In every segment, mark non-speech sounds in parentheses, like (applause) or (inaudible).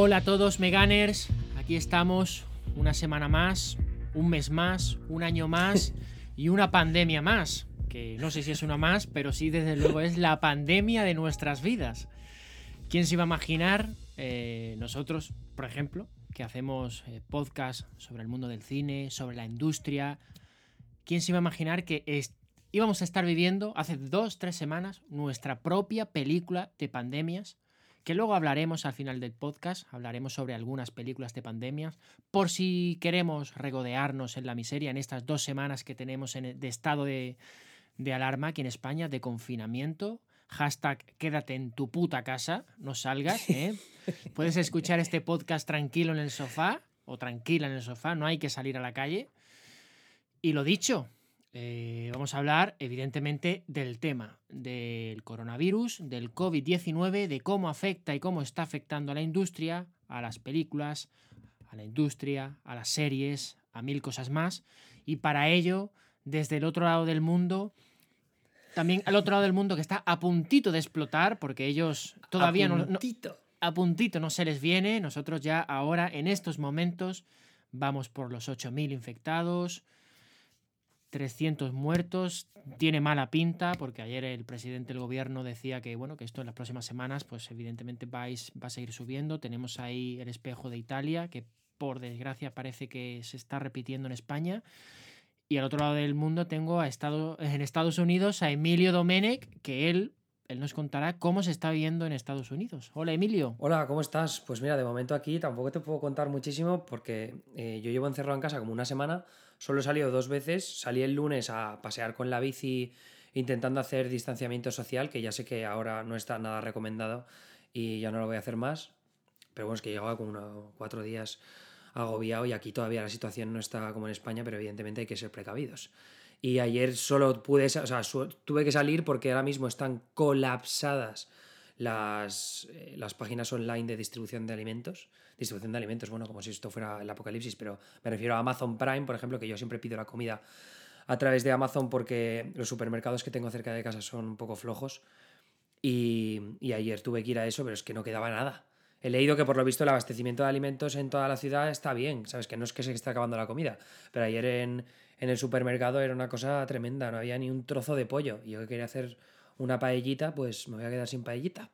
Hola a todos Meganers, aquí estamos una semana más, un mes más, un año más y una pandemia más, que no sé si es una más, pero sí desde luego es la pandemia de nuestras vidas. ¿Quién se iba a imaginar eh, nosotros, por ejemplo, que hacemos eh, podcast sobre el mundo del cine, sobre la industria? ¿Quién se iba a imaginar que íbamos a estar viviendo hace dos, tres semanas nuestra propia película de pandemias? Que luego hablaremos al final del podcast, hablaremos sobre algunas películas de pandemias, por si queremos regodearnos en la miseria en estas dos semanas que tenemos en- de estado de, de alarma aquí en España, de confinamiento. Hashtag quédate en tu puta casa, no salgas. ¿eh? Puedes escuchar este podcast tranquilo en el sofá o tranquila en el sofá, no hay que salir a la calle. Y lo dicho, eh, vamos a hablar evidentemente del tema del coronavirus, del COVID-19, de cómo afecta y cómo está afectando a la industria, a las películas, a la industria, a las series, a mil cosas más. Y para ello, desde el otro lado del mundo, también al otro lado del mundo que está a puntito de explotar, porque ellos todavía no, no, a puntito no se les viene. Nosotros ya ahora, en estos momentos, vamos por los 8.000 infectados, 300 muertos. Tiene mala pinta, porque ayer el presidente del gobierno decía que, bueno, que esto en las próximas semanas, pues evidentemente va a seguir subiendo. Tenemos ahí el espejo de Italia, que por desgracia parece que se está repitiendo en España. Y al otro lado del mundo tengo a Estado, en Estados Unidos a Emilio Domenech, que él, él nos contará cómo se está viviendo en Estados Unidos. Hola, Emilio. Hola, ¿cómo estás? Pues mira, de momento aquí tampoco te puedo contar muchísimo porque eh, yo llevo encerrado en casa como una semana, solo he dos veces, salí el lunes a pasear con la bici intentando hacer distanciamiento social, que ya sé que ahora no está nada recomendado y ya no lo voy a hacer más, pero bueno, es que llegaba como cuatro días agobiado y aquí todavía la situación no está como en España, pero evidentemente hay que ser precavidos. Y ayer solo pude, o sea, tuve que salir porque ahora mismo están colapsadas las, eh, las páginas online de distribución de alimentos. Distribución de alimentos, bueno, como si esto fuera el apocalipsis, pero me refiero a Amazon Prime, por ejemplo, que yo siempre pido la comida a través de Amazon porque los supermercados que tengo cerca de casa son un poco flojos. Y, y ayer tuve que ir a eso, pero es que no quedaba nada. He leído que por lo visto el abastecimiento de alimentos en toda la ciudad está bien, ¿sabes? Que no es que se esté acabando la comida, pero ayer en, en el supermercado era una cosa tremenda, no había ni un trozo de pollo. Y yo que quería hacer una paellita, pues me voy a quedar sin paellita.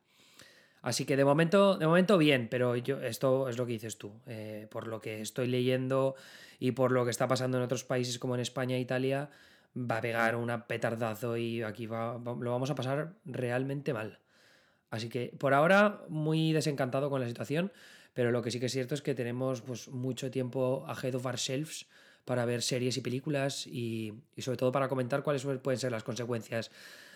Así que de momento, de momento bien, pero yo, esto es lo que dices tú. eh, por lo que estoy leyendo y por lo que está pasando en otros países como en España e Italia, va a pegar una petardazo y aquí va, lo vamos a pasar realmente mal. Así que por ahora muy desencantado con la situación, pero lo que sí que es cierto es que tenemos pues, mucho tiempo ahead of ourselves para ver series y películas y sobre todo para comentar cuáles pueden ser las consecuencias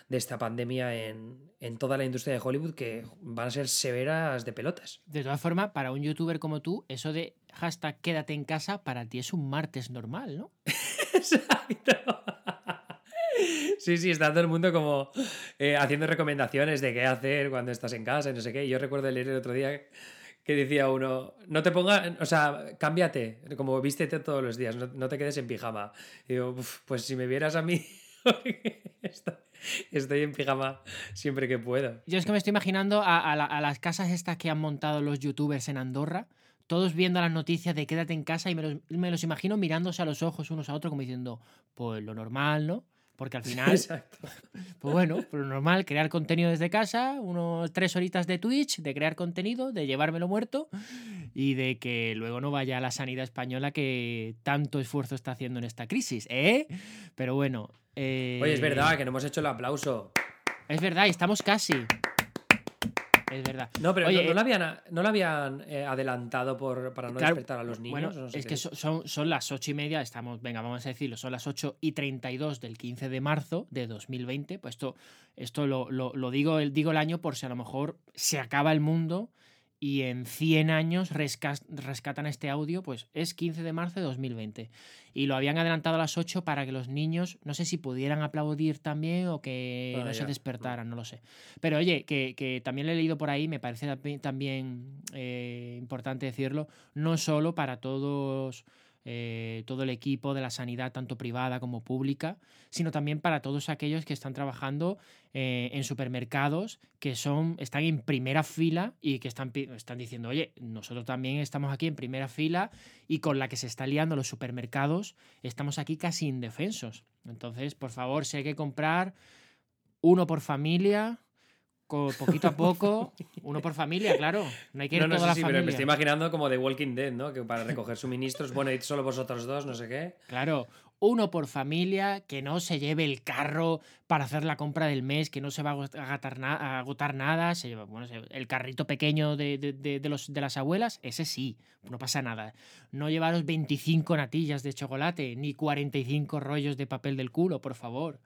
de esta pandemia en, en toda la industria de Hollywood que van a ser severas de pelotas. De todas formas, para un youtuber como tú, eso de hashtag quédate en casa para ti es un martes normal, ¿no? (laughs) Exacto. Sí, sí, está todo el mundo como eh, haciendo recomendaciones de qué hacer cuando estás en casa y no sé qué. Yo recuerdo leer el otro día que decía uno, no te pongas, o sea, cámbiate, como vístete todos los días, no, no te quedes en pijama. Y digo, "Uf, pues si me vieras a mí, (laughs) estoy, en pijama siempre que puedo. Yo es que me estoy imaginando a, a las casas estas que han montado los youtubers en Andorra, todos viendo las noticias de quédate en casa y me los, me los imagino mirándose a los ojos unos a otros como diciendo, pues lo normal, ¿no? Porque al (laughs) final, Exacto. pues bueno, pues lo normal, crear contenido desde casa, unos tres horitas de Twitch, de crear contenido, de llevármelo muerto y de que luego no vaya a la sanidad española que tanto esfuerzo está haciendo en esta crisis, ¿eh? Pero bueno. eh, Oye, es verdad que no hemos hecho el aplauso. Es verdad, y estamos casi. Es verdad. No, pero Oye, no, no eh, lo habían, no lo habían eh, adelantado por, para no Claro, despertar a los niños. Bueno, o no sé es qué que so- son, son las ocho y media, estamos, venga, vamos a decirlo, son las 8 y 32 del 15 de marzo de 2020. Pues esto, esto lo, lo- lo digo, el, digo el año por si a lo mejor se acaba el mundo y en 100 años rescatan este audio, pues es 15 de marzo de 2020. Y lo habían adelantado a las 8 para que los niños, no sé si pudieran aplaudir también o que Ah, no se despertaran, no lo sé. Pero oye, que, que también lo he leído por ahí, me parece tambi- también eh, importante decirlo, no solo para todos eh, todo el equipo de la sanidad, tanto privada como pública, sino también para todos aquellos que están trabajando eh, en supermercados, que son, están en primera fila y que están, están diciendo, oye, nosotros también estamos aquí en primera fila y con la que se está liando los supermercados, estamos aquí casi indefensos. Entonces, por favor, si hay que comprar uno por familia, poquito a poco, uno por familia, claro. No hay que ir no, toda la familia. Pero me estoy imaginando como The Walking Dead, ¿no? Que para recoger suministros, bueno, y solo vosotros dos, no sé qué. Claro, uno por familia, que no se lleve el carro para hacer la compra del mes, que no se va a agotar, nada, se lleva, bueno, el carrito pequeño de, de, los, de las abuelas, ese sí, no pasa nada. No llevaros 25 natillas de chocolate, ni 45 rollos de papel del culo, por favor.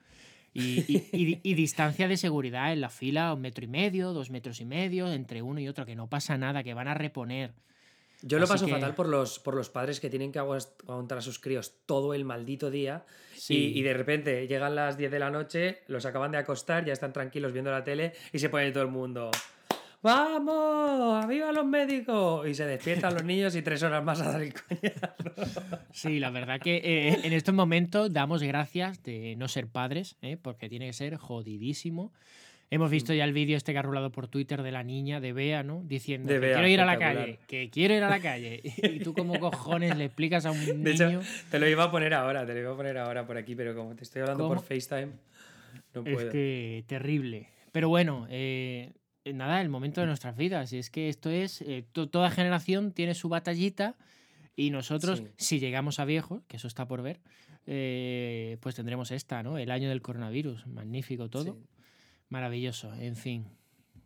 Y, distancia de seguridad en la fila, un metro y medio, dos metros y medio, entre uno y otro, que no pasa nada, que van a reponer. Yo lo paso fatal por los, por los padres que tienen que aguantar a sus críos todo el maldito día y, de repente llegan las 10 de la noche, los acaban de acostar, ya están tranquilos viendo la tele y se pone todo el mundo. ¡Vamos! ¡Viva los médicos! Y se despiertan los niños y tres horas más a dar el coñazo. Sí, la verdad que eh, en estos momentos damos gracias de no ser padres, ¿eh? porque tiene que ser jodidísimo. Hemos visto ya el vídeo este que ha rulado por Twitter de la niña, de Bea, ¿no? Diciendo que quiero ir a la calle, que quiero ir a la calle. Y tú como cojones le explicas a un niño... te lo iba a poner ahora, te lo iba a poner ahora por aquí, pero como te estoy hablando por FaceTime, no puedo. Es que terrible. Pero bueno, eh, nada, el momento de nuestras vidas. Y es que esto es, eh, toda generación tiene su batallita y nosotros, si llegamos a viejos, que eso está por ver, eh, pues tendremos esta, ¿no? El año del coronavirus. Magnífico todo. Maravilloso, en fin.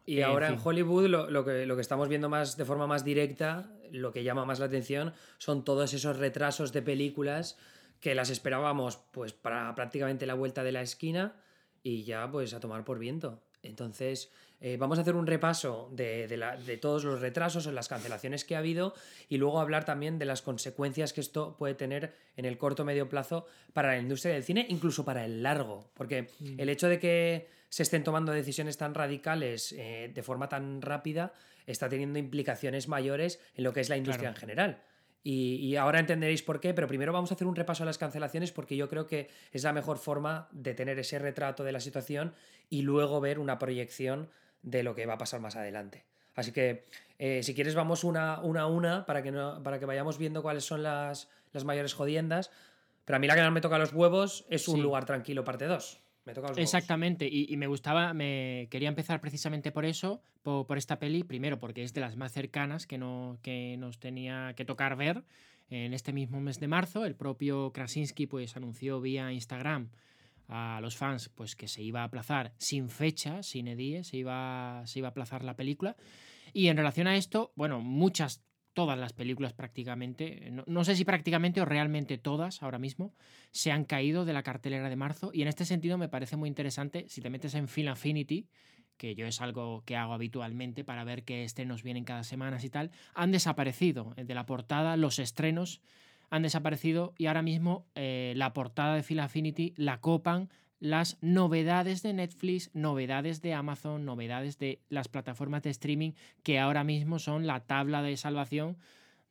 Y ahora en, Hollywood lo, que, lo que estamos viendo más de forma más directa, lo que llama más la atención, son todos esos retrasos de películas que las esperábamos pues para prácticamente la vuelta de la esquina y ya pues a tomar por viento. Entonces, eh, vamos a hacer un repaso de, todos los retrasos o las cancelaciones que ha habido y luego hablar también de las consecuencias que esto puede tener en el corto o medio plazo para la industria del cine, incluso para el largo. Porque mm. el hecho de que se estén tomando decisiones tan radicales eh, de forma tan rápida está teniendo implicaciones mayores en lo que es la industria en general. Y, ahora entenderéis por qué, pero primero vamos a hacer un repaso a las cancelaciones porque yo creo que es la mejor forma de tener ese retrato de la situación y luego ver una proyección de lo que va a pasar más adelante. Así que eh, si quieres vamos una, una a una para que, no, para que vayamos viendo cuáles son las, mayores jodiendas. Pero a mí la que más me toca los huevos es un lugar tranquilo, parte 2. Me toca los Exactamente, y, me gustaba, me quería empezar precisamente por eso, por, esta peli, primero porque es de las más cercanas que, no, que nos tenía que tocar ver en este mismo mes de marzo. El propio Krasinski pues anunció vía Instagram a los fans pues que se iba a aplazar sin fecha, sin edie, se iba, se iba a aplazar la película. Y en relación a esto, bueno, muchas, todas las películas prácticamente, no, sé si prácticamente o realmente todas ahora mismo, se han caído de la cartelera de marzo. Y en este sentido me parece muy interesante, si te metes en Film Affinity, que yo es algo que hago habitualmente para ver qué estrenos vienen cada semana y tal, han desaparecido de la portada los estrenos han desaparecido y ahora mismo eh, la portada de Phil Affinity la copan las novedades de Netflix, novedades de Amazon, novedades de las plataformas de streaming que ahora mismo son la tabla de salvación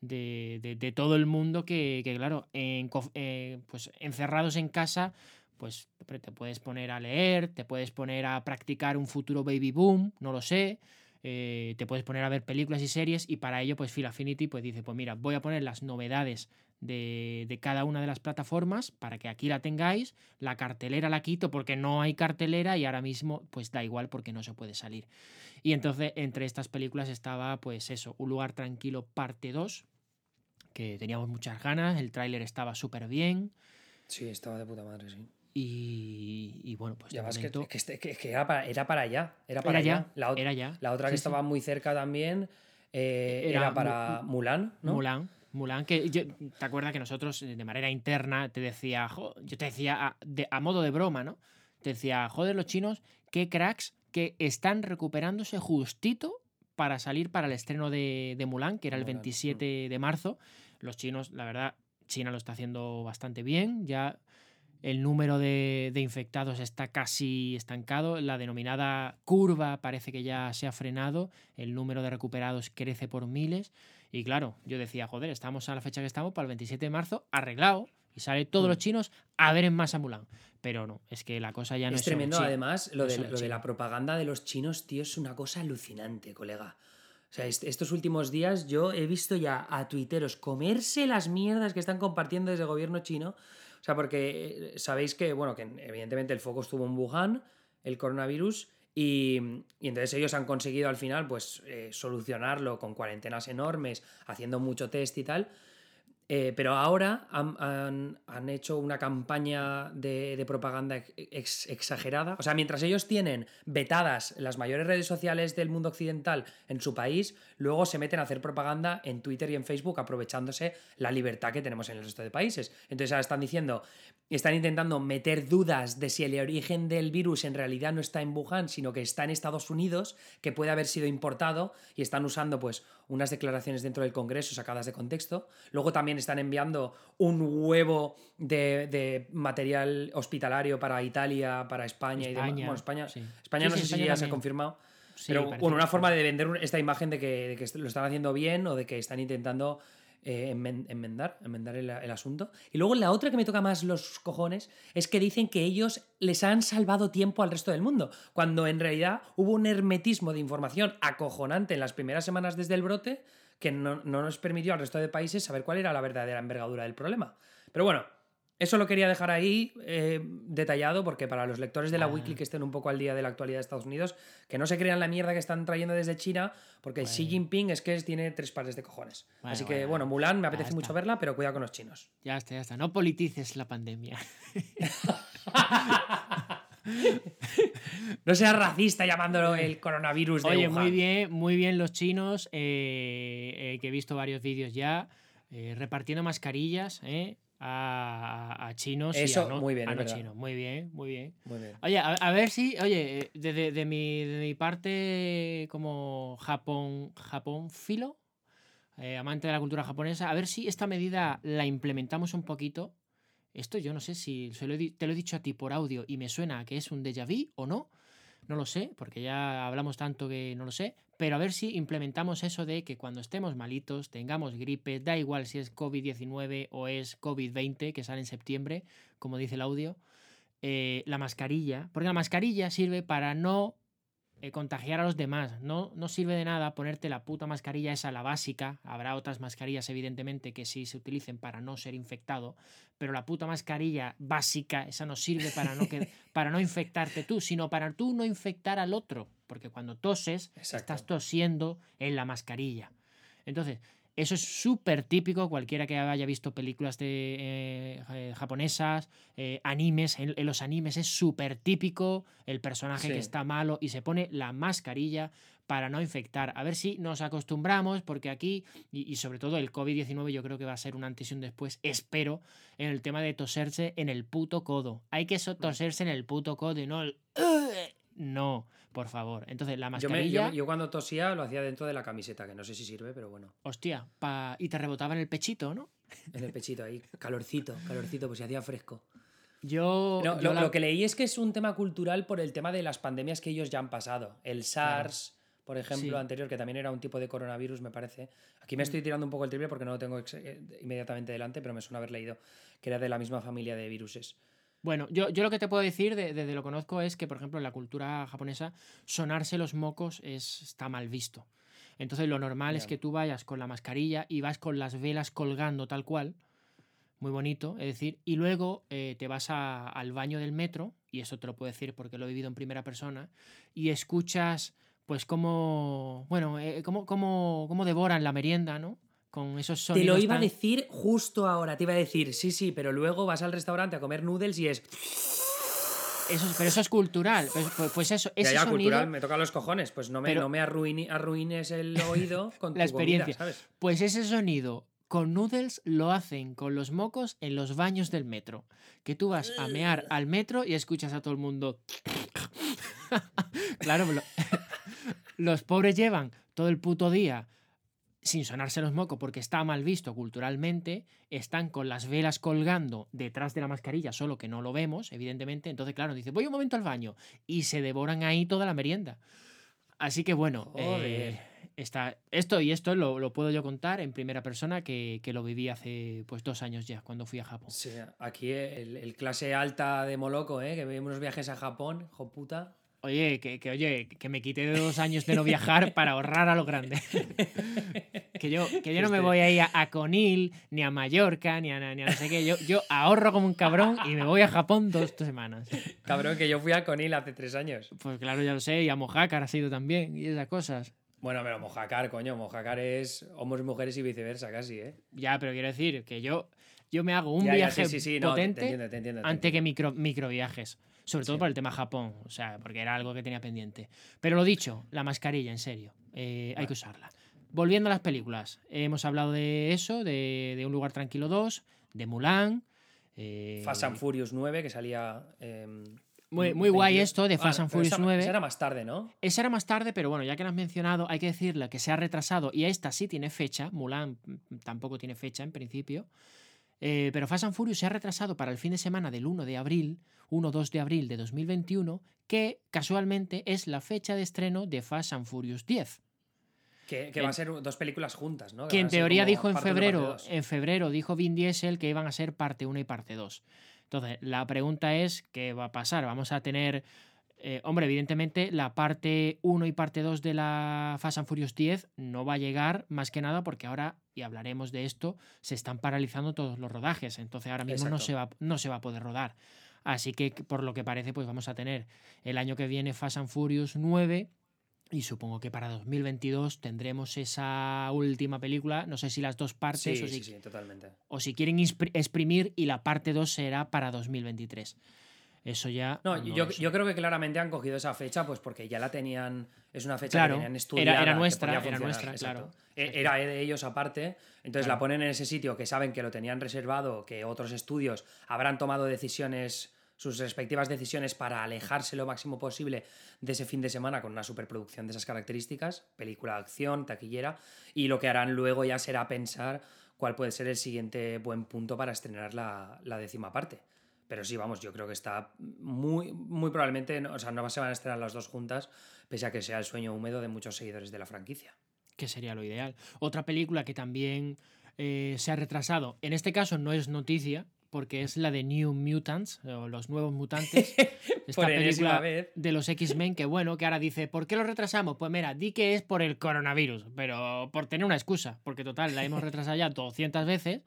de, todo el mundo que, claro, eh, pues encerrados en casa, pues te puedes poner a leer, te puedes poner a practicar un futuro baby boom, no lo sé, eh, te puedes poner a ver películas y series y para ello pues Phil Affinity pues dice, pues mira, voy a poner las novedades de, cada una de las plataformas para que aquí la tengáis. La cartelera la quito porque no hay cartelera y ahora mismo pues da igual porque no se puede salir. Y entonces entre estas películas estaba pues eso, Un lugar tranquilo parte 2, que teníamos muchas ganas, el tráiler estaba súper bien. Sí, estaba de puta madre, sí. Y, bueno, pues ya que, que, era, para, era para allá. Era para allá. La, era ya. la otra que estaba muy cerca también eh, era, era, para Mulan, ¿no? Mulan. Mulan, que te acuerdas que nosotros eh, de manera interna te decía, yo te decía a, modo de broma, ¿no? Te decía, joder, los chinos, qué cracks que están recuperándose justito para salir para el estreno de, Mulan, que era el 27 mm. de marzo. Los chinos, la verdad, China lo está haciendo bastante bien. Ya el número de, de, infectados está casi estancado, la denominada curva parece que ya se ha frenado, el número de recuperados crece por miles Y claro, yo decía, joder, estamos a la fecha que estamos, para el 27 de marzo, arreglado. Y sale todos los chinos a ver en Masa Mulan. Pero no, es que la cosa ya no es. Es tremendo, además, lo, no de, lo de la propaganda de los chinos, tío, es una cosa alucinante, colega. O sea, est- estos últimos días yo he visto ya a tuiteros comerse las mierdas que están compartiendo desde el gobierno chino. O sea, porque eh, sabéis que, bueno, que evidentemente el foco estuvo en Wuhan, el coronavirus, y, y entonces ellos han conseguido al final, pues, eh, solucionarlo con cuarentenas enormes, haciendo mucho test y tal. Eh, pero ahora han, han- hecho una campaña de, de propaganda ex- exagerada. O sea, mientras ellos tienen vetadas las mayores redes sociales del mundo occidental en su país, luego se meten a hacer propaganda en Twitter y en Facebook aprovechándose la libertad que tenemos en el resto de países. Entonces ahora están diciendo, están intentando meter dudas de si el origen del virus en realidad no está en Wuhan, sino que está en Estados Unidos, que puede haber sido importado, y están usando pues unas declaraciones dentro del Congreso sacadas de contexto. Luego también están enviando un huevo de, de material hospitalario para Italia, para España, y demás. España, Bueno, España, sí. España Sí, no sí, sé si España ya se ha confirmado. Pero bueno, una forma de vender esta imagen de que, de que lo están haciendo bien o de que están intentando eh, enmen- enmendar, enmendar el, el asunto. Y luego la otra que me toca más los cojones es que dicen que ellos les han salvado tiempo al resto del mundo, cuando en realidad hubo un hermetismo de información acojonante en las primeras semanas desde el brote que no, no nos permitió al resto de países saber cuál era la verdadera envergadura del problema. Pero bueno, eso lo quería dejar ahí eh, detallado porque para los lectores de la Ah. Weekly que estén un poco al día de la actualidad de Estados Unidos, que no se crean la mierda que están trayendo desde China, porque Xi Bueno. Jinping es que tiene tres pares de cojones. Bueno, Así que bueno, bueno, Mulan me apetece mucho verla, pero cuidado con los chinos. Ya está, ya está. No politices la pandemia. (laughs) No seas racista llamándolo el coronavirus de Oye, Wuhan. muy bien, muy bien los chinos, eh, eh, que he visto varios vídeos ya, eh, repartiendo mascarillas eh, a, chinos y Eso, a no, muy bien, a no chinos. Muy bien, muy bien. Muy bien. Oye, a, a ver si, oye, de, de- de mi, de mi parte como Japón, Japón filo, eh, amante de la cultura japonesa, a ver si esta medida la implementamos un poquito. Esto yo no sé si se lo te lo he dicho a ti por audio y me suena que es un déjà vu o no. No lo sé, porque ya hablamos tanto que no lo sé. Pero a ver si implementamos eso de que cuando estemos malitos, tengamos gripe, da igual si es COVID-19 o es COVID-20, que sale en septiembre, como dice el audio, eh, la mascarilla, porque la mascarilla sirve para no eh, contagiar a los demás. No, no sirve de nada ponerte la puta mascarilla esa, la básica. Habrá otras mascarillas, evidentemente, que sí se utilicen para no ser infectado. Pero la puta mascarilla básica, esa no sirve para no, que, (laughs) para no infectarte tú, sino para tú no infectar al otro. Porque cuando toses, Exacto. estás tosiendo en la mascarilla. Entonces, eso es súper típico, cualquiera que haya visto películas de, eh, eh, japonesas, eh, animes, en, en los animes es súper típico el personaje que está malo y se pone la mascarilla para no infectar. A ver si nos acostumbramos, porque aquí, y, y sobre todo el COVID-19 yo creo que va a ser un antes y un después, espero, en el tema de toserse en el puto codo. Hay que so- toserse en el puto codo y no el... No, por favor. Entonces, la Yo, me- mascarilla... yo- yo cuando tosía lo hacía dentro de la camiseta, que no sé si sirve, pero bueno. Hostia, pa- y te rebotaba en el pechito, ¿no? En el pechito ahí, calorcito, calorcito, pues se hacía fresco. Yo, No, yo lo, la- lo que leí es que es un tema cultural por el tema de las pandemias que ellos ya han pasado. El SARS, por ejemplo, Sí. Mm. anterior, que también era un tipo de coronavirus, me parece. Aquí me estoy tirando un poco el triple porque no lo tengo eh, inmediatamente delante, pero me suena haber leído que era de la misma familia de viruses. Bueno, yo, yo lo que te puedo decir de- desde lo conozco es que, por ejemplo, en la cultura japonesa, sonarse los mocos es, está mal visto. Entonces, lo normal es que tú vayas con la mascarilla y vas con las velas colgando tal cual, muy bonito, es decir, y luego eh, te vas a- al baño del metro, y eso te lo puedo decir porque lo he vivido en primera persona, y escuchas, pues, cómo, bueno, eh, cómo, cómo, cómo devoran la merienda, ¿no? Con esos Te sonidos lo iba a decir justo ahora, te iba a decir, sí, sí, pero luego vas al restaurante a comer noodles y es... Eso, pero eso es cultural. Pues, pues- pues eso, ese ya, sonido, cultural, me toca los cojones, pues no me, Pero- no me arruini- arruines el (laughs) oído con La tu comida, experiencia. ¿sabes? pues ese sonido con noodles lo hacen con los mocos en los baños del metro. Que tú vas a mear al metro y escuchas a todo el mundo. (laughs) claro, lo- (laughs) los pobres llevan todo el puto día sin sonarse los mocos porque está mal visto culturalmente, están con las velas colgando detrás de la mascarilla, solo que no lo vemos, evidentemente. Entonces, claro, dice, voy un momento al baño y se devoran ahí toda la merienda. Así que bueno, eh, está esto y esto lo, lo puedo yo contar en primera persona que, que, lo viví hace pues dos años ya cuando fui a Japón. Sí, aquí el, el clase alta de Moloco, ¿eh? que vimos unos viajes a Japón, hijo puta. Oye, que, que, oye, que me quité dos años de no viajar para ahorrar a lo grande. (laughs) que yo, que yo no me voy a ir a, Conil, ni a Mallorca, ni a, ni a no sé qué. Yo, yo ahorro como un cabrón y me voy a Japón dos semanas. Cabrón, que yo fui a Conil hace tres años. Pues claro, ya lo sé, y a Mojácar ha sido también, y esas cosas. Bueno, pero Mojácar, coño, Mojácar es hombres, mujeres y viceversa casi, ¿eh? Ya, pero quiero decir que yo, yo me hago un ya, viaje ya, sí, sí, sí. potente no, te entiendo, te entiendo, te ante que micro, microviajes. Sobre todo por el tema Japón, o sea, porque era algo que tenía pendiente. Pero lo dicho, la mascarilla, en serio, eh, hay que usarla. Volviendo a las películas, hemos hablado de eso, de, de Un lugar tranquilo 2, de Mulan. Eh, Fast and Furious 9, que salía... Eh, muy, muy guay esto de Fast and Furious esa, 9. Esa era más tarde, ¿no? Esa era más tarde, pero bueno, ya que lo has mencionado, hay que decirle que se ha retrasado y esta sí tiene fecha. Mulan tampoco tiene fecha en principio. Eh, pero Fast and Furious se ha retrasado para el fin de semana del 1 de abril, 1-2 de abril de 2021, que casualmente es la fecha de estreno de Fast and Furious 10. Que, que va a ser dos películas juntas, ¿no? Que, en teoría dijo en febrero, en febrero dijo Vin Diesel que iban a ser parte 1 y parte 2. Entonces, la pregunta es, ¿qué va a pasar? ¿Vamos a tener eh, hombre, evidentemente la parte 1 y parte 2 de la Fast and Furious 10 no va a llegar más que nada porque ahora, y hablaremos de esto, se están paralizando todos los rodajes. Entonces ahora mismo no se, va, no se va a poder rodar. Así que por lo que parece, pues vamos a tener el año que viene Fast and Furious 9 y supongo que para 2022 tendremos esa última película, no sé si las dos partes sí, o, si, sí, sí, totalmente. o si quieren exprimir y la parte 2 será para 2023. Eso ya. No, no yo, yo, creo que claramente han cogido esa fecha, pues porque ya la tenían. Es una fecha claro, que tenían estudiada. Era, era nuestra, era nuestra, Exacto. claro. Era de ellos aparte. Entonces claro. la ponen en ese sitio que saben que lo tenían reservado, que otros estudios habrán tomado decisiones, sus respectivas decisiones para alejarse lo máximo posible de ese fin de semana con una superproducción de esas características, película de acción, taquillera, y lo que harán luego ya será pensar cuál puede ser el siguiente buen punto para estrenar la, la décima parte. Pero sí, vamos, yo creo que está muy, muy probablemente, o sea, no se van a estrenar las dos juntas, pese a que sea el sueño húmedo de muchos seguidores de la franquicia. Que sería lo ideal. Otra película que también eh, se ha retrasado, en este caso no es noticia, porque es la de New Mutants, o los nuevos mutantes. (laughs) Esta película vez. de los X-Men, que bueno, que ahora dice, ¿por qué lo retrasamos? Pues mira, di que es por el coronavirus, pero por tener una excusa, porque total, la hemos (laughs) retrasado ya 200 veces.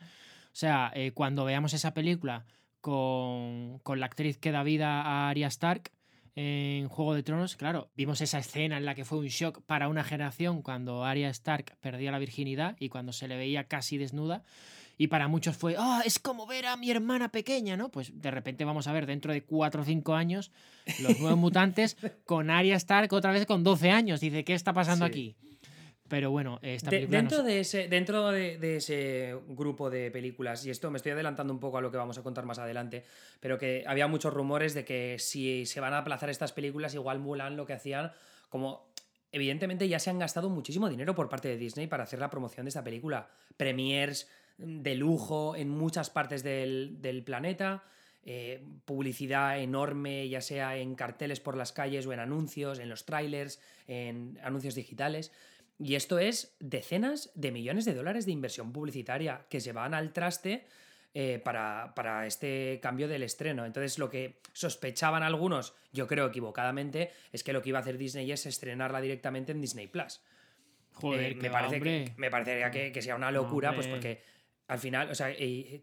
O sea, eh, cuando veamos esa película con, con, la actriz que da vida a Arya Stark en Juego de Tronos, claro, vimos esa escena en la que fue un shock para una generación cuando Arya Stark perdía la virginidad y cuando se le veía casi desnuda. Y para muchos fue, oh, es como ver a mi hermana pequeña, ¿no? Pues de repente vamos a ver dentro de 4 o 5 años los nuevos (laughs) mutantes con Arya Stark otra vez con 12 años. Dice, ¿qué está pasando sí. aquí? Pero bueno, esta de, dentro, no... de ese, dentro de, de, ese grupo de películas, y esto me estoy adelantando un poco a lo que vamos a contar más adelante, pero que había muchos rumores de que si se van a aplazar estas películas, igual Mulan lo que hacían, como evidentemente ya se han gastado muchísimo dinero por parte de Disney para hacer la promoción de esta película. Premiers de lujo en muchas partes del, del planeta. Eh, publicidad enorme, ya sea en carteles por las calles o en anuncios, en los trailers, en anuncios digitales. Y esto es decenas de millones de dólares de inversión publicitaria que se van al traste eh, para, para, este cambio del estreno. Entonces, lo que sospechaban algunos, yo creo equivocadamente, es que lo que iba a hacer Disney es estrenarla directamente en Disney Plus. Joder, eh, me, parece que, me parecería que, que sea una locura, pues porque al final, o sea,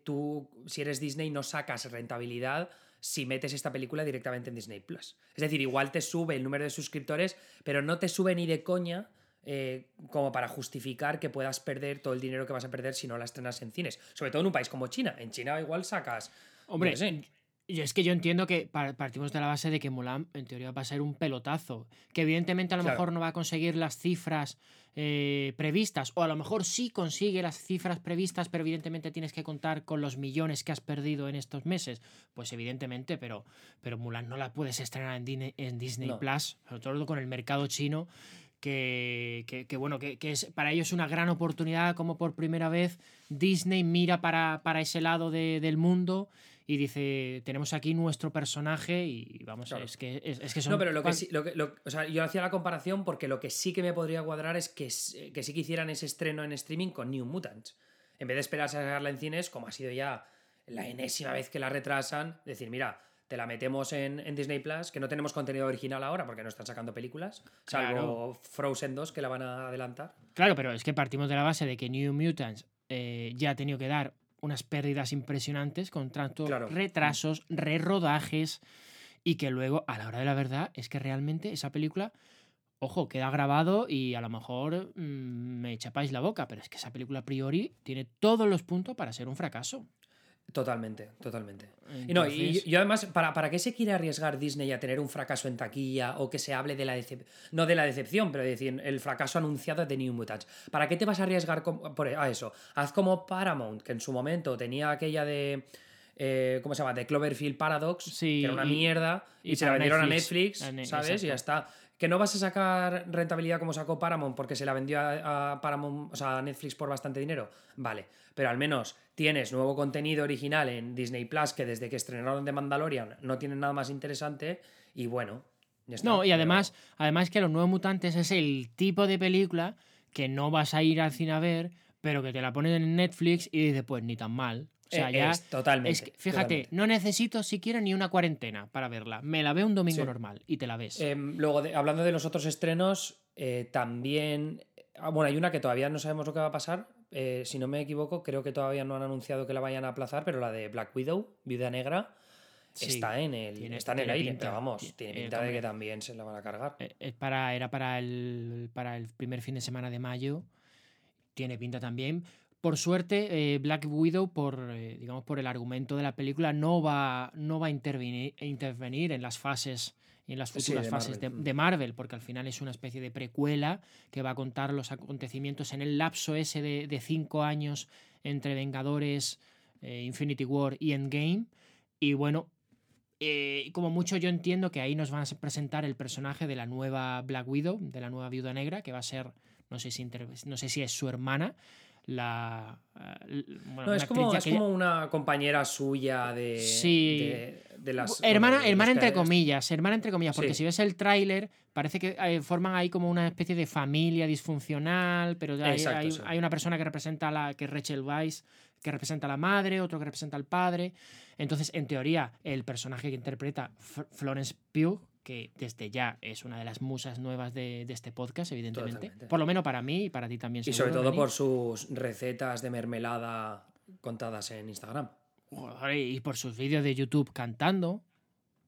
tú, si eres Disney, no sacas rentabilidad si metes esta película directamente en Disney Plus. Es decir, igual te sube el número de suscriptores, pero no te sube ni de coña eh, como para justificar que puedas perder todo el dinero que vas a perder si no la estrenas en cines. Sobre todo en un país como China. En China igual sacas. Hombre, no sé. Y es que yo entiendo que partimos de la base de que Mulan en teoría va a ser un pelotazo. Que evidentemente a lo claro. mejor no va a conseguir las cifras eh, previstas. O a lo mejor sí consigue las cifras previstas, pero evidentemente tienes que contar con los millones que has perdido en estos meses. Pues evidentemente, pero, pero Mulan no la puedes estrenar en, Disney, en Disney No. Plus, sobre todo con el mercado chino que, que, que bueno, que, que, es, para ellos es una gran oportunidad, como por primera vez Disney mira para, para ese lado de, del mundo y dice, tenemos aquí nuestro personaje y vamos, Claro. es que, es, es que son... No, pero lo que sí, lo que- lo- o sea, yo hacía la comparación porque lo que sí que me podría cuadrar es que, s- que sí que hicieran ese estreno en streaming con New Mutants. En vez de esperarse a sacarla en cines, como ha sido ya la enésima vez que la retrasan, decir, mira, te la metemos en, en Disney Plus, que no tenemos contenido original ahora porque no están sacando películas, salvo Claro. Frozen 2 que la van a adelantar. Claro, pero es que partimos de la base de que New Mutants eh, ya ha tenido que dar unas pérdidas impresionantes con tantos Claro. retrasos, re-rodajes y que luego, a la hora de la verdad, es que realmente esa película, ojo, queda grabado y a lo mejor mm, me chapáis la boca, pero es que esa película a priori tiene todos los puntos para ser un fracaso. Totalmente, totalmente. Y no, y, además, ¿para, ¿para qué se quiere arriesgar Disney a tener un fracaso en taquilla o que se hable de la decepción? No de la decepción, pero decir, el fracaso anunciado de New Mutants. ¿Para qué te vas a arriesgar con- por, a eso? Haz como Paramount, que en su momento tenía aquella de. eh, ¿Cómo se llama? De Cloverfield Paradox, Sí, que era una y- mierda, y, y se la vendieron Netflix, a Netflix, a Ne- ¿sabes? Y ya está. Que no vas a sacar rentabilidad como sacó Paramount porque se la vendió a, a Paramount, o sea, a Netflix por bastante dinero. Vale, pero al menos tienes nuevo contenido original en Disney Plus que desde que estrenaron The Mandalorian no tienen nada más interesante y bueno, ya está. No, y Pero- además, además que Los Nuevos Mutantes es el tipo de película que no vas a ir al cine a ver, pero que te la ponen en Netflix y dices, pues ni tan mal. O sea, ya. es totalmente. Es que, fíjate, totalmente. no necesito siquiera ni una cuarentena para verla. Me la veo un domingo Sí. normal y te la ves. Em, luego, de- hablando de los otros estrenos, eh, también. ah, Bueno, hay una que todavía no sabemos lo que va a pasar. eh, si no me equivoco, creo que todavía no han anunciado que la vayan a aplazar, pero la de Black Widow, Viuda Negra, Sí, está en el, tiene- está en el tiene aire. pinta, Pero vamos, ti- tiene eh, pinta de que también se la van a cargar. Es para, era para el, para el primer fin de semana de mayo. Tiene pinta también. Por suerte, eh, Black Widow, por, eh, digamos, por el argumento de la película, no va, no va a intervenir, intervenir en las fases y en las Sí, futuras de fases de, Marvel. de Marvel, porque al final es una especie de precuela que va a contar los acontecimientos en el lapso ese de, de cinco años entre Vengadores, eh, Infinity War y Endgame. Y bueno, eh, como mucho yo entiendo que ahí nos van a presentar el personaje de la nueva Black Widow, de la nueva Viuda Negra, que va a ser, no sé si, inter- no sé si es su hermana, la... eh, bueno, No, es como, es una compañera suya de. Sí. De, de las. hermana, bueno, de hermana entre comillas, hermana entre comillas, porque Sí. si ves el tráiler parece que eh, forman ahí como una especie de familia disfuncional, pero hay, Exacto, hay- sí. hay una persona que representa a la que es Rachel Weisz, que representa a la madre, otro que representa al padre. Entonces, en teoría, el personaje que interpreta Florence Pugh, que desde ya es una de las musas nuevas de, de este podcast, evidentemente, Totalmente. por lo menos para mí y para ti también. Y sobre todo Dani. por sus recetas de mermelada contadas en Instagram. Joder, y por sus vídeos de YouTube cantando.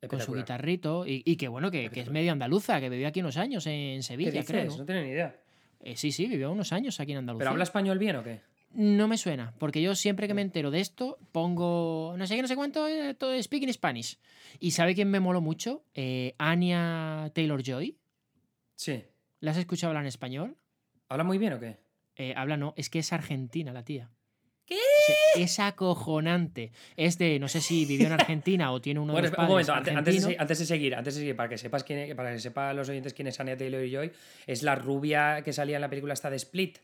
Con su guitarrito. Y, y que bueno, que, que es medio andaluza, que vivió aquí unos años en ¿Qué Sevilla, dices? creo. ¿no? No ni idea. Eh, sí, sí, vivió unos años aquí en Andalucía. ¿Pero habla español bien o qué? No me suena, porque yo siempre que me entero de esto pongo no sé qué, no sé cuánto, eh, todo speaking Spanish. ¿Y sabe quién me moló mucho? Eh, Anya Taylor Joy. Sí. ¿La has escuchado hablar en español? ¿Habla muy bien o qué? Eh, habla no, es que es argentina la tía. ¿Qué? Sí, Es acojonante. Es de, no sé si vivió en Argentina o tiene uno Bueno, de los un momento, antes, antes de, antes de seguir, antes de seguir, para que sepas quién es- para que sepan los oyentes quién es Anya Taylor Joy, es la rubia que salía en la película esta de Split.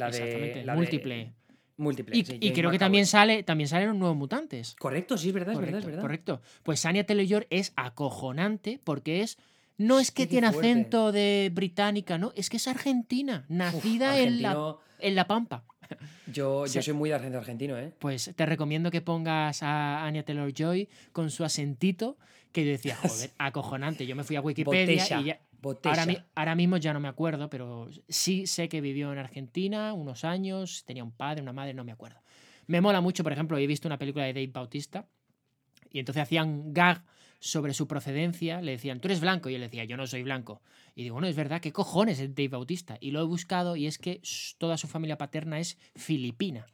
La de. Exactamente, de- múltiple. múltiple. Y, sí, y Jane creo que también sale, también salen nuevos mutantes. Correcto, sí, es verdad, es correcto, verdad, es verdad. correcto. Pues Anya Taylor es acojonante porque es. No es que tiene fuerte. acento de británica, no, es que es argentina, Uf, nacida en, la, en La Pampa. Yo, Sí. yo soy muy de acento argentino, ¿eh? Pues te recomiendo que pongas a Anya Taylor Joy con su acentito, que yo decía, (laughs) joder, acojonante. Yo me fui a Wikipedia Botella. y ya, Botella. Ahora, mi- ahora mismo ya no me acuerdo, pero sí sé que vivió en Argentina unos años, tenía un padre, una madre, no me acuerdo. Me mola mucho, por ejemplo, he visto una película de Dave Bautista y entonces hacían gag sobre su procedencia, le decían, tú eres blanco, y él decía, yo no soy blanco. Y digo, bueno, es verdad, ¿qué cojones es Dave Bautista? Y lo he buscado y es que toda su familia paterna es filipina.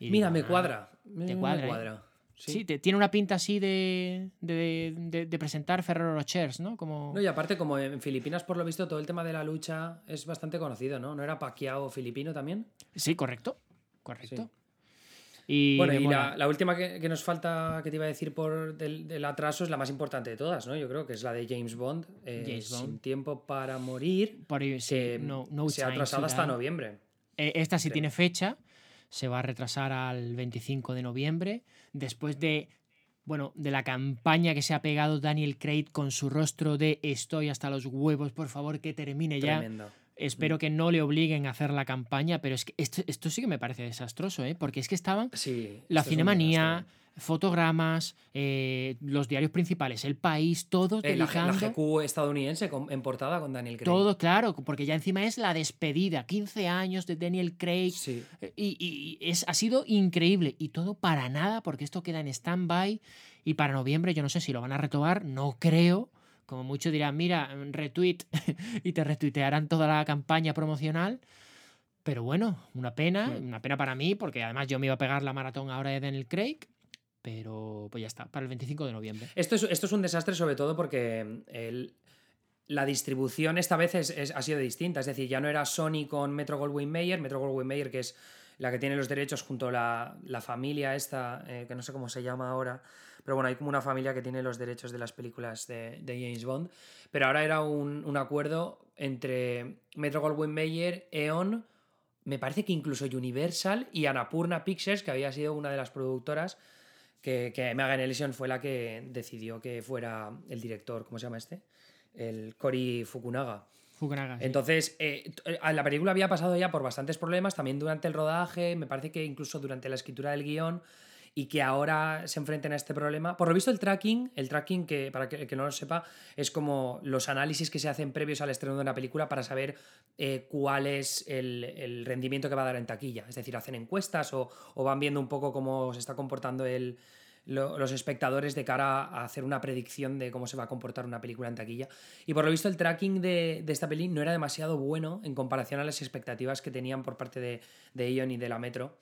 Y Mira, digo, me "Ah". cuadra. Me cuadra, ¿eh? Sí, Sí. te- tiene una pinta así de, de, de- de presentar Ferrero Rochers, ¿no? Como... No, y aparte, como en Filipinas, por lo visto, todo el tema de la lucha es bastante conocido, ¿no? ¿No era Pacquiao filipino también? Sí, correcto. Correcto. Sí. Y, bueno, y la, la última que, que nos falta, que te iba a decir por del, del atraso, es la más importante de todas, ¿no? Yo creo que es la de James Bond. eh, James Bond. Sin tiempo para morir. Por ahí, sí, no, no se ha atrasado hasta noviembre. Eh, esta sí Creo. tiene fecha. Se va a retrasar al 25 de noviembre. Después de bueno, de la campaña que se ha pegado Daniel Craig con su rostro de estoy hasta los huevos, por favor, que termine ya. Tremendo. Espero Mm. que no le obliguen a hacer la campaña, pero es que esto, esto sí que me parece desastroso, ¿eh? Porque es que estaban Sí. la es Cinemanía. Fotogramas, eh, los diarios principales, El País, todos Eh, la, la dedicando... GQ estadounidense con- en portada con Daniel Craig. Todo, claro, porque ya encima es la despedida, 15 años de Daniel Craig, Sí. eh, Y, y- y es, ha sido increíble. Y todo para nada, porque esto queda en stand-by. Y para noviembre, yo no sé si lo van a retomar, no creo. Como muchos dirán, mira, retweet (laughs) y te retuitearán toda la campaña promocional. Pero bueno, una pena, Hmm. una pena para mí, porque además yo me iba a pegar la maratón ahora de Daniel Craig. Pero pues ya está, para el 25 de noviembre. Esto es, esto es un desastre sobre todo porque el- la distribución esta vez es- ha sido distinta. Es decir, ya no era Sony con Metro Goldwyn Mayer, Metro Goldwyn Mayer que es la que tiene los derechos junto a la, la familia esta, eh, que no sé cómo se llama ahora, pero bueno, hay como una familia que tiene los derechos de las películas de, de James Bond. Pero ahora era un, un acuerdo entre Metro Goldwyn Mayer, E.ON, me parece que incluso Universal y Annapurna Pictures, que había sido una de las productoras que, que Megan Ellison fue la que decidió que fuera el director, ¿cómo se llama este? El Cory Fukunaga. Fukunaga, sí. Entonces, eh, eh, la película había pasado ya por bastantes problemas, también durante el rodaje, me parece que incluso durante la escritura del guion, y que ahora se enfrenten a este problema. Por lo visto, el tracking, el tracking, que para que, que no lo sepa, es como los análisis que se hacen previos al estreno de una película para saber eh, cuál es el, el rendimiento que va a dar en taquilla. Es decir, hacen encuestas o, o van viendo un poco cómo se está comportando el, lo- los espectadores de cara a hacer una predicción de cómo se va a comportar una película en taquilla. Y por lo visto el tracking de, de esta peli no era demasiado bueno en comparación a las expectativas que tenían por parte de, de Ion y de la Metro.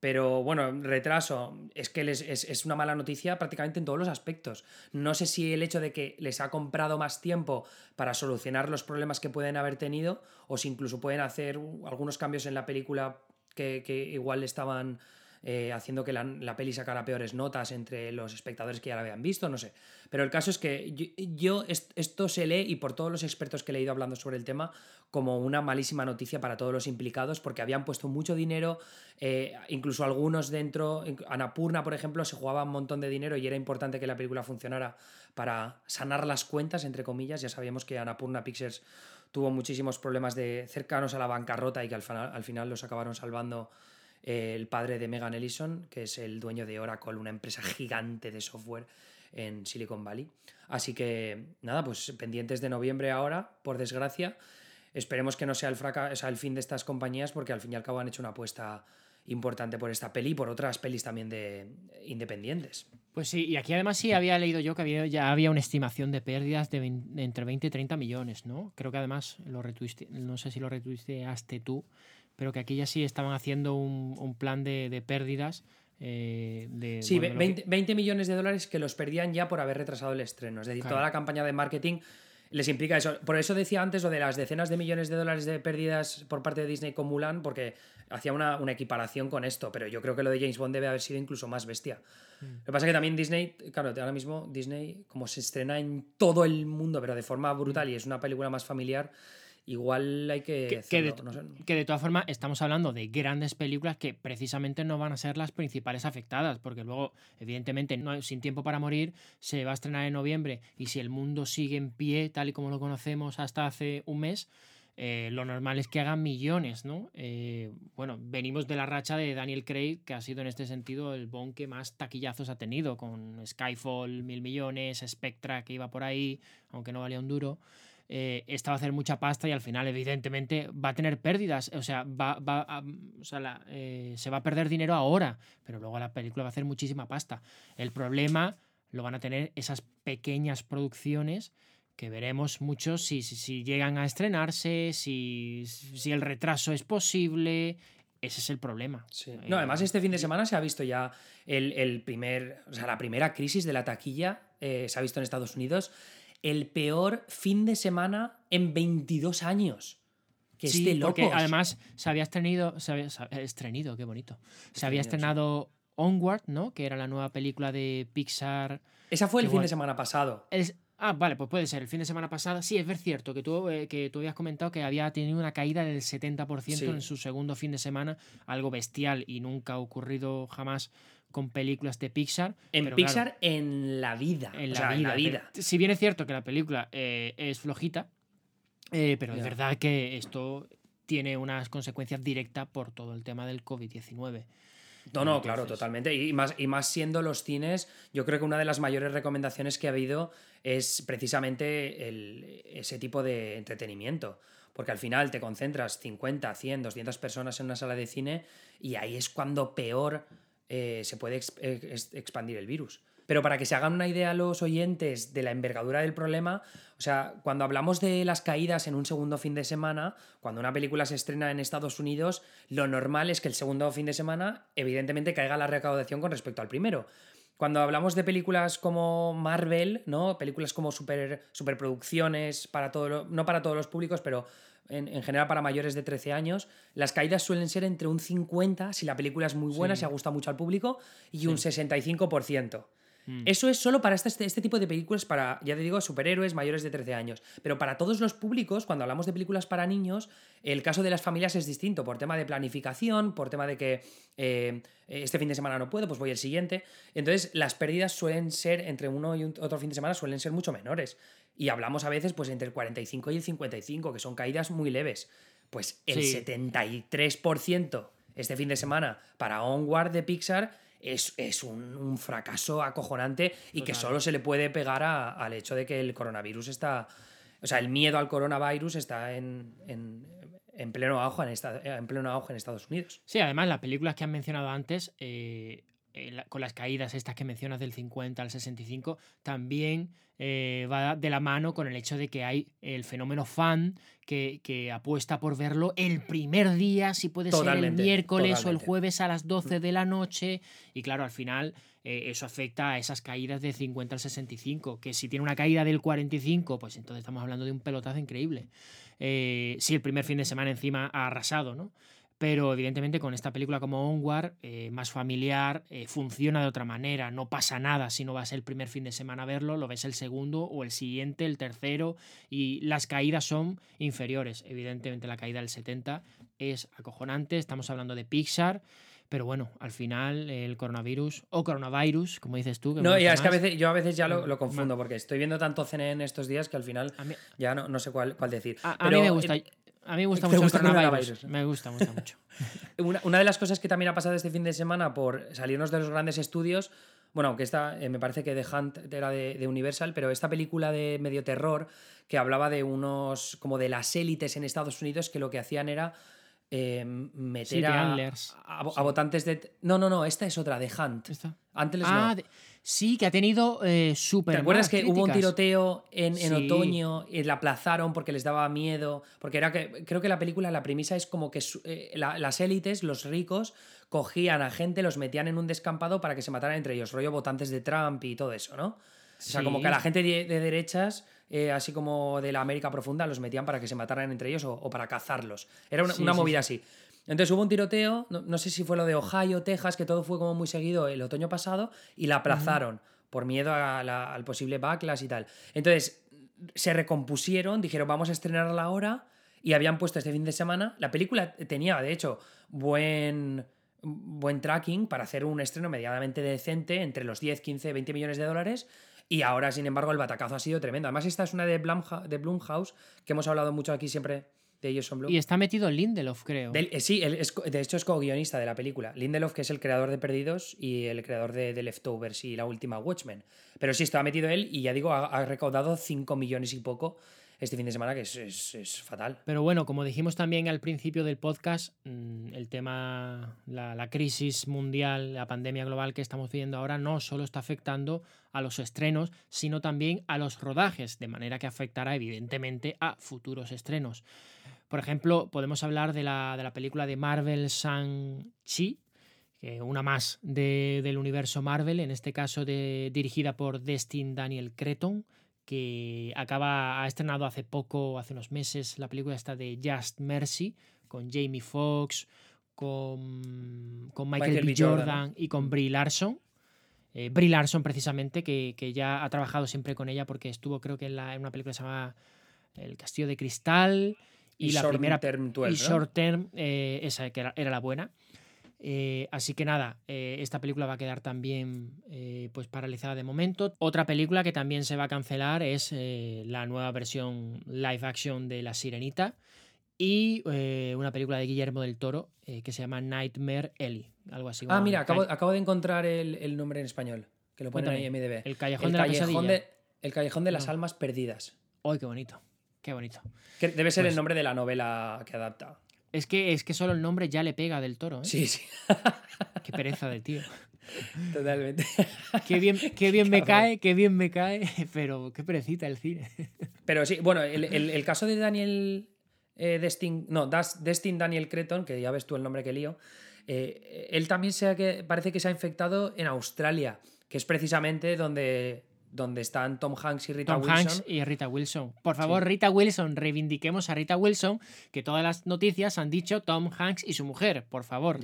Pero bueno, retraso, es que les- es, es una mala noticia prácticamente en todos los aspectos. No sé si el hecho de que les ha comprado más tiempo para solucionar los problemas que pueden haber tenido o si incluso pueden hacer algunos cambios en la película que, que igual estaban eh, haciendo que la, la peli sacara peores notas entre los espectadores que ya la habían visto, no sé. Pero el caso es que yo, yo est- esto se lee y por todos los expertos que he leído hablando sobre el tema como una malísima noticia para todos los implicados porque habían puesto mucho dinero, eh, incluso algunos dentro, Annapurna por ejemplo, se jugaba un montón de dinero y era importante que la película funcionara para sanar las cuentas, entre comillas. Ya sabíamos que Annapurna Pictures tuvo muchísimos problemas de cercanos a la bancarrota y que al final, al final los acabaron salvando el padre de Megan Ellison, que es el dueño de Oracle, una empresa gigante de software en Silicon Valley. Así que nada, pues pendientes de noviembre ahora, por desgracia. Esperemos que no sea el, fraca- o sea, el fin de estas compañías, porque al fin y al cabo han hecho una apuesta importante por esta peli y por otras pelis también de independientes. Pues sí, y aquí además sí había leído yo que había, ya había una estimación de pérdidas de, de entre 20 y 30 millones, ¿no? Creo que además lo retuiste, no sé si lo retuiteaste tú, pero que aquí ya sí estaban haciendo un, un plan de, de pérdidas. eh, de, Sí, bueno, de ve- lo que- 20, 20 millones de dólares que los perdían ya por haber retrasado el estreno. Es decir, Claro. toda la campaña de marketing les implica eso. Por eso decía antes lo de las decenas de millones de dólares de pérdidas por parte de Disney con Mulan, porque hacía una, una equiparación con esto. Pero yo creo que lo de James Bond debe haber sido incluso más bestia. Mm. Lo que pasa es que también Disney, claro, ahora mismo Disney, como se estrena en todo el mundo, pero de forma brutal y es una película más familiar, igual hay que. Que- que de- hacerlo, no sé. Que de todas formas estamos hablando de grandes películas que precisamente no van a ser las principales afectadas, porque luego, evidentemente, no, Sin Tiempo para Morir se va a estrenar en noviembre y si el mundo sigue en pie, tal y como lo conocemos hasta hace un mes, eh, lo normal es que hagan millones, ¿no? Eh, bueno, venimos de la racha de Daniel Craig, que ha sido en este sentido el Bond que más taquillazos ha tenido, con Skyfall, mil millones, Spectra, que iba por ahí, aunque no valía un duro eh, esta va a hacer mucha pasta y al final, evidentemente, va a tener pérdidas. O sea, va, va a- o sea, la- eh, se va a perder dinero ahora, pero luego la película va a hacer muchísima pasta. El problema lo van a tener esas pequeñas producciones que veremos muchos si, si, si llegan a estrenarse, si, si el retraso es posible. Ese es el problema. Sí. Eh, No, además este fin de semana se ha visto ya el, el primer, o sea, la primera crisis de la taquilla, eh, se ha visto en Estados Unidos, el peor fin de semana en 22 años. Que sí, es de porque locos. además se había estrenado, se había, se- estrenido, qué bonito. Se había sí. estrenado Onward, ¿no? Que era la nueva película de Pixar. Esa fue el fin de semana pasado. Es- ah, vale, pues puede ser. El fin de semana pasado. Sí, es ver cierto que tú, eh, que tú habías comentado que había tenido una caída del 70% Sí. en su segundo fin de semana, algo bestial y nunca ha ocurrido jamás con películas de Pixar. En pero Pixar, claro, en la vida. en o la sea, vida. en la pero- vida. Si bien es cierto que la película eh, es flojita, eh, pero es verdad que esto tiene unas consecuencias directas por todo el tema del COVID-19. No, no, claro, totalmente. Y más, y más siendo los cines, yo creo que una de las mayores recomendaciones que ha habido es precisamente el- ese tipo de entretenimiento. Porque al final te concentras 50, 100, 200 personas en una sala de cine y ahí es cuando peor eh, se puede ex- expandir el virus. Pero para que se hagan una idea los oyentes de la envergadura del problema, o sea, cuando hablamos de las caídas en un segundo fin de semana, cuando una película se estrena en Estados Unidos, lo normal es que el segundo fin de semana, evidentemente, caiga la recaudación con respecto al primero. Cuando hablamos de películas como Marvel, ¿no? Películas como super, superproducciones para todo lo- no para todos los públicos, pero en, en general para mayores de 13 años, las caídas suelen ser entre un 50 si la película es muy buena, Sí. si gusta mucho al público, y un 65%. Mm. Eso es solo para este, este tipo de películas, para, ya te digo, superhéroes mayores de 13 años. Pero para todos los públicos, cuando hablamos de películas para niños, el caso de las familias es distinto, por tema de planificación, por tema de que eh, este fin de semana no puedo, pues voy el siguiente. Entonces, las pérdidas suelen ser, entre uno y un- otro fin de semana, suelen ser mucho menores. Y hablamos a veces, pues, entre el 45 y el 55, que son caídas muy leves. Pues el Sí. 73% este fin de semana para Onward de Pixar es, es un, un fracaso acojonante y que solo se le puede pegar a- al hecho de que el coronavirus está. O sea, el miedo al coronavirus está en, en, en pleno, auge en, esta- en pleno auge en Estados Unidos. Sí, además las películas que han mencionado antes, eh, eh, la- con las caídas estas que mencionas del 50 al 65, también eh, va de la mano con el hecho de que hay el fenómeno fan que, que apuesta por verlo el primer día, si puede ser el Totalmente, miércoles o el jueves a las 12 de la noche. Y claro, al final eh, eso afecta a esas caídas del 50 al 65, que si tiene una caída del 45, pues entonces estamos hablando de un pelotazo increíble. Si el primer fin de semana encima ha arrasado, ¿no? Pero evidentemente con esta película como Onward, eh, más familiar, eh, funciona de otra manera. No pasa nada si no vas el primer fin de semana a verlo, lo ves el segundo o el siguiente, el tercero, y las caídas son inferiores. Evidentemente la caída del 70 es acojonante, estamos hablando de Pixar, pero bueno, al final el coronavirus, o coronavirus, como dices tú. que No, ya, es que a veces, yo a veces ya lo, lo confundo, porque estoy viendo tanto cine en estos días que al final mí, ya no, no sé cuál, cuál decir. a- mí me gusta. eh, A mí me gusta ¿te mucho gusta el el coronavirus. coronavirus? Me gusta, me gusta mucho. (laughs) Una, una de las cosas que también ha pasado este fin de semana por salirnos de los grandes estudios, bueno, aunque esta eh, me parece que The Hunt era de, de Universal, pero esta película de medio terror que hablaba de unos, como de las élites en Estados Unidos que lo que hacían era eh, meter Sí, a, a- a sí. votantes de... No, no, no, esta es otra, The Hunt. ¿Esta? Antes Ah, no. de- sí, que ha tenido eh, súper. ¿Te acuerdas que hubo un tiroteo en, en Sí. otoño y la aplazaron porque les daba miedo? Porque era que creo que la película, la premisa es como que eh, la- las élites, los ricos, cogían a gente, los metían en un descampado para que se mataran entre ellos, rollo votantes de Trump y todo eso, ¿no? O sea, como que a la gente de, de derechas, eh, así como de la América profunda, los metían para que se mataran entre ellos o, o para cazarlos. Era una, Sí, una sí, movida así. Entonces hubo un tiroteo, no, no sé si fue lo de Ohio, Texas, que todo fue como muy seguido el otoño pasado, y la aplazaron por miedo a la- al posible backlash y tal. Entonces se recompusieron, dijeron vamos a estrenarla ahora, y habían puesto este fin de semana. La película tenía, de hecho, buen, buen tracking para hacer un estreno medianamente decente, entre los 10, 15, 20 millones de dólares. Y ahora, sin embargo, el batacazo ha sido tremendo. Además, esta es una de, Blumha- de Blumhouse, que hemos hablado mucho aquí siempre de Jason Blum. Y está metido Lindelof, creo. Del- eh, sí, él es de hecho es co-guionista de la película. Lindelof, que es el creador de Perdidos y el creador de, de Leftovers y la última Watchmen. Pero sí, estaba metido él y ya digo, ha, ha recaudado 5 millones y poco este fin de semana, que es, es- es fatal. Pero bueno, como dijimos también al principio del podcast, mm, el tema, la, la crisis mundial, la pandemia global que estamos viviendo ahora no solo está afectando a los estrenos, sino también a los rodajes, de manera que afectará evidentemente a futuros estrenos. Por ejemplo, podemos hablar de la, de la película de Marvel Shang-Chi, que una más de- del universo Marvel, en este caso de- dirigida por Destin Daniel Cretton, que acaba, ha estrenado hace poco, hace unos meses, la película esta de Just Mercy, con Jamie Foxx, con, con Michael, Michael B. B. Jordan, Jordan y con Brie Larson. Eh, Brie Larson, precisamente, que, que ya ha trabajado siempre con ella porque estuvo, creo que en, la- en una película que se llama El Castillo de Cristal y, la Short primera Term 12, y ¿no? Short Term, eh, esa que era, era la buena. Eh, así que nada, eh, esta película va a quedar también eh, pues paralizada de momento. Otra película que también se va a cancelar es la nueva versión live action de La Sirenita y una película de Guillermo del Toro que se llama Nightmare Ellie, algo así. Ah, mira, acabo, de encontrar el, nombre en español, que lo ponen ahí en MDB. El Callejón de la El Callejón de las. Almas Perdidas. ¡Ay, qué bonito! Qué bonito. Que debe ser el pues nombre de la novela que adapta. Es que, es que solo el nombre ya le pega del toro. ¿eh? Sí, sí. (laughs) Qué pereza de tío. Totalmente. Qué bien, (laughs) qué bien me cae, qué bien me cae, (laughs) pero qué perecita el cine. Pero sí, bueno, el, caso de Daniel eh, Destin, no, Destin Daniel Creton, que ya ves tú el nombre que lío, eh, él también se que, parece que se ha infectado en Australia, que es precisamente donde donde están Tom Hanks y Rita Tom Wilson. Hanks y Rita Wilson. Por favor, Rita Wilson, reivindiquemos a Rita Wilson, que todas las noticias han dicho Tom Hanks y su mujer, por favor.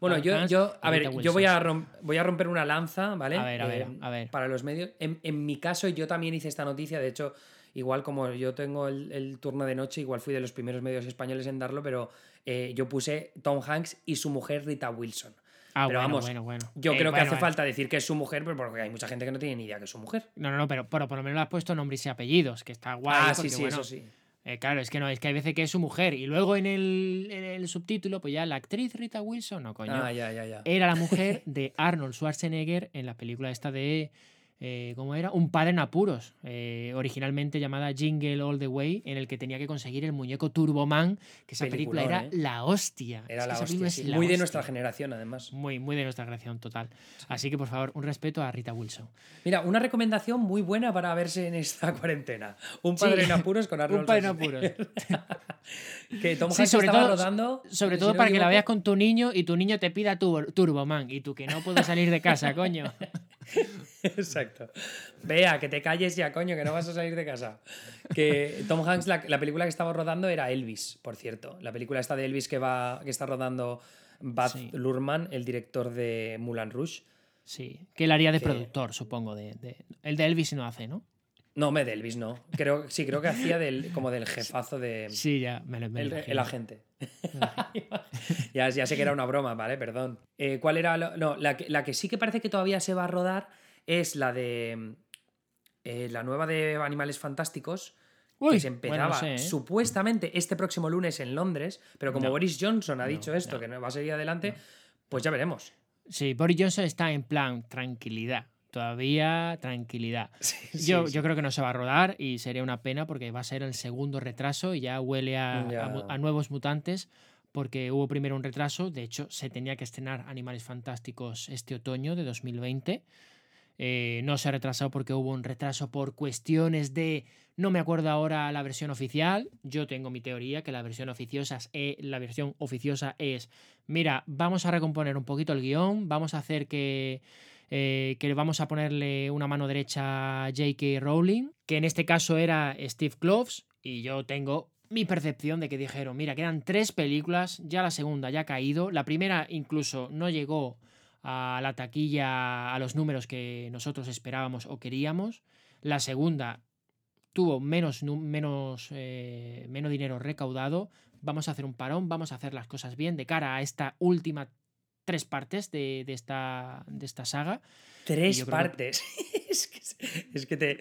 bueno, yo, yo, a ver, yo voy a, voy a romper una lanza, ¿vale? A ver, a ver, eh, a ver. Para los medios. En, mi caso, yo también hice esta noticia, de hecho, igual como yo tengo el, turno de noche, igual fui de los primeros medios españoles en darlo, pero eh, yo puse Tom Hanks y su mujer Rita Wilson. Ah, pero vamos, yo eh, creo que hace falta decir que es su mujer, porque hay mucha gente que no tiene ni idea que es su mujer. No, no, no, pero, por lo menos le has puesto nombres y apellidos, que está guay. Ah, sí, sí, eso sí. Eh, claro, es que no, es que hay veces que es su mujer. Y luego en el, en el subtítulo, pues ya la actriz Rita Wilson, no coño. Ah, ya, ya, ya. Era la (laughs) mujer de Arnold Schwarzenegger en la película esta de eh, ¿cómo era? Un padre en apuros, eh, originalmente llamada Jingle All the Way, en el que tenía que conseguir el muñeco Turboman, que esa película era ¿eh? la hostia. Era la hostia, muy de nuestra generación, además. Muy, muy de nuestra generación, total. Así que, por favor, un respeto a Rita Wilson. Mira, una recomendación muy buena para verse en esta (laughs) cuarentena. Un padre en apuros con (laughs) Arnold Un padre en apuros. (laughs) que Tom Hanks sobre estaba todo, rodando. Sobre todo para que la veas con tu niño y tu niño te pida Turboman y tú que no puedes salir de casa, coño. (laughs) Exacto. Vea, que te calles ya, coño, que no vas a salir de casa. Que Tom Hanks, la, película que estaba rodando era Elvis, por cierto. La película esta de Elvis que, va, que está rodando Baz Luhrmann, el director de Mulan Rouge. Sí, que él haría de productor, supongo. De, El de Elvis no hace, ¿no? No, me Elvis no. Creo, sí, creo que hacía del, como del (laughs) jefazo de. Sí, ya, me, lo el, agente. (laughs) ya, ya sé que era una broma, ¿vale? Perdón. Eh, ¿Cuál era? no, la que, la que sí que parece que todavía se va a rodar es la de. Eh, la nueva de Animales Fantásticos. que se empezaba ¿eh? supuestamente este próximo lunes en Londres, pero como Boris Johnson ha dicho esto, que no va a seguir adelante, pues ya veremos. Sí, Boris Johnson está en plan tranquilidad todavía tranquilidad. (laughs) yo, yo creo que no se va a rodar y sería una pena porque va a ser el segundo retraso y ya huele a, nuevos mutantes porque hubo primero un retraso, de hecho se tenía que estrenar Animales Fantásticos este otoño de 2020. Eh, no se ha retrasado porque hubo un retraso por cuestiones de, no me acuerdo ahora la versión oficial, yo tengo mi teoría que la versión oficiosa es, la versión oficiosa es, mira, vamos a recomponer un poquito el guion, vamos a hacer que eh, que vamos a ponerle una mano derecha a J.K. Rowling, que en este caso era Steve Kloves, y yo tengo mi percepción de que dijeron, mira, quedan tres películas, ya la segunda ya ha caído, la primera incluso no llegó a la taquilla, a los números que nosotros esperábamos o queríamos, la segunda tuvo menos, menos, eh, menos dinero recaudado, vamos a hacer un parón, vamos a hacer las cosas bien de cara a esta última tres partes de, esta, de esta saga. Tres partes. (laughs) es, que, te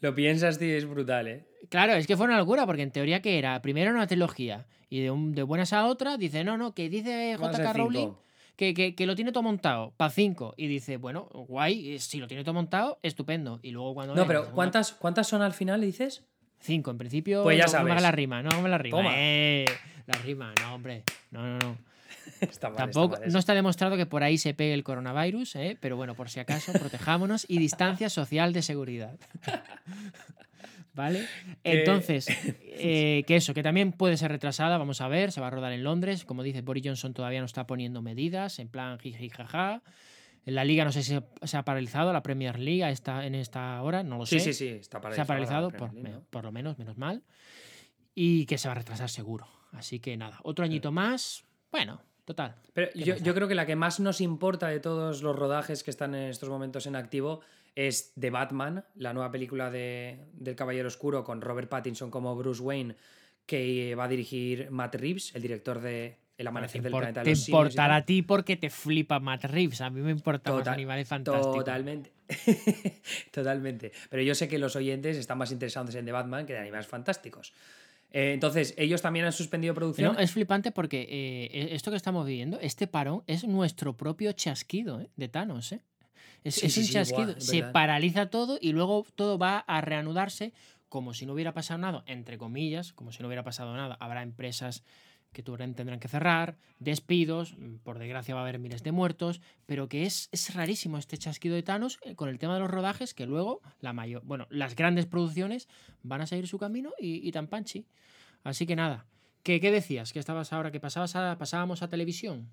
lo piensas, tío, es brutal, ¿eh? Claro, es que fue una locura, porque en teoría que era primero una trilogía y de, un, de buenas a otra dice, no, no, que dice JK Rowling que, que, lo tiene todo montado para cinco. Y dice, bueno, guay, si lo tiene todo montado, estupendo. Y luego cuando... No, pero ¿cuántas, ¿cuántas son al final, dices? Cinco, en principio. Pues ya sabes. No me la rima, no me la rima. Eh, la rima, no, hombre. No, no, no. (laughs) Tampoco, no está demostrado que por ahí se pegue el coronavirus, ¿eh? pero bueno, por si acaso, protejámonos y distancia social de seguridad. (laughs) ¿Vale? Entonces, (laughs) eh, que eso, que también puede ser retrasada, vamos a ver, se va a rodar en Londres. Como dice Boris Johnson, todavía no está poniendo medidas, en plan jiji jaja. La liga no sé si se ha paralizado, la Premier League está en esta hora, no lo sé. Sí, sí, sí, está paralizado. Se ha paralizado, por, por, lo menos, menos mal. Y que se va a retrasar seguro. Así que nada, otro añito más, bueno, Total. Pero yo, creo que la que más nos importa de todos los rodajes que están en estos momentos en activo es The Batman, la nueva película de, del Caballero Oscuro con Robert Pattinson como Bruce Wayne, que va a dirigir Matt Reeves, el director de el amanecer del planeta de te los y importará a ti porque te flipa Matt Reeves. A mí me importa más Total- Animales Fantásticos. Totalmente. (laughs) Totalmente. Pero yo sé que los oyentes están más interesados en The Batman que de Animales Fantásticos. Eh, entonces, ellos también han suspendido producción. No, es flipante porque eh, esto que estamos viviendo, este parón, es nuestro propio chasquido ¿eh? de Thanos. ¿eh? Es, Sí, es sí, un sí, chasquido. Se paraliza todo y luego todo va a reanudarse como si no hubiera pasado nada, entre comillas, como si no hubiera pasado nada. Habrá empresas que tendrán que cerrar, despidos, mm, por desgracia va a haber miles de muertos, pero que es, es rarísimo este chasquido de Thanos eh, con el tema de los rodajes, que luego la mayor, bueno, las grandes producciones van a seguir su camino y, tan panchi. Así que nada. ¿Qué, qué decías? ¿Que estabas ahora? ¿Que pasabas pasábamos a televisión?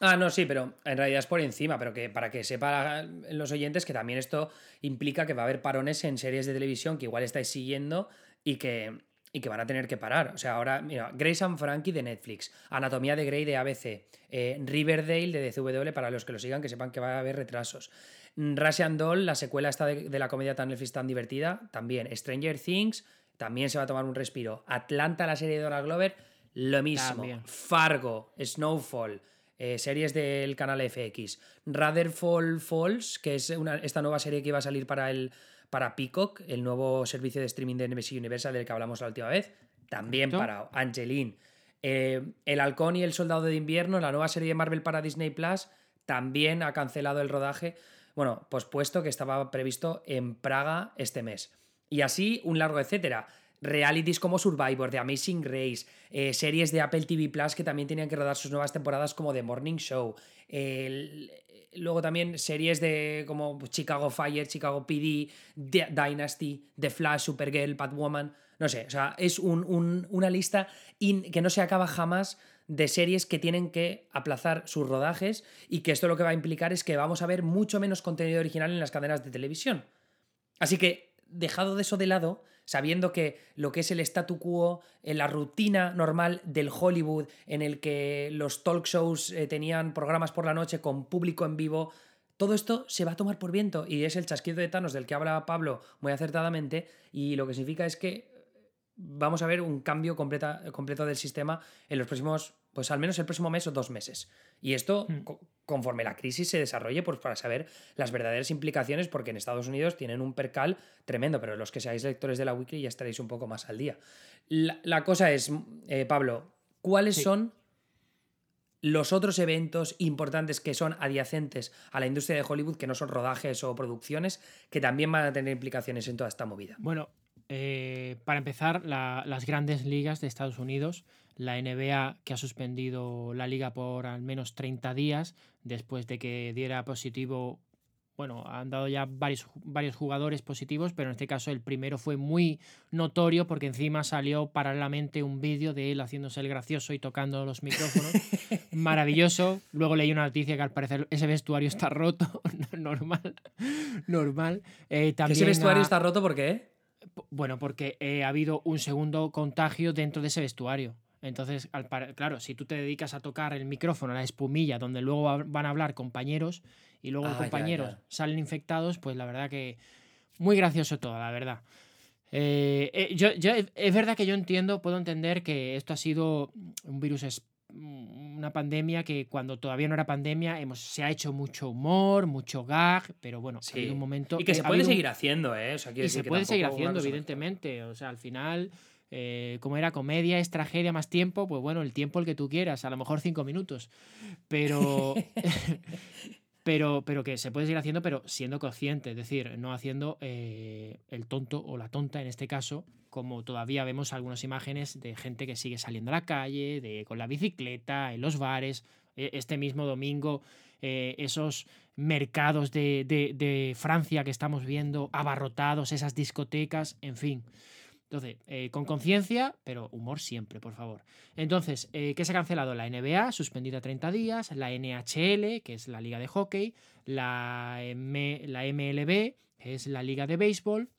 Ah, no, sí, pero en realidad es por encima, pero que para que sepan los oyentes que también esto implica que va a haber parones en series de televisión que igual estáis siguiendo y que, y que van a tener que parar. O sea, ahora, mira, Grace and Frankie de Netflix, Anatomía de Grey de ABC, eh, Riverdale de DCW, para los que lo sigan, que sepan que va a haber retrasos. Mm, Russian Doll, la secuela esta de, de la comedia tan Netflix tan divertida, también. Stranger Things, también se va a tomar un respiro. Atlanta, la serie de Dora Glover, lo mismo. También. Fargo, Snowfall, eh, series del canal FX. Rutherford Falls, que es una- esta nueva serie que iba a salir para, el, para Peacock, el nuevo servicio de streaming de NBC Universal del que hablamos la última vez, también para Angeline. Eh, el Halcón y el Soldado de Invierno, la nueva serie de Marvel para Disney Plus, también ha cancelado el rodaje. Bueno, pospuesto que estaba previsto en Praga este mes. Y así un largo etcétera. Realities como Survivor, The Amazing Race, eh, series de Apple TV Plus que también tenían que rodar sus nuevas temporadas como The Morning Show. luego también series de como Chicago Fire, Chicago PD, Dynasty, The Flash, Supergirl, Batwoman. No sé, o sea, es un- un- una lista que no se acaba jamás de series que tienen que aplazar sus rodajes y que esto lo que va a implicar es que vamos a ver mucho menos contenido original en las cadenas de televisión. Así que, dejado de eso de lado, sabiendo que lo que es el statu quo, en la rutina normal del Hollywood, en el que los talk shows eh, tenían programas por la noche con público en vivo, todo esto se va a tomar por viento y es el chasquido de Thanos del que habla Pablo muy acertadamente y lo que significa es que vamos a ver un cambio completa- completo del sistema en los próximos, pues al menos el próximo mes o dos meses. Y esto, Hmm. co- conforme la crisis se desarrolle, pues para saber las verdaderas implicaciones, porque en Estados Unidos tienen un percal tremendo, pero los que seáis lectores de la wiki ya estaréis un poco más al día. La, la cosa es, eh, Pablo, ¿cuáles Sí. son los otros eventos importantes que son adyacentes a la industria de Hollywood, que no son rodajes o producciones, que también van a tener implicaciones en toda esta movida? Bueno, eh, para empezar, la- las grandes ligas de Estados Unidos, la NBA que ha suspendido la liga por al menos 30 días después de que diera positivo, bueno, han dado ya varios, varios jugadores positivos, pero en este caso el primero fue muy notorio porque encima salió paralelamente un vídeo de él haciéndose el gracioso y tocando los micrófonos. (laughs) Maravilloso. Luego leí una noticia que al parecer ese vestuario está roto. (laughs) normal. Normal. Eh, también ese vestuario ha- está roto porque... ¿eh? P- Bueno, porque eh, ha habido un segundo contagio dentro de ese vestuario. Entonces, al claro, si tú te dedicas a tocar el micrófono, la espumilla, donde luego va- van a hablar compañeros y luego los Ah, ya, compañeros ya. salen infectados, pues la verdad que muy gracioso todo, la verdad. Eh, eh, yo, yo- es verdad que yo entiendo, puedo entender que esto ha sido un virus, es- una pandemia que cuando todavía no era pandemia hemos, se ha hecho mucho humor, mucho gag, pero bueno, ha habido un momento... Y que se ha puede habido un- seguir haciendo, ¿eh? O sea, y se que puede seguir haciendo, evidentemente. O sea, al final, eh, como era comedia, es tragedia más tiempo, pues bueno, el tiempo el que tú quieras, a lo mejor cinco minutos. Pero. (laughs) (laughs) pero, pero que se puede seguir haciendo, pero siendo consciente, es decir, no haciendo eh, el tonto o la tonta en este caso, como todavía vemos algunas imágenes de gente que sigue saliendo a la calle, de, con la bicicleta, en los bares. E- Este mismo domingo, eh, esos mercados de, de- de Francia que estamos viendo abarrotados, esas discotecas, en fin. Entonces, eh, con conciencia, pero humor siempre, por favor. Entonces, eh, ¿qué se ha cancelado? La NBA, suspendida 30 días, la NHL, que es la liga de hockey, la, M- la MLB, que es la liga de béisbol.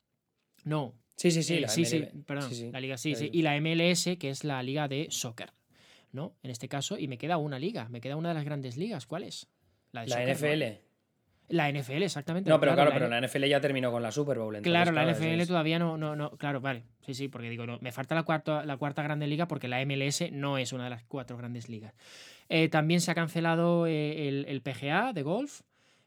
No, Sí, sí, sí. eh, la sí, perdón, Sí, sí. la liga sí, La sí, y la MLS, que es la liga de soccer, ¿no? En este caso, y me queda una liga, me queda una de las grandes ligas, ¿cuál es? de La soccer, ¿no? La NFL, exactamente. No, pero claro, pero la NFL ya terminó con la Super Bowl. claro, la NFL todavía no, no, no. Claro, vale. Sí, sí, porque digo, no, me falta la cuarta, la cuarta grande liga porque la MLS no es una de las cuatro grandes ligas. Eh, también se ha cancelado eh, el, el, PGA de golf.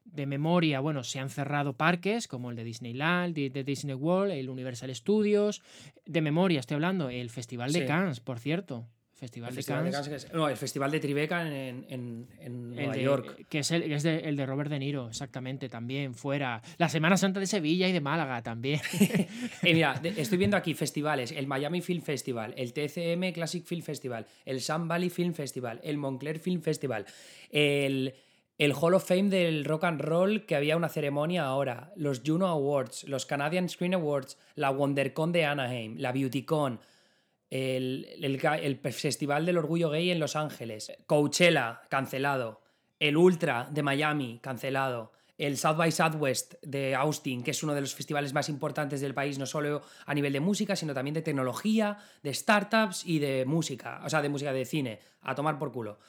De memoria, bueno, se han cerrado parques como el de Disneyland, de, Disney World, el Universal Studios. De memoria, estoy hablando, el Festival de Cannes, por cierto. Festival, de Cannes. no, el Festival de Tribeca en, en, en Nueva York. Que es, el, es el de Robert De Niro, exactamente, también, fuera. La Semana Santa de Sevilla y de Málaga también. (laughs) Eh, mira, (laughs) estoy viendo aquí festivales, el Miami Film Festival, el TCM Classic Film Festival, el Sun Valley Film Festival, el Montclair Film Festival, el, el Hall of Fame del Rock and Roll, que había una ceremonia ahora, los Juno Awards, los Canadian Screen Awards, la WonderCon de Anaheim, la BeautyCon, el, el, Festival del Orgullo Gay en Los Ángeles, Coachella, cancelado, el Ultra de Miami, cancelado, el South by Southwest de Austin, que es uno de los festivales más importantes del país, no solo a nivel de música, sino también de tecnología, de startups y de música, o sea, de música de cine, a tomar por culo.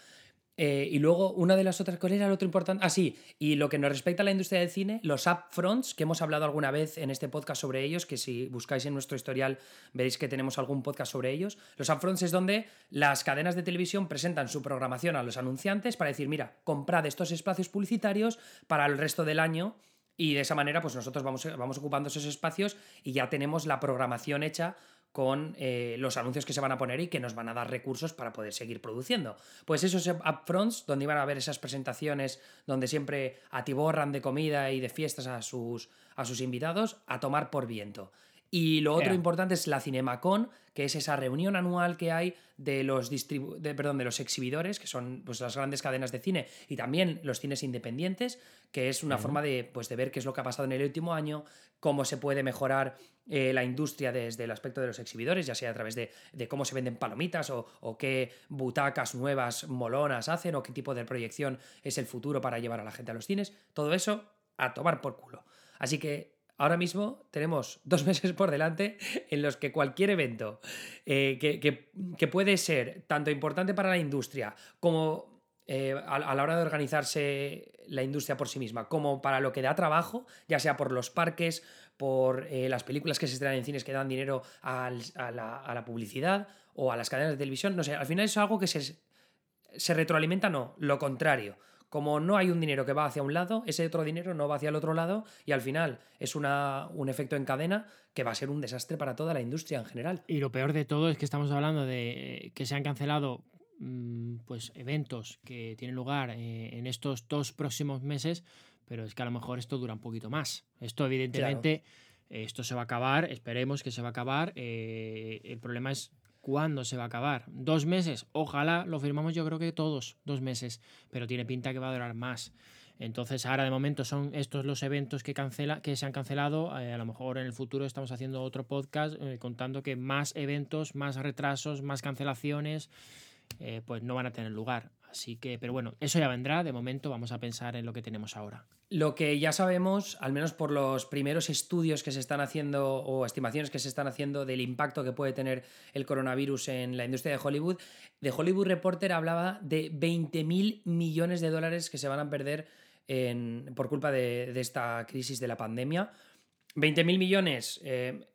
Eh, y luego, una de las otras, ¿cuál era el otro importante? Ah, sí, y lo que nos respecta a la industria del cine, los upfronts, que hemos hablado alguna vez en este podcast sobre ellos, que si buscáis en nuestro historial veréis que tenemos algún podcast sobre ellos. Los upfronts es donde las cadenas de televisión presentan su programación a los anunciantes para decir, mira, comprad estos espacios publicitarios para el resto del año. Y de esa manera, pues nosotros vamos, vamos ocupando esos espacios y ya tenemos la programación hecha con eh, los anuncios que se van a poner y que nos van a dar recursos para poder seguir produciendo. Pues esos upfronts, donde iban a haber esas presentaciones donde siempre atiborran de comida y de fiestas a sus, a sus invitados, a tomar por viento. Y lo otro importante es la CinemaCon, que es esa reunión anual que hay de los, de, perdón, de los exhibidores, que son pues, las grandes cadenas de cine, y también los cines independientes, que es una forma de, pues, de ver qué es lo que ha pasado en el último año, cómo se puede mejorar eh, la industria desde el aspecto de los exhibidores, ya sea a través de, cómo se venden palomitas o, o, qué butacas nuevas molonas hacen o qué tipo de proyección es el futuro para llevar a la gente a los cines. Todo eso a tomar por culo. Así que ahora mismo tenemos (laughs) dos meses por delante en los que cualquier evento eh, que, puede ser tanto importante para la industria como eh, a, la hora de organizarse la industria por sí misma, como para lo que da trabajo, ya sea por los parques, por eh, las películas que se estrenan en cines que dan dinero a, la, publicidad o a las cadenas de televisión, no sé, al final es algo que se, se retroalimenta, no, lo contrario como no hay un dinero que va hacia un lado, ese otro dinero no va hacia el otro lado y al final es una, un efecto en cadena que va a ser un desastre para toda la industria en general. Y lo peor de todo es que estamos hablando de que se han cancelado pues eventos que tienen lugar eh, en estos dos próximos meses, pero es que a lo mejor esto dura un poquito más. Esto evidentemente, esto se va a acabar, esperemos que se va a acabar. Eh, el problema es ¿Cuándo se va a acabar? ¿Dos meses? Ojalá lo firmamos yo creo que todos, dos meses, pero tiene pinta que va a durar más. Entonces ahora de momento son estos los eventos que, cancela, que se han cancelado. Eh, a lo mejor en el futuro estamos haciendo otro podcast eh, contando que más eventos, más retrasos, más cancelaciones, eh, pues no van a tener lugar. Así que, pero bueno, eso ya vendrá. De momento vamos a pensar en lo que tenemos ahora. Lo que ya sabemos, al menos por los primeros estudios que se están haciendo o estimaciones que se están haciendo del impacto que puede tener el coronavirus en la industria de Hollywood, de Hollywood Reporter hablaba de 20 mil millones de dólares que se van a perder por culpa de, esta crisis de la pandemia. 20 mil millones. Eh,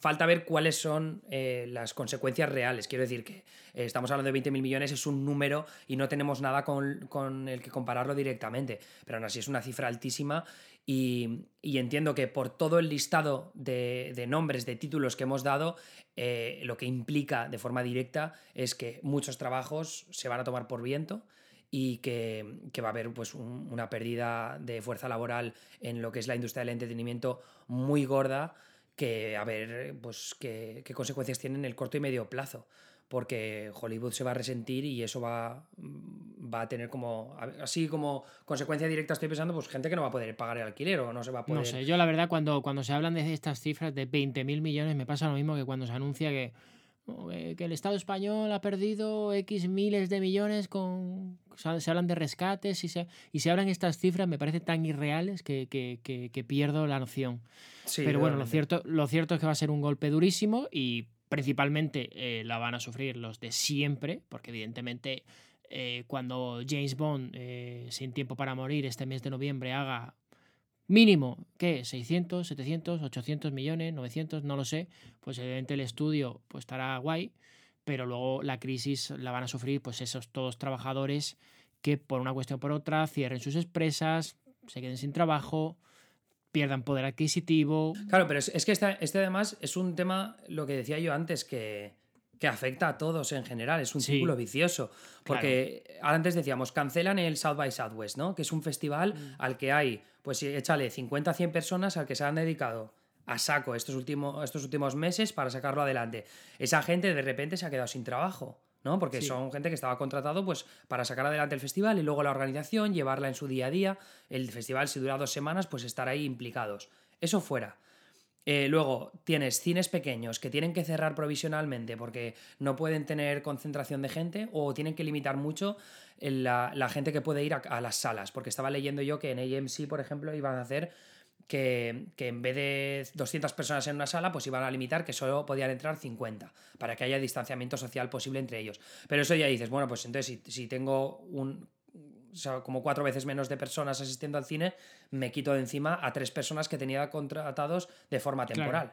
falta ver cuáles son eh, las consecuencias reales. Quiero decir que eh, estamos hablando de 20.000 millones, es un número y no tenemos nada con, el que compararlo directamente, pero aún así es una cifra altísima y, entiendo que por todo el listado de, nombres, de títulos que hemos dado, eh, lo que implica de forma directa es que muchos trabajos se van a tomar por viento y que, va a haber pues, una pérdida de fuerza laboral en lo que es la industria del entretenimiento muy gorda que a ver pues, qué, consecuencias tiene en el corto y medio plazo. Porque Hollywood se va a resentir y eso va, va a tener como. Así como consecuencia directa, estoy pensando, pues gente que no va a poder pagar el alquiler o no se va a poder. No sé, yo la verdad, cuando, cuando se hablan de estas cifras de 20.000 millones, me pasa lo mismo que cuando se anuncia que que el Estado español ha perdido X miles de millones con... Se hablan de rescates y se, y se hablan estas cifras, me parecen tan irreales que, que, que, pierdo la noción. Pero bueno, lo cierto, lo cierto es que va a ser un golpe durísimo y principalmente eh, la van a sufrir los de siempre, porque evidentemente eh, cuando James Bond, eh, sin tiempo para morir, este mes de noviembre haga mínimo, ¿qué? 600, 700, 800 millones, 900, no lo sé, pues evidentemente el estudio pues estará guay, pero luego la crisis la van a sufrir pues esos todos trabajadores que por una cuestión o por otra cierren sus empresas, se queden sin trabajo, pierdan poder adquisitivo. Claro, pero es, que este, este, además es un tema, lo que decía yo antes, que, que afecta a todos en general, es un círculo vicioso. Porque antes decíamos, cancelan el South by Southwest, ¿no? Que es un festival mm. al que hay, pues échale 50 a 100 personas al que se han dedicado a saco estos últimos, estos últimos meses para sacarlo adelante. Esa gente de repente se ha quedado sin trabajo. ¿no? Porque son gente que estaba contratado pues, para sacar adelante el festival y luego la organización, llevarla en su día a día. El festival, si dura dos semanas, pues estar ahí implicados. Eso fuera. Eh, luego tienes cines pequeños que tienen que cerrar provisionalmente porque no pueden tener concentración de gente o tienen que limitar mucho la, gente que puede ir a, a, las salas. Porque estaba leyendo yo que en AMC, por ejemplo, iban a hacer que, en vez de 200 personas en una sala, pues iban a limitar que solo podían entrar 50, para que haya distanciamiento social posible entre ellos. Pero eso ya dices, bueno, pues entonces si, tengo un, como cuatro veces menos de personas asistiendo al cine, me quito de encima a tres personas que tenía contratados de forma temporal.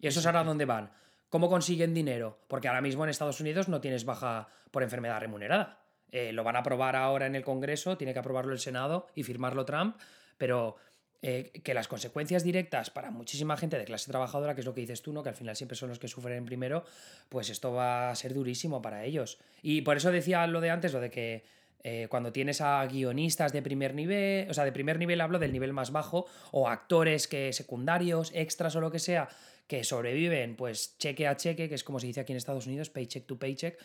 Y eso es ahora dónde van. ¿Cómo consiguen dinero? Porque ahora mismo en Estados Unidos no tienes baja por enfermedad remunerada. Eh, lo van a aprobar ahora en el Congreso, tiene que aprobarlo el Senado y firmarlo Trump, pero eh, que las consecuencias directas para muchísima gente de clase trabajadora, que es lo que dices tú, ¿no? que al final siempre son los que sufren primero, pues esto va a ser durísimo para ellos. Y por eso decía lo de antes, lo de que eh, cuando tienes a guionistas de primer nivel, o sea, de primer nivel hablo del nivel más bajo, o actores que secundarios, extras o lo que sea, que sobreviven, pues cheque a cheque, que es como se dice aquí en Estados Unidos, paycheck to paycheck,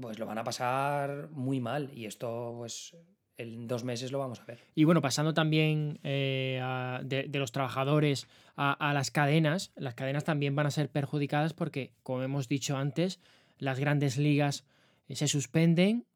pues lo van a pasar muy mal. Y esto, pues, en dos meses lo vamos a ver. Y bueno, pasando también eh, de, los trabajadores a, las cadenas, las cadenas también van a ser perjudicadas porque, como hemos dicho antes, las grandes ligas eh, se suspenden,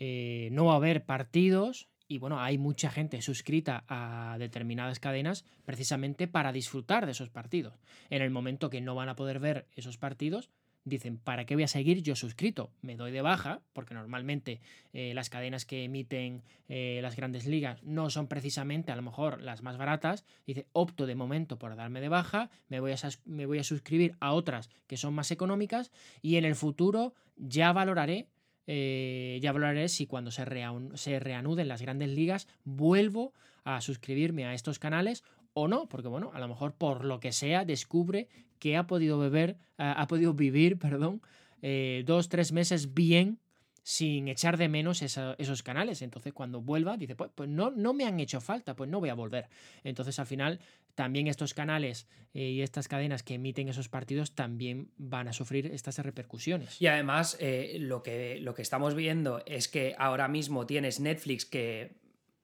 eh, no va a haber partidos y bueno, hay mucha gente suscrita a determinadas cadenas precisamente para disfrutar de esos partidos. En el momento que no van a poder ver esos partidos, dicen, ¿para qué voy a seguir yo suscrito? Me doy de baja, porque normalmente eh, las cadenas que emiten eh, las grandes ligas no son precisamente a lo mejor las más baratas. Dice, opto de momento por darme de baja, me voy a, me voy a suscribir a otras que son más económicas y en el futuro ya valoraré. Eh, ya valoraré si cuando se, reanuden las grandes ligas vuelvo a suscribirme a estos canales o no, porque bueno, a lo mejor por lo que sea descubre que ha podido beber, ha podido vivir, (laughs) perdón, eh, dos, tres meses bien sin echar de menos esos canales. Entonces, cuando vuelva, dice, pues, pues, no, no me han hecho falta, pues no voy a volver. Entonces, al final, también estos canales eh, y estas cadenas que emiten esos partidos también van a sufrir estas repercusiones. Y además, eh, lo, que, lo que estamos viendo es que ahora mismo tienes Netflix que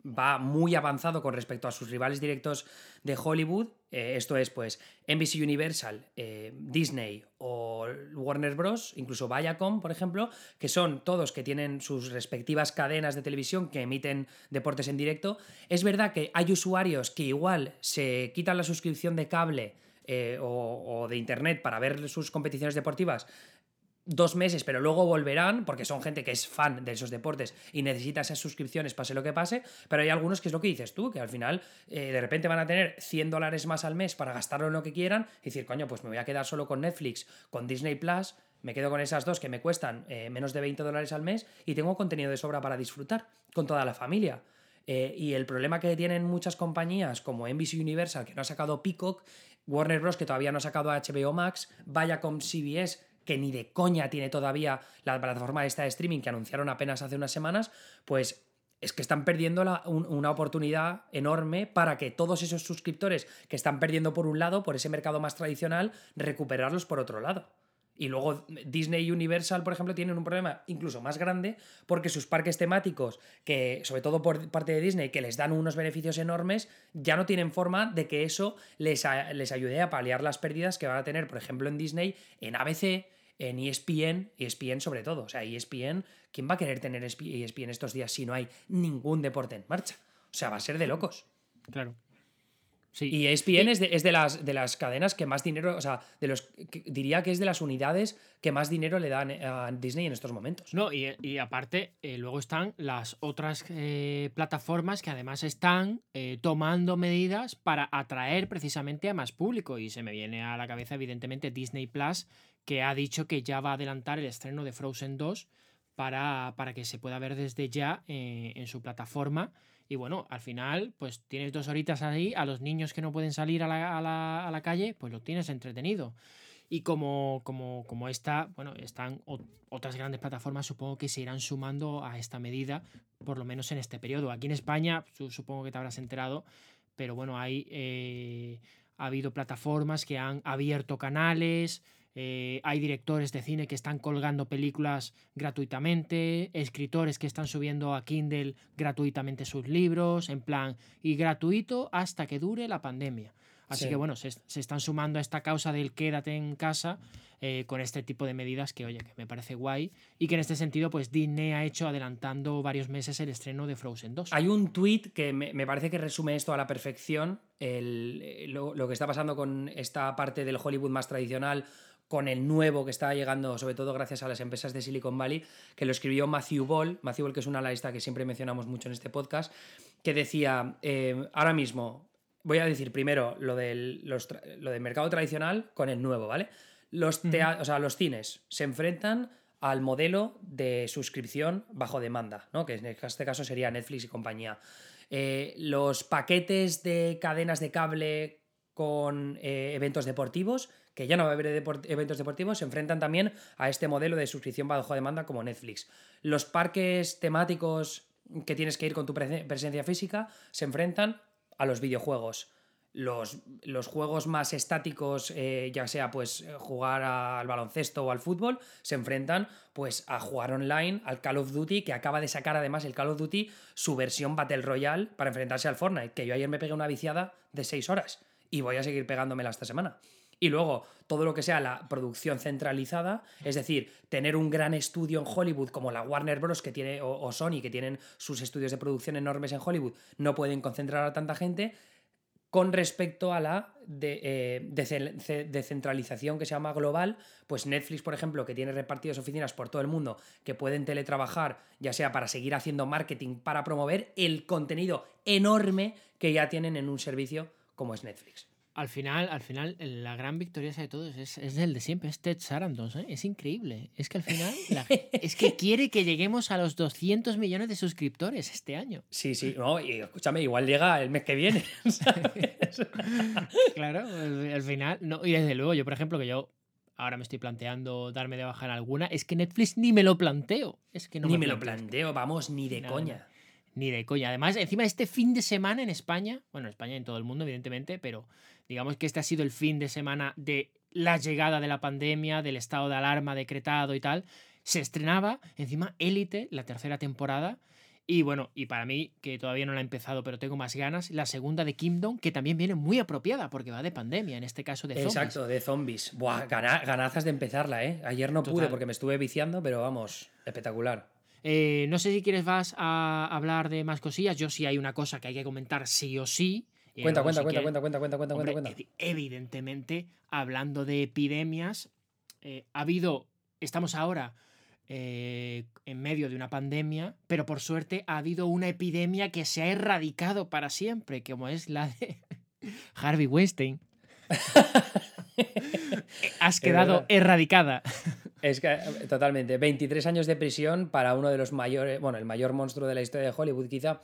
va muy avanzado con respecto a sus rivales directos de Hollywood. Eh, esto es, pues, NBC Universal, eh, Disney o Warner Bros., incluso Viacom, por ejemplo, que son todos que tienen sus respectivas cadenas de televisión que emiten deportes en directo. Es verdad que hay usuarios que igual se quitan la suscripción de cable eh, o, o, de internet para ver sus competiciones deportivas dos meses, pero luego volverán, porque son gente que es fan de esos deportes y necesita esas suscripciones, pase lo que pase, pero hay algunos que es lo que dices tú, que al final eh, de repente van a tener 100 dólares más al mes para gastarlo en lo que quieran y decir, coño, pues me voy a quedar solo con Netflix, con Disney Plus, me quedo con esas dos que me cuestan eh, menos de 20 dólares al mes y tengo contenido de sobra para disfrutar con toda la familia. Eh, y el problema que tienen muchas compañías como NBC Universal, que no ha sacado Peacock, Warner Bros., que todavía no ha sacado HBO Max, vaya con CBS, que ni de coña tiene todavía la plataforma esta de streaming que anunciaron apenas hace unas semanas, pues es que están perdiendo una oportunidad enorme para que todos esos suscriptores que están perdiendo por un lado, por ese mercado más tradicional, recuperarlos por otro lado. Y luego Disney y Universal, por ejemplo, tienen un problema incluso más grande porque sus parques temáticos, que sobre todo por parte de Disney, que les dan unos beneficios enormes, ya no tienen forma de que eso les, les ayude a paliar las pérdidas que van a tener, por ejemplo, en Disney, en ABC, en ESPN, ESPN sobre todo. O sea, ESPN, ¿quién va a querer tener ESPN estos días si no hay ningún deporte en marcha? O sea, va a ser de locos. Claro. Y ESPN es, de, es de, las, de las cadenas que más dinero, o sea, de los, diría que es de las unidades que más dinero le dan a Disney en estos momentos. No, y, aparte, eh, luego están las otras eh, plataformas que además están eh, tomando medidas para atraer precisamente a más público. Y se me viene a la cabeza, evidentemente, Disney Plus, que ha dicho que ya va a adelantar el estreno de Frozen 2 para, para que se pueda ver desde ya en su plataforma. Y bueno, al final, pues tienes dos horitas ahí, a los niños que no pueden salir a la, a la, a la calle, pues lo tienes entretenido. Y como, como, como esta, bueno, están otras grandes plataformas, supongo que se irán sumando a esta medida, por lo menos en este periodo. Aquí en España, supongo que te habrás enterado, pero bueno, hay, eh, ha habido plataformas que han abierto canales, eh, hay directores de cine que están colgando películas gratuitamente, escritores que están subiendo a Kindle gratuitamente sus libros, en plan, y gratuito hasta que dure la pandemia. Así que bueno, se, están sumando a esta causa del quédate en casa eh, con este tipo de medidas que, oye, que me parece guay y que en este sentido, pues Disney ha hecho adelantando varios meses el estreno de Frozen 2. Hay un tweet que me, parece que resume esto a la perfección, el, lo, lo que está pasando con esta parte del Hollywood más tradicional con el nuevo que está llegando, sobre todo gracias a las empresas de Silicon Valley, que lo escribió Matthew Ball, Matthew Ball que es una analista que siempre mencionamos mucho en este podcast, que decía, eh, ahora mismo, voy a decir primero lo del, lo del mercado tradicional con el nuevo, ¿vale? Los, o sea, los cines se enfrentan al modelo de suscripción bajo demanda, ¿no? que en este caso sería Netflix y compañía. Eh, los paquetes de cadenas de cable con eh, eventos deportivos que ya no va a haber eventos deportivos, se enfrentan también a este modelo de suscripción bajo demanda como Netflix. Los parques temáticos que tienes que ir con tu presencia física se enfrentan a los videojuegos. Los, los juegos más estáticos, eh, ya sea pues jugar al baloncesto o al fútbol, se enfrentan pues a jugar online al Call of Duty, que acaba de sacar además el Call of Duty su versión Battle Royale para enfrentarse al Fortnite, que yo ayer me pegué una viciada de 6 horas y voy a seguir pegándomela esta semana. Y luego todo lo que sea la producción centralizada, es decir, tener un gran estudio en Hollywood como la Warner Bros. que tiene, o, Sony, que tienen sus estudios de producción enormes en Hollywood, no pueden concentrar a tanta gente con respecto a la de, eh, descentralización que se llama global, pues Netflix, por ejemplo, que tiene repartidas oficinas por todo el mundo, que pueden teletrabajar, ya sea para seguir haciendo marketing, para promover el contenido enorme que ya tienen en un servicio como es Netflix al final, al final, la gran victoria de todos es, es el de siempre, es Ted Sarandos, ¿eh? Es increíble. Es que al final, (laughs) es que quiere que lleguemos a los 200 millones de suscriptores este año. Sí, sí, no, y escúchame, igual llega el mes que viene. (laughs) (laughs) claro, al final, no, y desde luego, yo, por ejemplo, que yo ahora me estoy planteando darme de baja en alguna, es que Netflix ni me lo planteo. Es que no ni me, lo planteo, vamos, ni de coña. Ni de coña. Además, encima este fin de semana en España, bueno, en España y en todo el mundo, evidentemente, pero digamos que este ha sido el fin de semana de la llegada de la pandemia, del estado de alarma decretado y tal. Se estrenaba encima Élite, la tercera temporada. Y bueno, y para mí, que todavía no la he empezado, pero tengo más ganas, la segunda de Kingdom, que también viene muy apropiada, porque va de pandemia, en este caso de zombies. Exacto, de zombies. Buah, ganazas de empezarla, ¿eh? Ayer no pude porque me estuve viciando, pero vamos, espectacular. Eh, no sé si quieres vas a hablar de más cosillas. Yo sí hay una cosa que hay que comentar sí o sí. Cuenta, cuenta, cuenta, cuenta, cuenta, cuenta, cuenta, cuenta, cuenta. Evidentemente, hablando de epidemias, eh, ha habido, estamos ahora eh, en medio de una pandemia, pero por suerte ha habido una epidemia que se ha erradicado para siempre, como es la de (laughs) Harvey Weinstein. (laughs) Has quedado erradicada. Es que totalmente. 23 años de prisión para uno de los mayores, bueno, el mayor monstruo de la historia de Hollywood, quizá,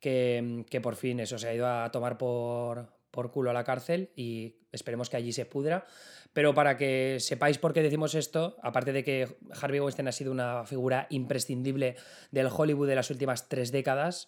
que, que por fin eso se ha ido a tomar por, por culo a la cárcel y esperemos que allí se pudra. Pero para que sepáis por qué decimos esto, aparte de que Harvey Weinstein ha sido una figura imprescindible del Hollywood de las últimas tres décadas,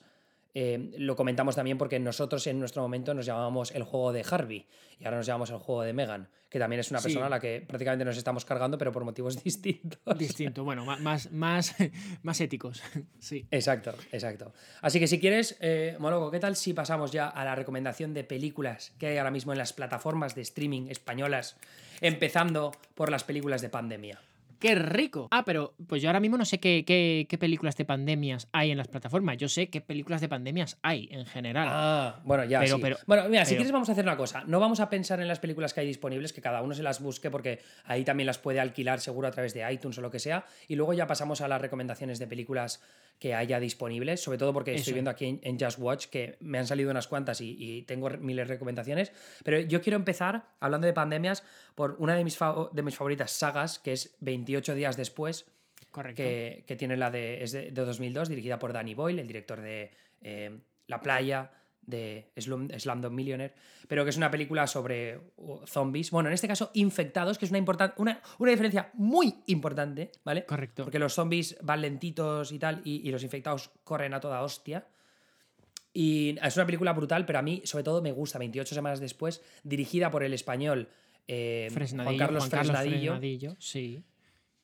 eh, lo comentamos también porque nosotros en nuestro momento nos llamábamos el juego de Harvey y ahora nos llamamos el juego de Megan, que también es una persona a la que prácticamente nos estamos cargando, pero por motivos (laughs) distintos. Distinto, bueno, más, más, (laughs) más éticos. (laughs) Sí. Exacto, exacto. Así que si quieres, eh, ¿qué tal si pasamos ya a la recomendación de películas que hay ahora mismo en las plataformas de streaming españolas, empezando por las películas de pandemia? ¡Qué rico! Ah, pero pues yo ahora mismo no sé qué, qué, qué películas de pandemias hay en las plataformas. Yo sé qué películas de pandemias hay en general. Ah, bueno, ya. Pero- sí. pero- bueno, mira, si pero- quieres, vamos a hacer una cosa. No vamos a pensar en las películas que hay disponibles, que cada uno se las busque, porque ahí también las puede alquilar seguro a través de iTunes o lo que sea. Y luego ya pasamos a las recomendaciones de películas que haya disponibles, sobre todo porque Eso. estoy viendo aquí en, en Just Watch que me han salido unas cuantas y, y tengo miles de recomendaciones. Pero yo quiero empezar, hablando de pandemias, por una de mis, de mis favoritas sagas, que es 28 días después, Correcto. que, que tiene la de, es de, de 2002, dirigida por Danny Boyle, el director de eh, La playa, de Slum, Slumdog Millionaire, pero que es una película sobre uh, zombies, bueno, en este caso infectados, que es una, importan- una, una diferencia muy importante, ¿vale? Correcto. Porque los zombies van lentitos y tal, y, y los infectados corren a toda hostia. Y es una película brutal, pero a mí, sobre todo, me gusta 28 semanas después, dirigida por el español eh, Fresnadillo, Juan Carlos Fresnadillo. Fresnadillo, sí.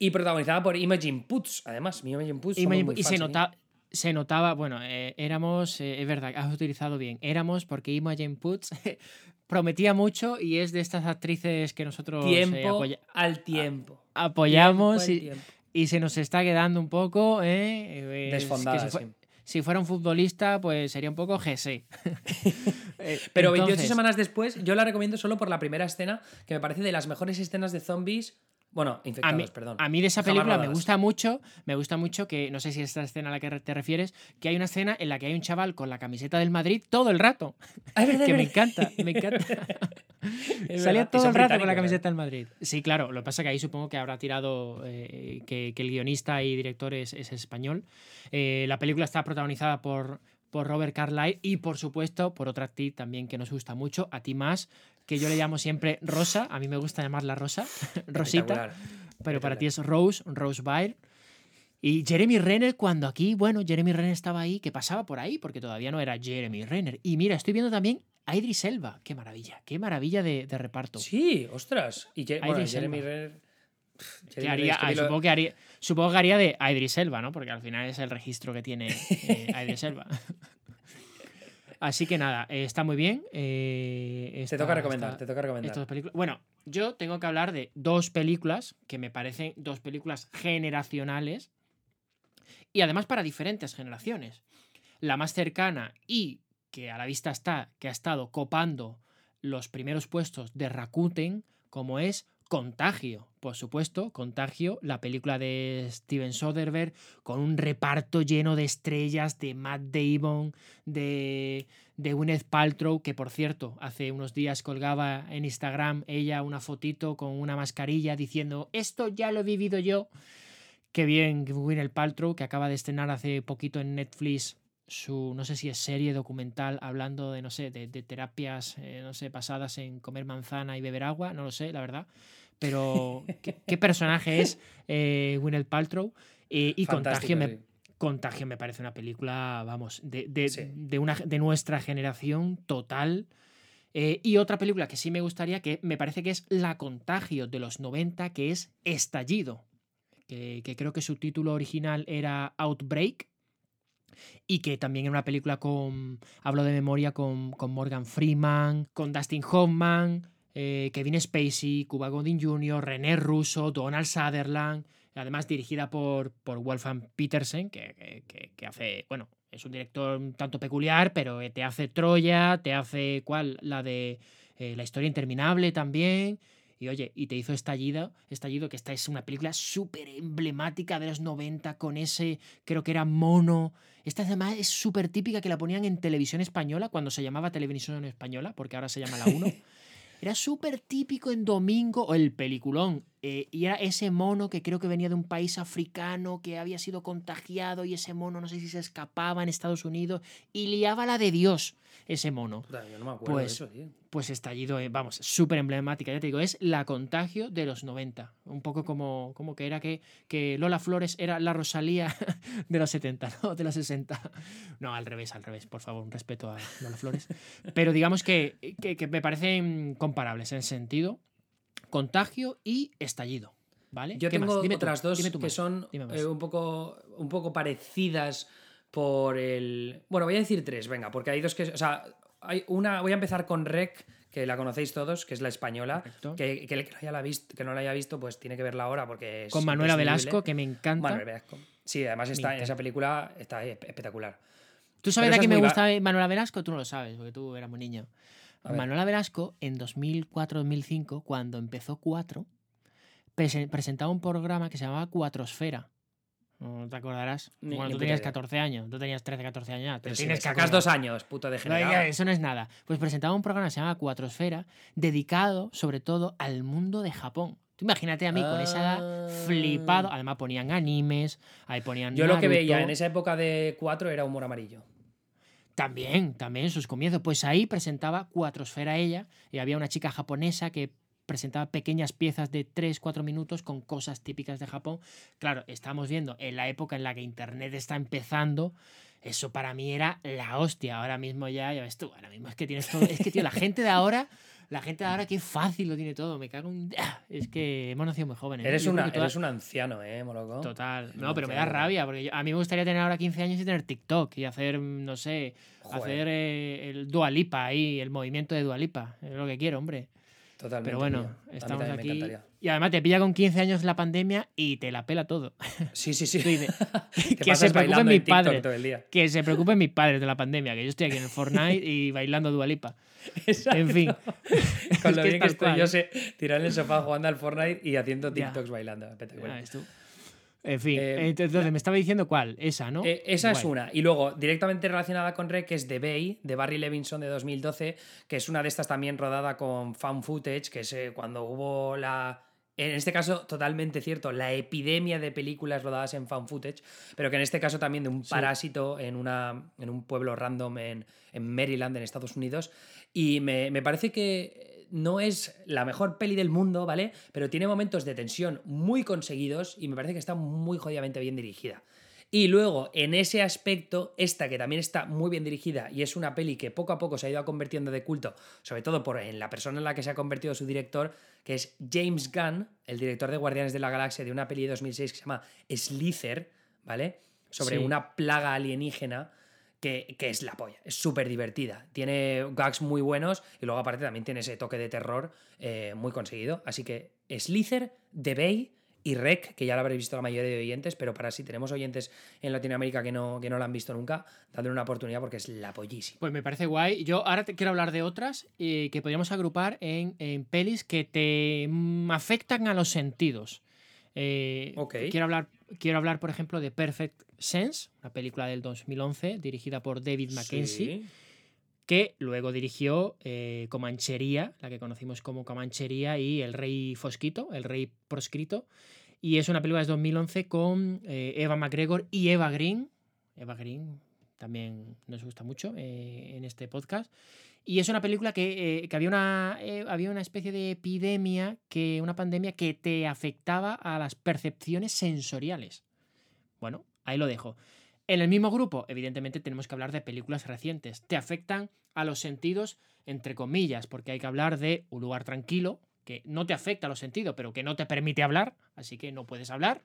Y protagonizada por Imogen Poots, además. Y, somos me- muy y fans nota, se notaba, bueno, eh, éramos, eh, es verdad, has utilizado bien, éramos porque Imogen Poots (laughs) prometía mucho y es de estas actrices que nosotros eh, Tiempo apoya- al tiempo. apoyamos Tiempo y, se nos está quedando un poco... Eh, eh, que Desfondada, si, fue- sí. si fuera un futbolista, pues sería un poco GC. (laughs) Eh, Pero 28 entonces, semanas después, yo la recomiendo solo por la primera escena, que me parece de las mejores escenas de zombies. Bueno, A infectados, mí, perdón. a mí de esa película me gusta mucho, me gusta mucho que, no sé si es esta escena a la que te refieres, que hay una escena en la que hay un chaval con la camiseta del Madrid todo el rato. Ah, verdad, (laughs) que me encanta, me (laughs) encanta. Salía todo el rato con la camiseta del Madrid. Sí, claro, lo que pasa es que ahí supongo que habrá tirado eh, que, que el guionista y director es, es español. Eh, la película está protagonizada por, por Robert Carlyle y, por supuesto, por otra actriz también que nos gusta mucho, a ti más, que yo le llamo siempre Rosa, a mí me gusta llamarla Rosa, (laughs) Rosita, pero para ti es Rose, Rose Byrne. Y Jeremy Renner, cuando aquí, bueno, Jeremy Renner estaba ahí, que pasaba por ahí, porque todavía no era Jeremy Renner. Y mira, estoy viendo también a Idris Elba. Qué maravilla, qué maravilla de, de reparto. Sí, ostras. Y bueno, Jeremy. Renner. Pff, Que Jeremy haría- Renner, es que ah, vi lo- supongo, que haría, supongo que haría de Idris Elba, ¿no? Porque al final es el registro que tiene eh, Idris Elba. (laughs) Así que nada, eh, está muy bien. eh, Te toca recomendar, esta- te toca recomendar. estas dos películas. Bueno, yo tengo que hablar de dos películas que me parecen dos películas generacionales y además para diferentes generaciones. La más cercana y que a la vista está, que ha estado copando los primeros puestos de Rakuten, como es Contagio. Por supuesto, Contagio, la película de Steven Soderbergh, con un reparto lleno de estrellas, de Matt Damon, de, de Gwyneth Paltrow, que por cierto, hace unos días colgaba en Instagram ella una fotito con una mascarilla diciendo, esto ya lo he vivido yo. Qué bien, Gwyneth Paltrow, que acaba de estrenar hace poquito en Netflix su, no sé si es serie documental hablando de, no sé, de, terapias, eh, no sé, basadas en comer manzana y beber agua, no lo sé, la verdad. Pero qué, qué personaje es eh, Gwyneth Paltrow. Eh, y Contagio me. Contagio me parece una película, vamos, de, de, Sí. de una, de nuestra generación total. Eh, y otra película que sí me gustaría, que me parece que es La Contagio de los 90, que es Estallido, que, que creo que su título original era Outbreak, y que también era una película con, hablo de memoria, con, con Morgan Freeman, con Dustin Hoffman, eh, Kevin Spacey, Cuba Gooding Jr., René Russo, Donald Sutherland, además dirigida por, por Wolfgang Petersen, que, que- hace, bueno, es un director un tanto peculiar, pero eh, te hace Troya, te hace, ¿cuál? La de eh, La historia interminable también. Y oye, y te hizo Estallido, Estallido, que esta es una película súper emblemática de los 90 con ese, creo que era mono. Esta además es súper típica que la ponían en televisión española cuando se llamaba televisión española, porque ahora se llama la 1. (laughs) Era súper típico en domingo, o el peliculón. eh, y era ese mono que creo que venía de un país africano que había sido contagiado y ese mono no sé si se escapaba en Estados Unidos y liaba la de Dios ese mono. Yo no me acuerdo Pues- de eso, tío. Pues estallido, eh, vamos, súper emblemática, ya te digo, es la contagio de los 90. Un poco como, como que era que, que Lola Flores era la Rosalía (laughs) de los 70, ¿no? De los 60. No, al revés, al revés, por favor, un respeto a Lola Flores. Pero digamos que, que, que me parecen comparables en ese sentido. Contagio y estallido. ¿Vale? Yo tengo Dime tú, otras dos dime tú que más, son eh, un, poco, un poco parecidas por el... Bueno, voy a decir tres, venga, porque hay dos que... O sea, hay una... Voy a empezar con Rec, que la conocéis todos, que es la española. Que, que que, no haya la visto, que no la haya visto, pues tiene que verla ahora porque es Con Manuela. Velasco, que me encanta. Manuela Velasco. Sí, además está, esa película está espe- espectacular. ¿Tú sabes Pero a esa quién es me gusta Manuela Velasco? Tú no lo sabes, porque tú eras muy niño. Manuela Velasco, en 2004-2005, cuando empezó 4, prese- presentaba un programa que se llamaba Cuatrosfera. No te acordarás. Ni- bueno, ni tú tenías idea. 14 años. Tú tenías 13, 14 años. Pero tienes que sacas dos años, puto No, degenerado. ya, eso no es nada. Pues presentaba un programa que se llama Cuatrosfera, dedicado sobre todo al mundo de Japón. Tú imagínate a mí con esa edad Ah. flipado. Además ponían animes, ahí ponían. Yo lo que veía en esa época de 4 era humor amarillo. También, también en sus comienzos. Pues ahí presentaba Cuatrosfera ella y había una chica japonesa que presentaba pequeñas piezas de 3-4 minutos con cosas típicas de Japón. Claro, estamos viendo en la época en la que Internet está empezando. Eso para mí era la hostia. Ahora mismo ya, ya ves tú, ahora mismo es que tienes todo. Es que, tío, la (laughs) gente de ahora, la gente de ahora qué fácil lo tiene todo. Me cago en. ¡Ah! Es que hemos nacido muy jóvenes. Eres, una, eres un anciano, ¿eh, Moloco? Total. No, pero me da rabia, porque yo- a mí me gustaría tener ahora 15 años y tener TikTok y hacer, mm, no sé, Joder. hacer eh, el Dualipa ahí, el movimiento de Dualipa. Es lo que quiero, hombre. Totalmente. Pero bueno, tío. A mí estamos me aquí. Y además te pilla con 15 años la pandemia y te la pela todo. Sí, sí, sí. (laughs) Dices, (laughs) que se preocupen mis padres. todo el día. Que se preocupen mis padres de la pandemia, que yo estoy aquí en el Fortnite y (laughs) bailando Dualipa. Exacto. En fin. Con Es lo que bien que estoy, cual, yo sé tirar en el sofá jugando al Fortnite y haciendo Ya. TikToks bailando. Espectacular. Ya. En fin, Eh, entonces me estaba diciendo cuál, esa, ¿no? Eh, esa es una. Y luego, directamente relacionada con Rec, es The Bay, de Barry Levinson de 2012, que es una de estas también rodada con fan footage, que es eh, cuando hubo la. En este caso, totalmente cierto, la epidemia de películas rodadas en fan footage, pero que en este caso también de un parásito en, una, en un pueblo random en, en Maryland, en Estados Unidos. Y me, me parece que no es la mejor peli del mundo, ¿vale? Pero tiene momentos de tensión muy conseguidos y me parece que está muy jodidamente bien dirigida. Y luego, en ese aspecto, esta que también está muy bien dirigida y es una peli que poco a poco se ha ido convirtiendo de culto, sobre todo por en la persona en la que se ha convertido su director, que es James Gunn, el director de Guardianes de la Galaxia, de una peli de 2006 que se llama Slither, ¿vale? Sobre Sí. una plaga alienígena que, que es la polla. Es súper divertida. Tiene gags muy buenos y luego aparte también tiene ese toque de terror eh, muy conseguido. Así que Slither, The Bay y Rec, que ya lo habréis visto la mayoría de oyentes, pero para si tenemos oyentes en Latinoamérica que no, que no la han visto nunca, dadle una oportunidad porque es la pollísima. Pues me parece guay. Yo ahora te quiero hablar de otras eh, que podríamos agrupar en, en pelis que te mm, afectan a los sentidos. Eh, Ok. quiero, hablar, quiero hablar, por ejemplo, de Perfect Sense, una película del 2011 dirigida por David Mackenzie, Sí. que luego dirigió eh, Comanchería, la que conocimos como Comanchería, y El Rey Fosquito, El Rey Proscrito. Y es una película de 2011 con eh, Eva McGregor y Eva Green. Eva Green también nos gusta mucho eh, en este podcast. Y es una película que, eh, que había, una, eh, había una especie de epidemia, que, una pandemia que te afectaba a las percepciones sensoriales. Bueno, ahí lo dejo. En el mismo grupo, evidentemente, tenemos que hablar de películas recientes. Te afectan a los sentidos, entre comillas, porque hay que hablar de Un lugar tranquilo, que no te afecta a los sentidos, pero que no te permite hablar, así que no puedes hablar.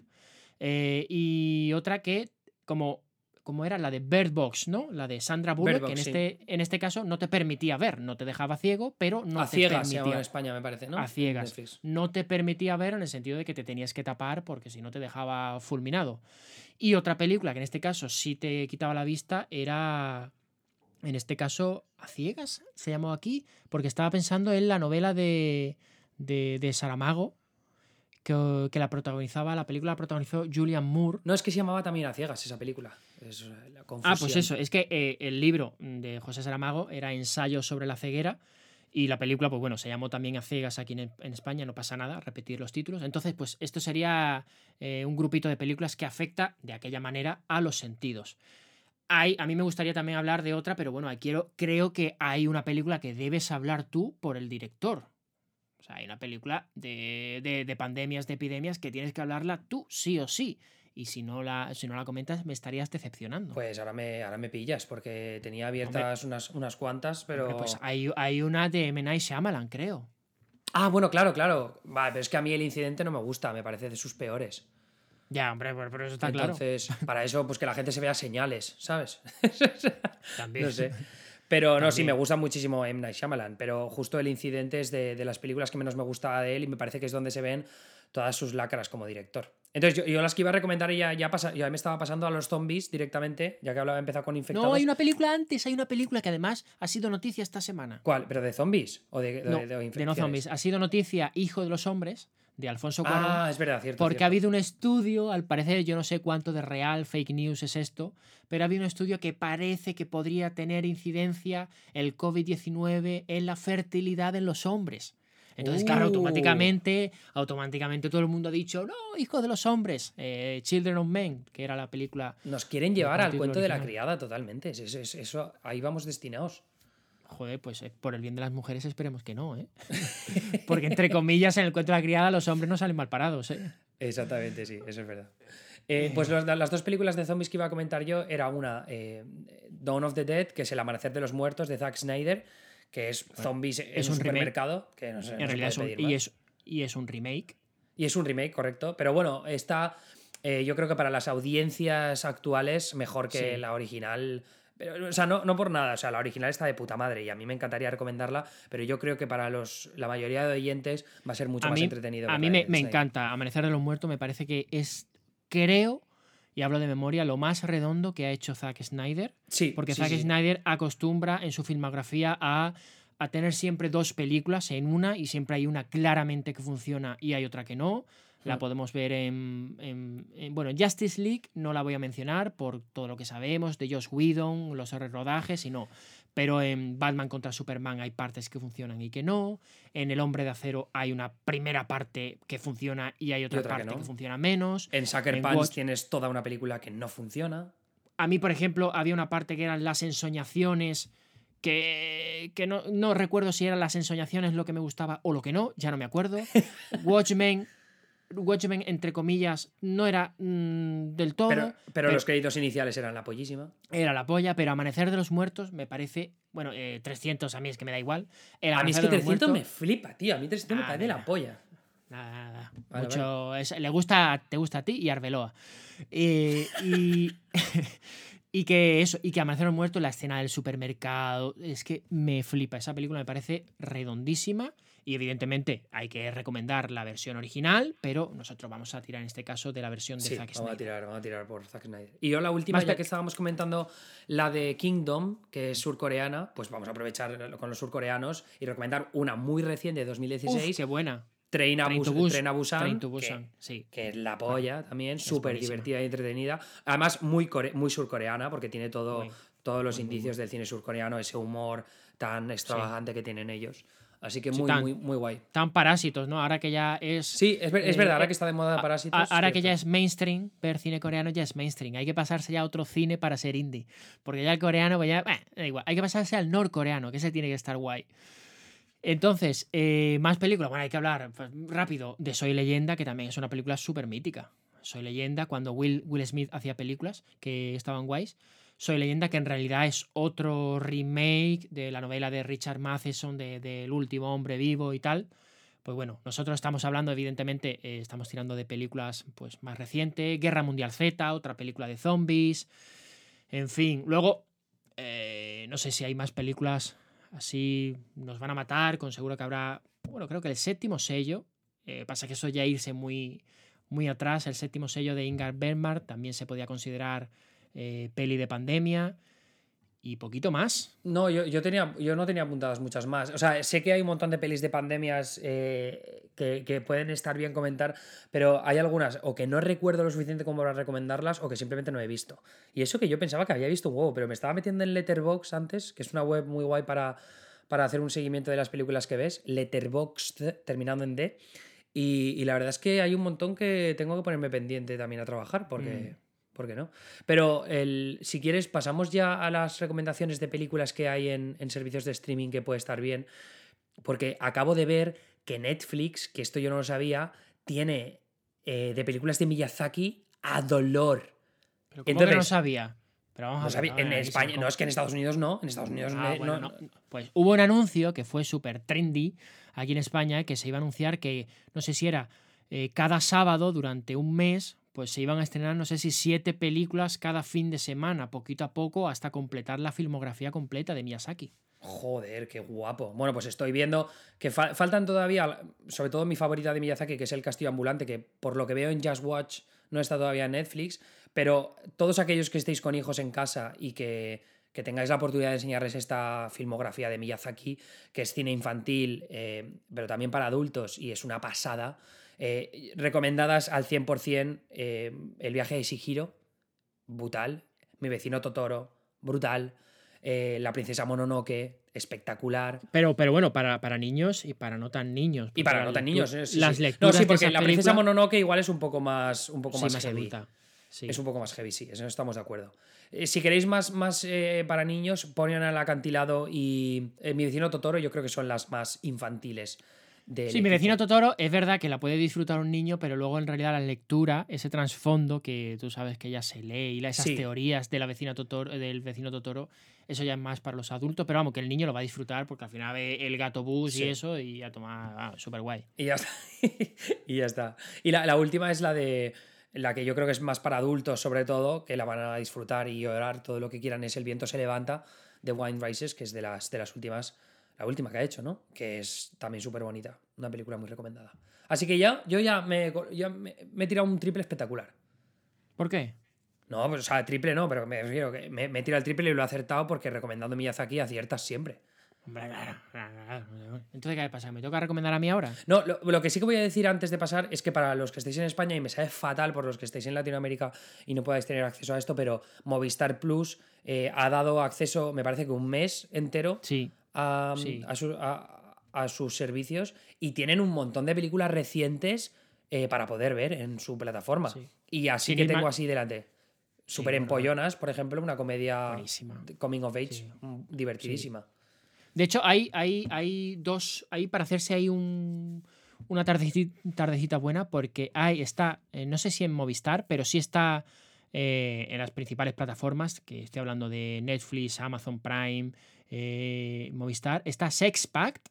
Eh, y otra que, como, como era la de Bird Box, ¿no? La de Sandra Bullock, Bird que en Box, sí. este, en este caso no te permitía ver, no te dejaba ciego, pero no a te ciegas llama en permitía España, me parece, ¿no? a ciegas. Netflix. No te permitía ver en el sentido de que te tenías que tapar porque si no te dejaba fulminado. Y otra película que en este caso sí te quitaba la vista era, en este caso, A Ciegas, se llamó aquí, porque estaba pensando en la novela de, de, de Saramago, que, que la protagonizaba, la película la protagonizó Julian Moore. No, es que se llamaba también A Ciegas esa película. Es, la Ah, pues eso, es que eh, el libro de José Saramago era Ensayo sobre la ceguera y la película, pues bueno, se llamó también A Ciegas aquí en, en España, no pasa nada, repetir los títulos. Entonces, pues esto sería eh, un grupito de películas que afecta de aquella manera a los sentidos. A mí me gustaría también hablar de otra, pero bueno, quiero, creo que hay una película que debes hablar tú por el director. O sea, hay una película de, de- de pandemias, de epidemias, que tienes que hablarla tú sí o sí. Y si no la, si no la comentas, me estarías decepcionando. Pues ahora me, ahora me pillas, porque tenía abiertas unas, unas cuantas, pero. Hombre, pues hay, hay una de M. Night Shyamalan, creo. Ah, bueno, claro, claro. Vale, pero es que a mí el incidente no me gusta, me parece de sus peores. Ya, hombre, pero, eso está Entonces, (laughs) para eso, pues que la gente se vea señales, ¿sabes? claro. (laughs) También. no sé. Pero no, sí, También. me gusta muchísimo M. Night Shyamalan, pero justo el incidente es de, de las películas que menos me gusta de él y me parece que es donde se ven todas sus lacras como director. Entonces, yo, yo las que iba a recomendar ya, ya, pasa, ya me estaba pasando a los zombies directamente, ya que hablaba, empezado con infectados. No, hay una película antes, hay una película que además ha sido noticia esta semana. ¿Cuál? ¿Pero de zombies? ¿O de, No, de de no zombies. Ha sido noticia Hijo de los Hombres, de Alfonso Cuarón. Ah, es verdad, cierto. Porque cierto. ha habido un estudio, al parecer, yo no sé cuánto de real, fake news es esto, pero ha habido un estudio que parece que podría tener incidencia el COVID-19 en la fertilidad en los hombres. Entonces, claro, Uh. automáticamente, automáticamente todo el mundo ha dicho, no, hijo de los hombres, eh, Children of Men, que era la película. Nos quieren llevar al cuento de la original. criada totalmente. Es- es- es- eso, ahí vamos destinados. Joder, pues eh, por el bien de las mujeres esperemos que no, ¿eh? (laughs) Porque entre comillas, en el cuento de la criada los hombres no salen mal parados, ¿eh? Exactamente, sí, eso es verdad. Eh, pues los- las dos películas de zombies que iba a comentar yo era una, eh, Dawn of the Dead, que es El Amanecer de los Muertos de Zack Snyder, que es zombies en es un, supermercado, que no En realidad es un, pedir y, es, y es un remake. Y es un remake, correcto. Pero bueno, está, eh, yo creo que para las audiencias actuales, mejor que Sí. la original. Pero, o sea, no, no por nada, o sea, la original está de puta madre y a mí me encantaría recomendarla, pero yo creo que para los, la mayoría de oyentes va a ser mucho a más mí, entretenido. a mí me, me encanta. Amanecer de los Muertos me parece que es, creo, y hablo de memoria, lo más redondo que ha hecho Zack Snyder. Sí, Porque sí, Zack sí. Snyder acostumbra en su filmografía a, a tener siempre dos películas en una y siempre hay una claramente que funciona y hay otra que no. La podemos ver en, en- en- Bueno, Justice League no la voy a mencionar por todo lo que sabemos de Josh Whedon, los rodajes y no. Pero en Batman contra Superman hay partes que funcionan y que no. En El Hombre de Acero hay una primera parte que funciona y hay otra, parte que, no. funciona menos. En Sucker Punch Watch- tienes toda una película que no funciona. A mí, por ejemplo, había una parte que eran las ensoñaciones, que, que no, no recuerdo si eran las ensoñaciones lo que me gustaba o lo que no, ya no me acuerdo. (laughs) Watchmen, Watchmen entre comillas, no era mm, del todo, Pero, pero pero- los créditos iniciales eran la pollísima. era la polla, pero Amanecer de los Muertos me parece, bueno, eh, 300 a mí es que me da igual. El A mí es que de los 300 me flipa, tío. A mí 300 me Ah, parece la polla. Nada, nada, nada. Vale, Mucho, es- le gusta, te gusta a ti y a Arbeloa. Eh, y, (laughs) y que eso, y que Amanecer de los Muertos, la escena del supermercado, es que me flipa. Esa película me parece redondísima. Y evidentemente hay que recomendar la versión original, pero nosotros vamos a tirar en este caso de la versión de Sí, Zack vamos a Snyder. tirar, vamos a tirar por Zack Snyder. Y yo la última, Más ya que estábamos comentando la de Kingdom, que es surcoreana, pues vamos a aprovechar con los surcoreanos y recomendar una muy reciente de Uf, 2016, qué buena. Train, Train to Bus- Bus- Train a Busan, Train to que- Busan, sí. que es la polla también, súper divertida y entretenida. Además, muy, core- muy surcoreana, porque tiene todo, Muy, todos los muy, muy, indicios del cine surcoreano, ese humor tan extravagante que tienen ellos. Así que Sí, muy, tan- muy, muy guay. Tan parásitos, ¿no? Ahora que ya es. Sí, es, ver- es Eh, verdad, ahora eh, que está de moda Parásitos. a- ahora que ya es mainstream, ver cine coreano ya es mainstream. Hay que pasarse ya a otro cine para ser indie. Porque ya el coreano, pues ya, bah, da igual. Hay que pasarse al norcoreano, que ese tiene que estar guay. Entonces, eh, más películas. Bueno, hay que hablar pues, rápido de Soy Leyenda, que también es una película súper mítica. Soy Leyenda, cuando Will, Will Smith hacía películas que estaban guays. Soy Leyenda, que en realidad es otro remake de la novela de Richard Matheson, de- del último hombre vivo y tal. Pues bueno, nosotros estamos hablando, evidentemente, eh, estamos tirando de películas pues, más recientes. Guerra Mundial Z, otra película de zombies. En fin, luego, eh, no sé si hay más películas así, nos van a matar, con seguro que habrá, bueno, creo que el séptimo sello, eh, pasa que eso ya irse muy, muy atrás, el séptimo sello de Ingvar Bergman también se podía considerar eh, peli de pandemia y poquito más. No, yo, yo, tenía, yo no tenía apuntadas muchas más. O sea, sé que hay un montón de pelis de pandemias eh, que, que pueden estar bien comentar, pero hay algunas o que no recuerdo lo suficiente como para recomendarlas o que simplemente no he visto. Y eso que yo pensaba que había visto un huevo, pero me estaba metiendo en Letterboxd antes, que es una web muy guay para, para hacer un seguimiento de las películas que ves, Letterboxd, terminando en D. Y, y la verdad es que hay un montón que tengo que ponerme pendiente también a trabajar, porque... Mm. ¿Por qué no? Pero el, si quieres, pasamos ya a las recomendaciones de películas que hay en, en servicios de streaming que puede estar bien. Porque acabo de ver que Netflix, que esto yo no lo sabía, tiene eh, de películas de Miyazaki a dolor. Pero ¿cómo que no Entonces- sabía? Pero vamos No a sabía- en ver, España, no, es que en Estados Unidos no. En Estados Unidos Ah, bueno, no. Pues hubo un anuncio que fue súper trendy aquí en España que se iba a anunciar que no sé si era eh, cada sábado durante un mes pues se iban a estrenar, no sé si siete películas cada fin de semana, poquito a poco, hasta completar la filmografía completa de Miyazaki. Joder, qué guapo. Bueno, pues estoy viendo que faltan todavía, sobre todo mi favorita de Miyazaki, que es El Castillo Ambulante, que por lo que veo en Just Watch no está todavía en Netflix, pero todos aquellos que estéis con hijos en casa y que, tengáis la oportunidad de enseñarles esta filmografía de Miyazaki, que es cine infantil, eh, pero también para adultos y es una pasada, eh, recomendadas al 100% eh, El viaje de Shihiro, brutal, Mi vecino Totoro, brutal. Eh, la princesa Mononoke, espectacular. Pero, pero bueno, para, para niños y para no tan niños. Y para no tan niños. las lecturas. No, sí, porque la princesa Mononoke igual es un poco más, un poco más, heavy. Sí. Es un poco más heavy, sí, eso estamos de acuerdo. Eh, si queréis más, más eh, para niños, ponen al acantilado y Mi vecino Totoro, yo creo que son las más infantiles sí, mi vecino Totoro es verdad que la puede disfrutar un niño, pero luego en realidad la lectura, ese trasfondo que tú sabes que ella se lee y esas teorías de la vecina Totoro, del vecino Totoro, eso ya es más para los adultos, pero vamos, que el niño lo va a disfrutar porque al final ve el gato bus y eso y ya toma ah, súper guay. Y ya está. y ya está. Y la, última es la de la que yo creo que es más para adultos sobre todo, que la van a disfrutar y llorar todo lo que quieran, es El viento se levanta de Wine Rises, que es de las, de las últimas la última que ha hecho, ¿no? Que es también súper bonita. Una película muy recomendada. Así que ya, yo ya me, me, he tirado un triple espectacular. ¿Por qué? No, pues, o sea, triple no, pero me refiero que me, he tirado el triple y lo he acertado porque recomendando Miyazaki aciertas siempre. Entonces, ¿qué pasa? ¿Me toca recomendar a mí ahora? No, lo, que sí que voy a decir antes de pasar es que para los que estéis en España, y me sabe fatal por los que estéis en Latinoamérica y no podáis tener acceso a esto, pero Movistar Plus eh, ha dado acceso, me parece que un mes entero sí a, sus servicios y tienen un montón de películas recientes eh, para poder ver en su plataforma. Y así que tengo así delante. Super empollonas, por ejemplo, una comedia coming of age mm, divertidísima. De hecho, hay, hay, hay dos. Hay para hacerse ahí un, una tardecita, tardecita, buena porque hay, está, eh, no sé si en Movistar, pero sí está eh, en las principales plataformas, que estoy hablando de Netflix, Amazon Prime, eh, Movistar. Está Sex Pact,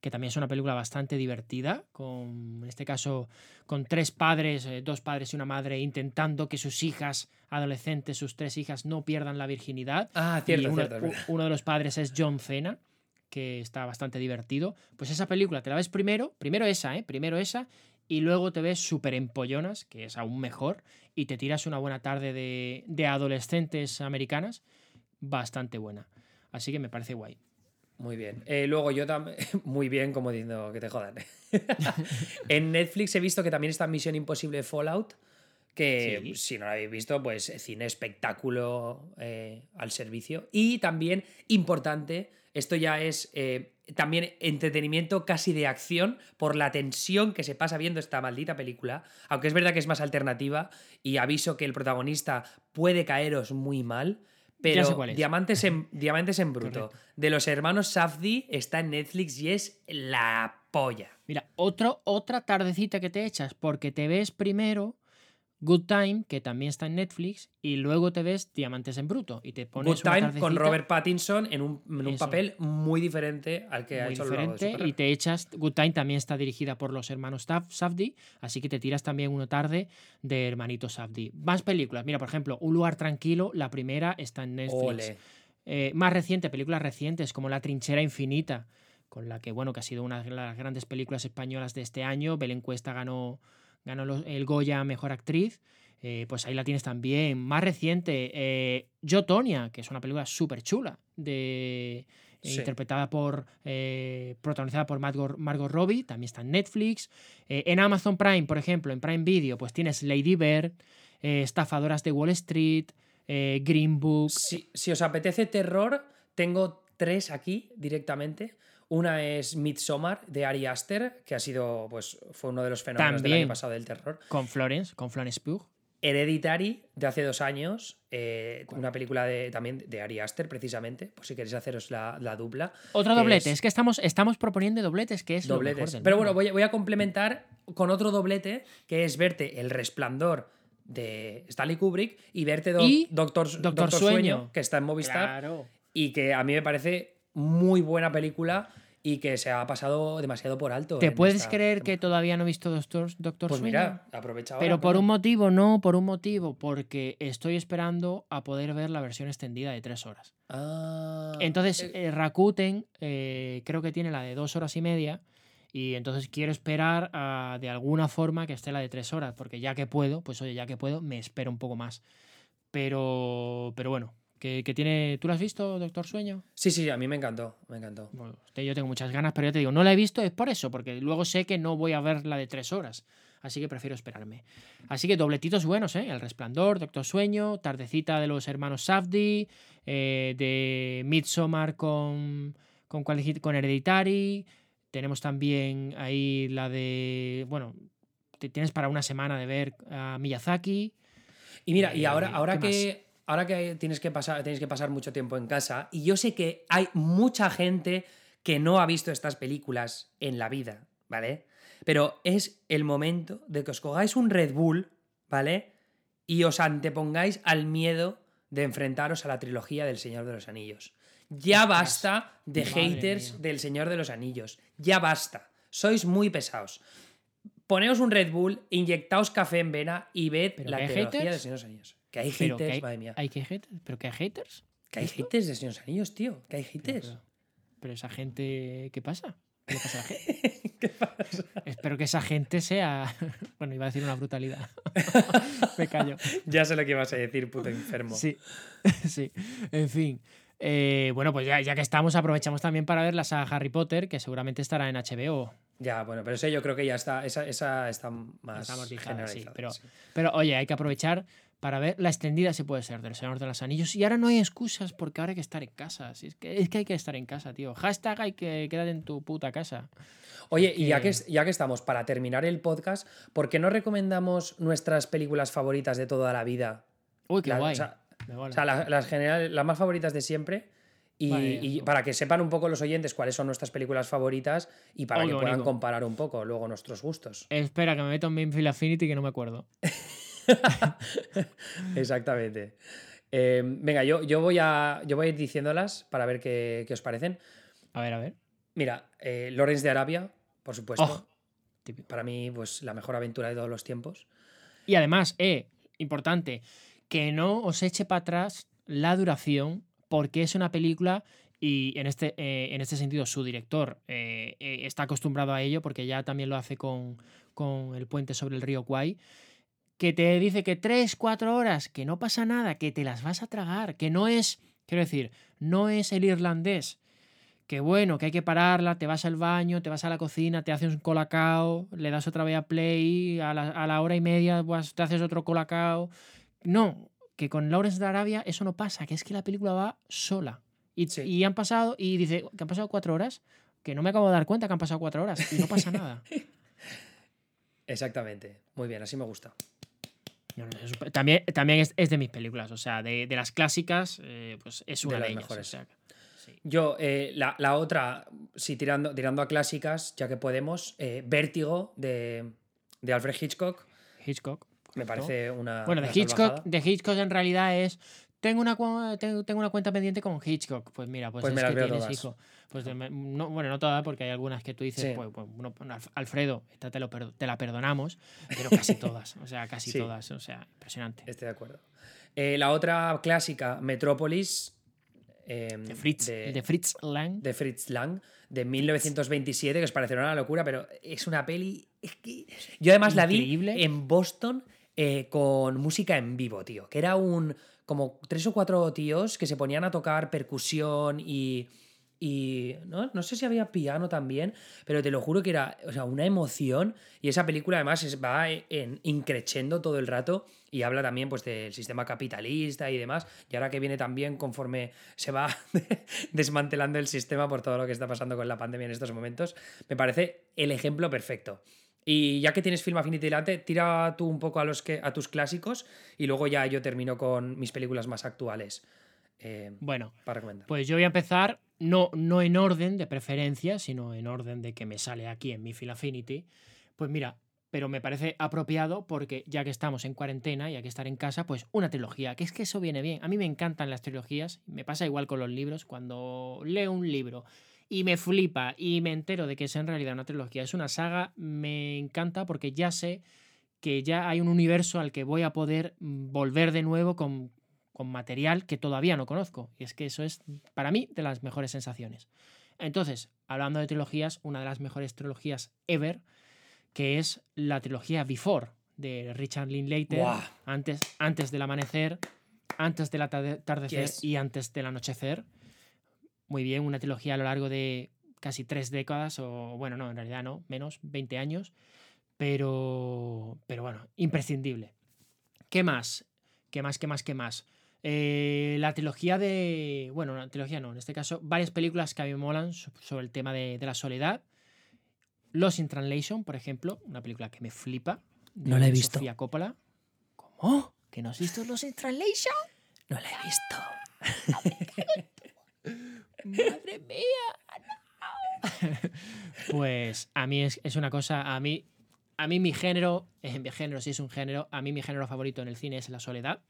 que también es una película bastante divertida, con, en este caso con tres padres, eh, dos padres y una madre, intentando que sus hijas adolescentes, sus tres hijas, no pierdan la virginidad. Ah, cierto, uno, cierto, uno de los padres es John Cena, que está bastante divertido. Pues esa película te la ves primero, primero esa, ¿eh? Primero esa, y luego te ves súper empollonas, que es aún mejor, y te tiras una buena tarde de, de adolescentes americanas, bastante buena. Así que me parece guay. Muy bien. Eh, luego yo también, (laughs) muy bien, como diciendo que te jodan. (laughs) en Netflix he visto que también está Misión Imposible Fallout, que si no lo habéis visto, pues cine espectáculo eh, al servicio. Y también, importante, esto ya es eh, también entretenimiento casi de acción por la tensión que se pasa viendo esta maldita película, aunque es verdad que es más alternativa y aviso que el protagonista puede caeros muy mal. Pero Diamantes en, Diamantes en Bruto de los hermanos Safdie está en Netflix y es la polla. Mira, otro, otra tardecita que te echas porque te ves primero Good Time, que también está en Netflix, y luego te ves Diamantes en Bruto. Y te pones Good Time con Robert Pattinson en un, papel muy diferente al que ha hecho diferente, Y te echas. Good Time también está dirigida por los hermanos Safdie, así que te tiras también una tarde de hermanitos Safdie. Más películas. Mira, por ejemplo, Un lugar tranquilo, la primera está en Netflix. Eh, más reciente, películas recientes como La trinchera infinita, con la que, bueno, que ha sido una de las grandes películas españolas de este año. Belén Cuesta ganó ganó el Goya Mejor Actriz. Eh, pues ahí la tienes también. Más reciente, eh, Yo, Tonya, que es una película súper chula, de, interpretada por, eh, protagonizada por Margot, Robbie, también está en Netflix. en Amazon Prime, por ejemplo, en Prime Video, pues tienes Lady Bird, Estafadoras de Wall Street, Green Book. Si, si os apetece terror, tengo tres aquí directamente. Una es Midsommar de Ari Aster, que ha sido, pues, fue uno de los fenómenos del año pasado del terror. Con Florence, con Florence Pugh. Hereditary, de hace dos años, eh, una película de, también de Ari Aster, precisamente, por si queréis haceros la, dupla. Otro doblete, es... que estamos, estamos proponiendo dobletes, que es dobletes. Pero bueno, voy a, voy a complementar con otro doblete, que es verte El Resplandor de Stanley Kubrick y verte Doctor, Doctor, Sueño, que está en Movistar y que a mí me parece muy buena película y que se ha pasado demasiado por alto. ¿Te puedes esta creer que todavía no he visto Doctor, Doctor Pues Sueño? mira, aprovecha ahora. Pero por un motivo, no, por un motivo, porque estoy esperando a poder ver la versión extendida de tres horas. Ah, Entonces, eh, eh, Rakuten eh, creo que tiene la de dos horas y media. Y entonces quiero esperar a, de alguna forma que esté la de tres horas. Porque ya que puedo, pues oye, ya que puedo, me espero un poco más. Pero, pero bueno, que, que tiene. ¿Tú lo has visto, Doctor Sueño? sí, sí, a mí me encantó, me encantó. Bueno, yo tengo muchas ganas, pero ya te digo, no la he visto, es por eso, porque luego sé que no voy a ver la de tres horas. Así que prefiero esperarme. Así que dobletitos buenos, ¿eh? El Resplandor, Doctor Sueño, Tardecita de los hermanos Safdie, eh, de Midsommar con, con, con Hereditary. Tenemos también ahí la de. Bueno, te tienes para una semana de ver a Miyazaki. Y mira, y Eh, ahora, ahora ¿qué más? Ahora que tienes que pasar, tenéis que pasar mucho tiempo en casa, y yo sé que hay mucha gente que no ha visto estas películas en la vida, ¿vale? Pero es el momento de que os cogáis un Red Bull, ¿vale? Y os antepongáis al miedo de enfrentaros a la trilogía del Señor de los Anillos. Ya basta de madre haters mía. del Señor de los Anillos. Ya basta. Sois muy pesados. Poneos un Red Bull, inyectaos café en vena y ved ¿Pero la trilogía haters? del Señor de los Anillos. Que hay haters, que hay, madre mía. hay que haters. ¿Pero que hay haters? Que hay ¿Esto? haters de Señor de los Anillos, tío. Que hay haters. pero- pero esa gente, ¿qué pasa? ¿Qué le pasa a la gente? (laughs) ¿Qué pasa? Espero que esa gente sea. (laughs) Bueno, iba a decir una brutalidad. (laughs) Me callo. Ya sé lo que ibas a decir, puto enfermo. Sí, sí. En fin. Eh, bueno, pues ya, ya que estamos, aprovechamos también para ver la saga Harry Potter, que seguramente estará en HBO. Ya, bueno, pero ese yo creo que ya está. Esa, esa está más Está amortizada, sí, generalizada. pero- sí. Pero oye, hay que aprovechar para ver la extendida, si puede ser, del Señor de los Anillos. Y ahora no hay excusas porque ahora hay que estar en casa. Si es, que, es que hay que estar en casa, tío. Hashtag hay que quedar en tu puta casa. Oye, y ya que- ya que estamos, para terminar el podcast, ¿por qué no recomendamos nuestras películas favoritas de toda la vida? Uy, qué La- guay. o sea. O las, generales, las más favoritas de siempre. Y, Vale, y eso. para que sepan un poco los oyentes cuáles son nuestras películas favoritas y para Oh, que puedan comparar un poco luego nuestros gustos. Espera, que me meto en Mainfield Affinity que no me acuerdo. (laughs) (laughs) Exactamente. Eh, venga, yo, yo, voy a, yo voy a ir diciéndolas para ver qué, qué os parecen. A ver, a ver. Mira, eh, Lawrence de Arabia, por supuesto. Oh. Para mí, pues la mejor aventura de todos los tiempos. Y además, eh, importante, que no os eche para atrás la duración, porque es una película y en este, eh, en este sentido su director eh, eh, está acostumbrado a ello, porque ya también lo hace con, con El puente sobre el río Kwai, que te dice que tres, cuatro horas, que no pasa nada, que te las vas a tragar, que no es, quiero decir, no es el irlandés. Que bueno, que hay que pararla, te vas al baño, te vas a la cocina, te haces un colacao, le das otra vez a play, a la, a la hora y media pues, te haces otro colacao. No, que con Lawrence de Arabia eso no pasa, que es que la película va sola. Y, Sí. y han pasado, y dice, que han pasado cuatro horas, que no me acabo de dar cuenta que han pasado cuatro horas, y no pasa nada. (laughs) Exactamente. Muy bien, así me gusta. No, también también es, es de mis películas, o sea, de, de las clásicas, eh, pues es De una de, las ellas. mejores. o sea que- sí. Yo, eh, la, la otra, sí, tirando, tirando a clásicas, ya que podemos, eh, Vértigo de, de Alfred Hitchcock. Hitchcock. Me correcto. parece una. Bueno, de Hitchcock, salvajada. de Hitchcock en realidad es. Tengo una, tengo, una cuenta pendiente con Hitchcock. Pues mira, pues, Pues es me las que veo tienes, todas. hijo. Pues no, bueno, no todas, porque hay algunas que tú dices, Sí. pues, pues, Alfredo, esta te, lo perdo- te la perdonamos, pero casi (laughs) todas. O sea, casi Sí. todas. O sea, impresionante. Estoy de acuerdo. Eh, la otra clásica, Metrópolis. eh, De Fritz, de, de Fritz Lang. de Fritz Lang, de 1927, que os parecerá una locura, pero es una peli. es que- Yo además la vi en Boston eh, con música en vivo, tío. Que era un. Como tres o cuatro tíos que se ponían a tocar percusión y. Y ¿no? no sé si había piano también, pero te lo juro que era o sea, una emoción. Y esa película además es, va en, increchendo todo el rato y habla también pues, del sistema capitalista y demás. Y ahora que viene también conforme se va (laughs) desmantelando el sistema por todo lo que está pasando con la pandemia en estos momentos, me parece el ejemplo perfecto. Y ya que tienes Film Affinity delante, tira tú un poco a, los que, a tus clásicos y luego ya yo termino con mis películas más actuales eh, Bueno, para recomendar. pues yo voy a empezar, no, no en orden de preferencia, sino en orden de que me sale aquí en mi Feel Affinity. Pues mira, pero me parece apropiado porque ya que estamos en cuarentena y hay que estar en casa, pues una trilogía, que es que eso viene bien. A mí me encantan las trilogías, me pasa igual con los libros, cuando leo un libro y me flipa y me entero de que es en realidad una trilogía, es una saga, me encanta porque ya sé que ya hay un universo al que voy a poder mm, volver de nuevo con, con material que todavía no conozco. Y es que eso es, para mí, de las mejores sensaciones. Entonces, hablando de trilogías, una de las mejores trilogías ever, que es la trilogía Before, de Richard Linklater, antes, antes del amanecer, antes del atarde- atardecer Yes. y antes del anochecer. Muy bien, una trilogía a lo largo de casi tres décadas, o bueno, no, en realidad no, menos, 20 años, pero, pero bueno, imprescindible. ¿Qué más? ¿Qué más? ¿Qué más? ¿Qué más? Eh, la trilogía de. Bueno, la trilogía no, en este caso, varias películas que a mí me molan so- sobre el tema de, de la soledad. Los in Translation, por ejemplo, una película que me flipa. No la he visto. Sofía Coppola. ¿Cómo? ¿Que no has visto Los in Translation? No la he visto. (laughs) ¡Madre mía! no! (laughs) pues a mí es, es una cosa. A mí, a mí mi género. eh, mi género sí es un género. A mí mi género favorito en el cine es la soledad.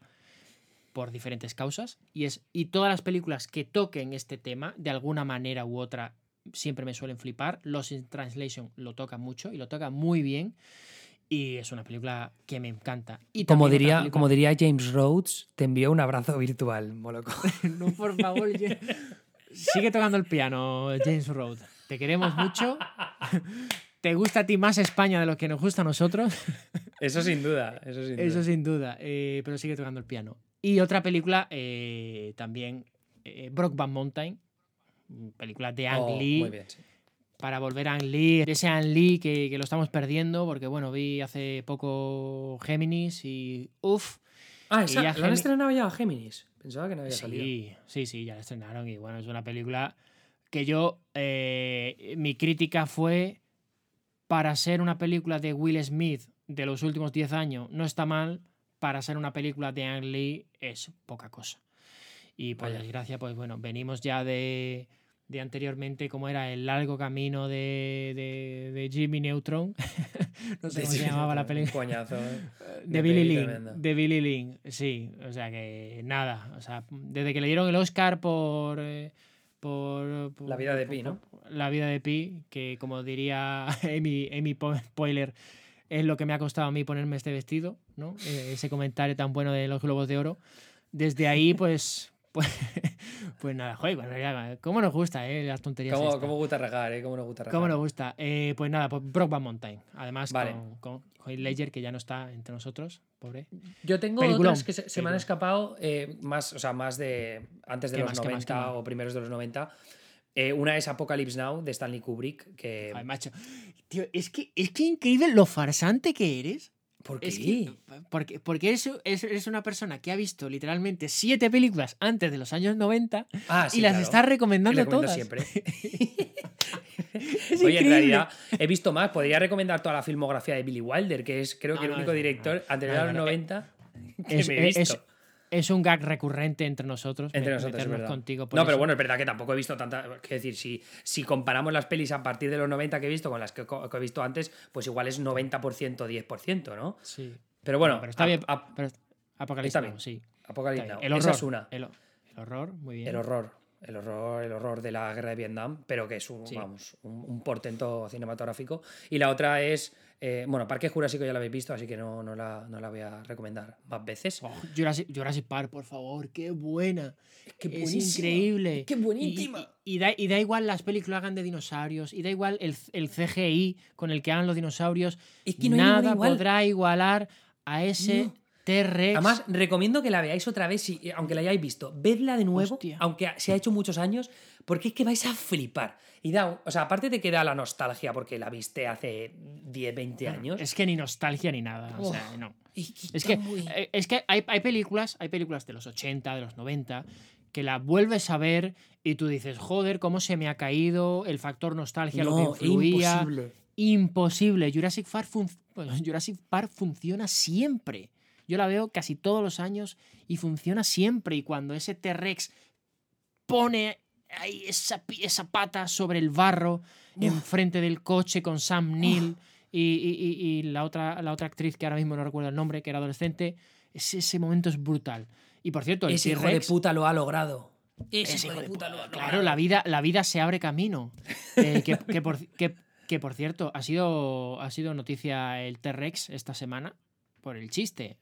Por diferentes causas. Y, es, y todas las películas que toquen este tema, de alguna manera u otra, siempre me suelen flipar. Los in Translation lo toca mucho y lo toca muy bien. Y es una película que me encanta. Y Como diría, película- como diría James Rhodes, te envío un abrazo virtual, Moloco. (laughs) No, por favor. (laughs) Sigue tocando el piano, James Road. Te queremos mucho. (laughs) ¿Te gusta a ti más España de lo que nos gusta a nosotros? Eso sin duda, eso sin duda. Eso sin duda. eh, pero sigue tocando el piano. Y otra película eh, también, eh, Brokeback Mountain. Película de Ang Oh, Lee. Muy bien, sí. Para volver a Ang Lee. Ese Ang Lee que, que lo estamos perdiendo porque, bueno, vi hace poco Géminis y uff. Ah, esa, ¿lo han estrenado ya Géminis? Pensaba que no había salido. Sí, sí, sí, ya la estrenaron y bueno, es una película que yo, eh, mi crítica fue, para ser una película de Will Smith de los últimos 10 años, no está mal, para ser una película de Ang Lee es poca cosa. Y por desgracia, pues bueno, venimos ya de, de anteriormente, como era el largo camino de, de, de Jimmy Neutron, (laughs) no sé cómo se llamaba la película. Coñazo, ¿eh? (laughs) De Billy Lynn. De Billy Lynn, sí. O sea que nada. O sea, desde que le dieron el Oscar por. eh, por, por- La vida de por- Pi, ¿no? La vida de Pi, que como diría (laughs) Amy, Amy Po- Spoiler, es lo que me ha costado a mí ponerme este vestido, ¿no? Eh, Ese comentario tan bueno de los Globos de Oro. Desde ahí, pues. Pues, (laughs) pues nada, joder, bueno, ya, ¿cómo nos gusta, eh? Las tonterías. ¿Cómo, cómo gusta regar, eh? ¿Cómo nos gusta regar? ¿Cómo nos gusta? Eh, pues nada, pues Brokeback Mountain. Además, Vale. con, con Ledger, que ya no está entre nosotros, pobre. Yo tengo Peliculón, otras que se, se me han escapado eh, más, o sea, más de antes de ¿Qué los más, qué más, 90 qué más? o primeros de los 90. Eh, una es Apocalypse Now de Stanley Kubrick, que... Ay, macho. Tío, es que, es que increíble lo farsante que eres. ¿Por qué? Es que, porque, porque eres, eres- eres una persona que ha visto literalmente siete películas antes de los años 90 Ah, y las claro. Y recomendando todas. siempre. (laughs) Es Oye, en realidad he visto más. Podría recomendar toda la filmografía de Billy Wilder, que es creo No, que el único es- director no, anterior a los no, eh, 90 que Es, me he es- visto. Es un gag recurrente entre nosotros. Entre nosotros, es verdad. contigo no, pero bueno, es verdad que tampoco he visto tanta. Quiero decir, si, si comparamos las pelis a partir de los 90 que he visto con las que, he visto antes, pues igual es 90%, 10%, ¿no? Sí. Pero bueno, No, pero está a- bien. a- pero Apocalipsis, está bien. sí. Está bien. El Esa horror. es una. El, el horror, muy bien. El horror. El horror, el horror de la guerra de Vietnam, pero que es un, Sí. vamos, un, un portento cinematográfico. Y la otra es, eh, bueno, Parque Jurásico ya la habéis visto, así que no, no, la, no la voy a recomendar más veces. Oh, Jurassic, Jurassic Park, por favor, qué buena. que es increíble. qué buenísima. Y, y da, y da igual las pelis que lo hagan de dinosaurios, y da igual el, el CGI con el que hagan los dinosaurios. Es que no hay nada igual. podrá igualar a ese No. T-Rex. Además, recomiendo que la veáis otra vez, si, aunque la hayáis visto. Vedla de nuevo, Hostia. aunque se ha hecho muchos años, porque es que vais a flipar. Y da, o sea, aparte de que da la nostalgia porque la viste hace 10, 20 años. Es que ni nostalgia ni nada. o sea, no. es que, muy- eh, es que hay, hay películas, hay películas de los 80, de los 90, que la vuelves a ver y tú dices, joder, cómo se me ha caído el factor nostalgia, lo que influía. imposible. Imposible. Park, (laughs) Jurassic Park funciona siempre. Yo la veo casi todos los años y funciona siempre. Y cuando ese T-Rex pone ahí esa, esa pata sobre el barro enfrente del coche con Sam Neill y, y- y- y la, otra, la otra actriz que ahora mismo no recuerdo el nombre, que era adolescente, ese, ese momento es brutal. Y por cierto, el Ese hijo de puta lo ha logrado. Ese Ese hijo de puta, puta. lo- lo Claro, ganaron. la vida, la vida se abre camino. (laughs) Eh, que, que por, que- que, por cierto, ha sido, ha sido noticia el T-Rex esta semana por el chiste.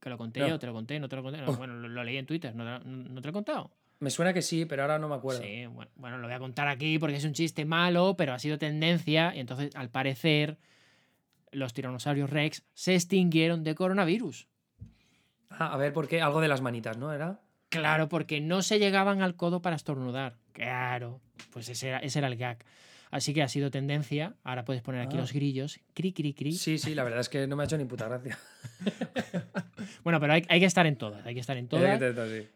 Que lo conté No. yo, te lo conté, no te lo conté. No, Oh. Bueno, lo, lo leí en Twitter, ¿no no te lo he contado? Me suena que sí, pero ahora no me acuerdo. Sí, bueno, bueno, lo voy a contar aquí porque es un chiste malo, pero ha sido tendencia. Y entonces, al parecer, los tiranosaurios Rex se extinguieron de coronavirus. Ah, a ver, ¿por qué? Algo de las manitas, ¿no? ¿Era? Claro, porque no se llegaban al codo para estornudar. Claro, pues ese era, ese era el gag. Así que ha sido tendencia. Ahora puedes poner aquí Ah. los grillos. Cri, cri, cri. Sí, sí, la verdad es que no me ha hecho ni puta gracia. (laughs) Bueno, pero hay, hay que estar en todas. Hay que estar en todas. Sí.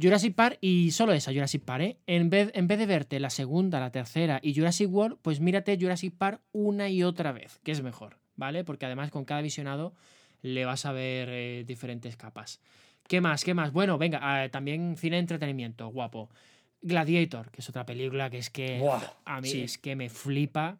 Jurassic Park y solo esa, Jurassic Park, ¿eh? En vez, en vez de verte la segunda, la tercera y Jurassic World, pues mírate Jurassic Park una y otra vez, que es mejor, ¿vale? Porque además con cada visionado le vas a ver eh, diferentes capas. ¿Qué más? ¿Qué más? Bueno, venga, ah, también cine de entretenimiento, guapo. Gladiator, que es otra película que es que Buah, a mí sí. es que me flipa.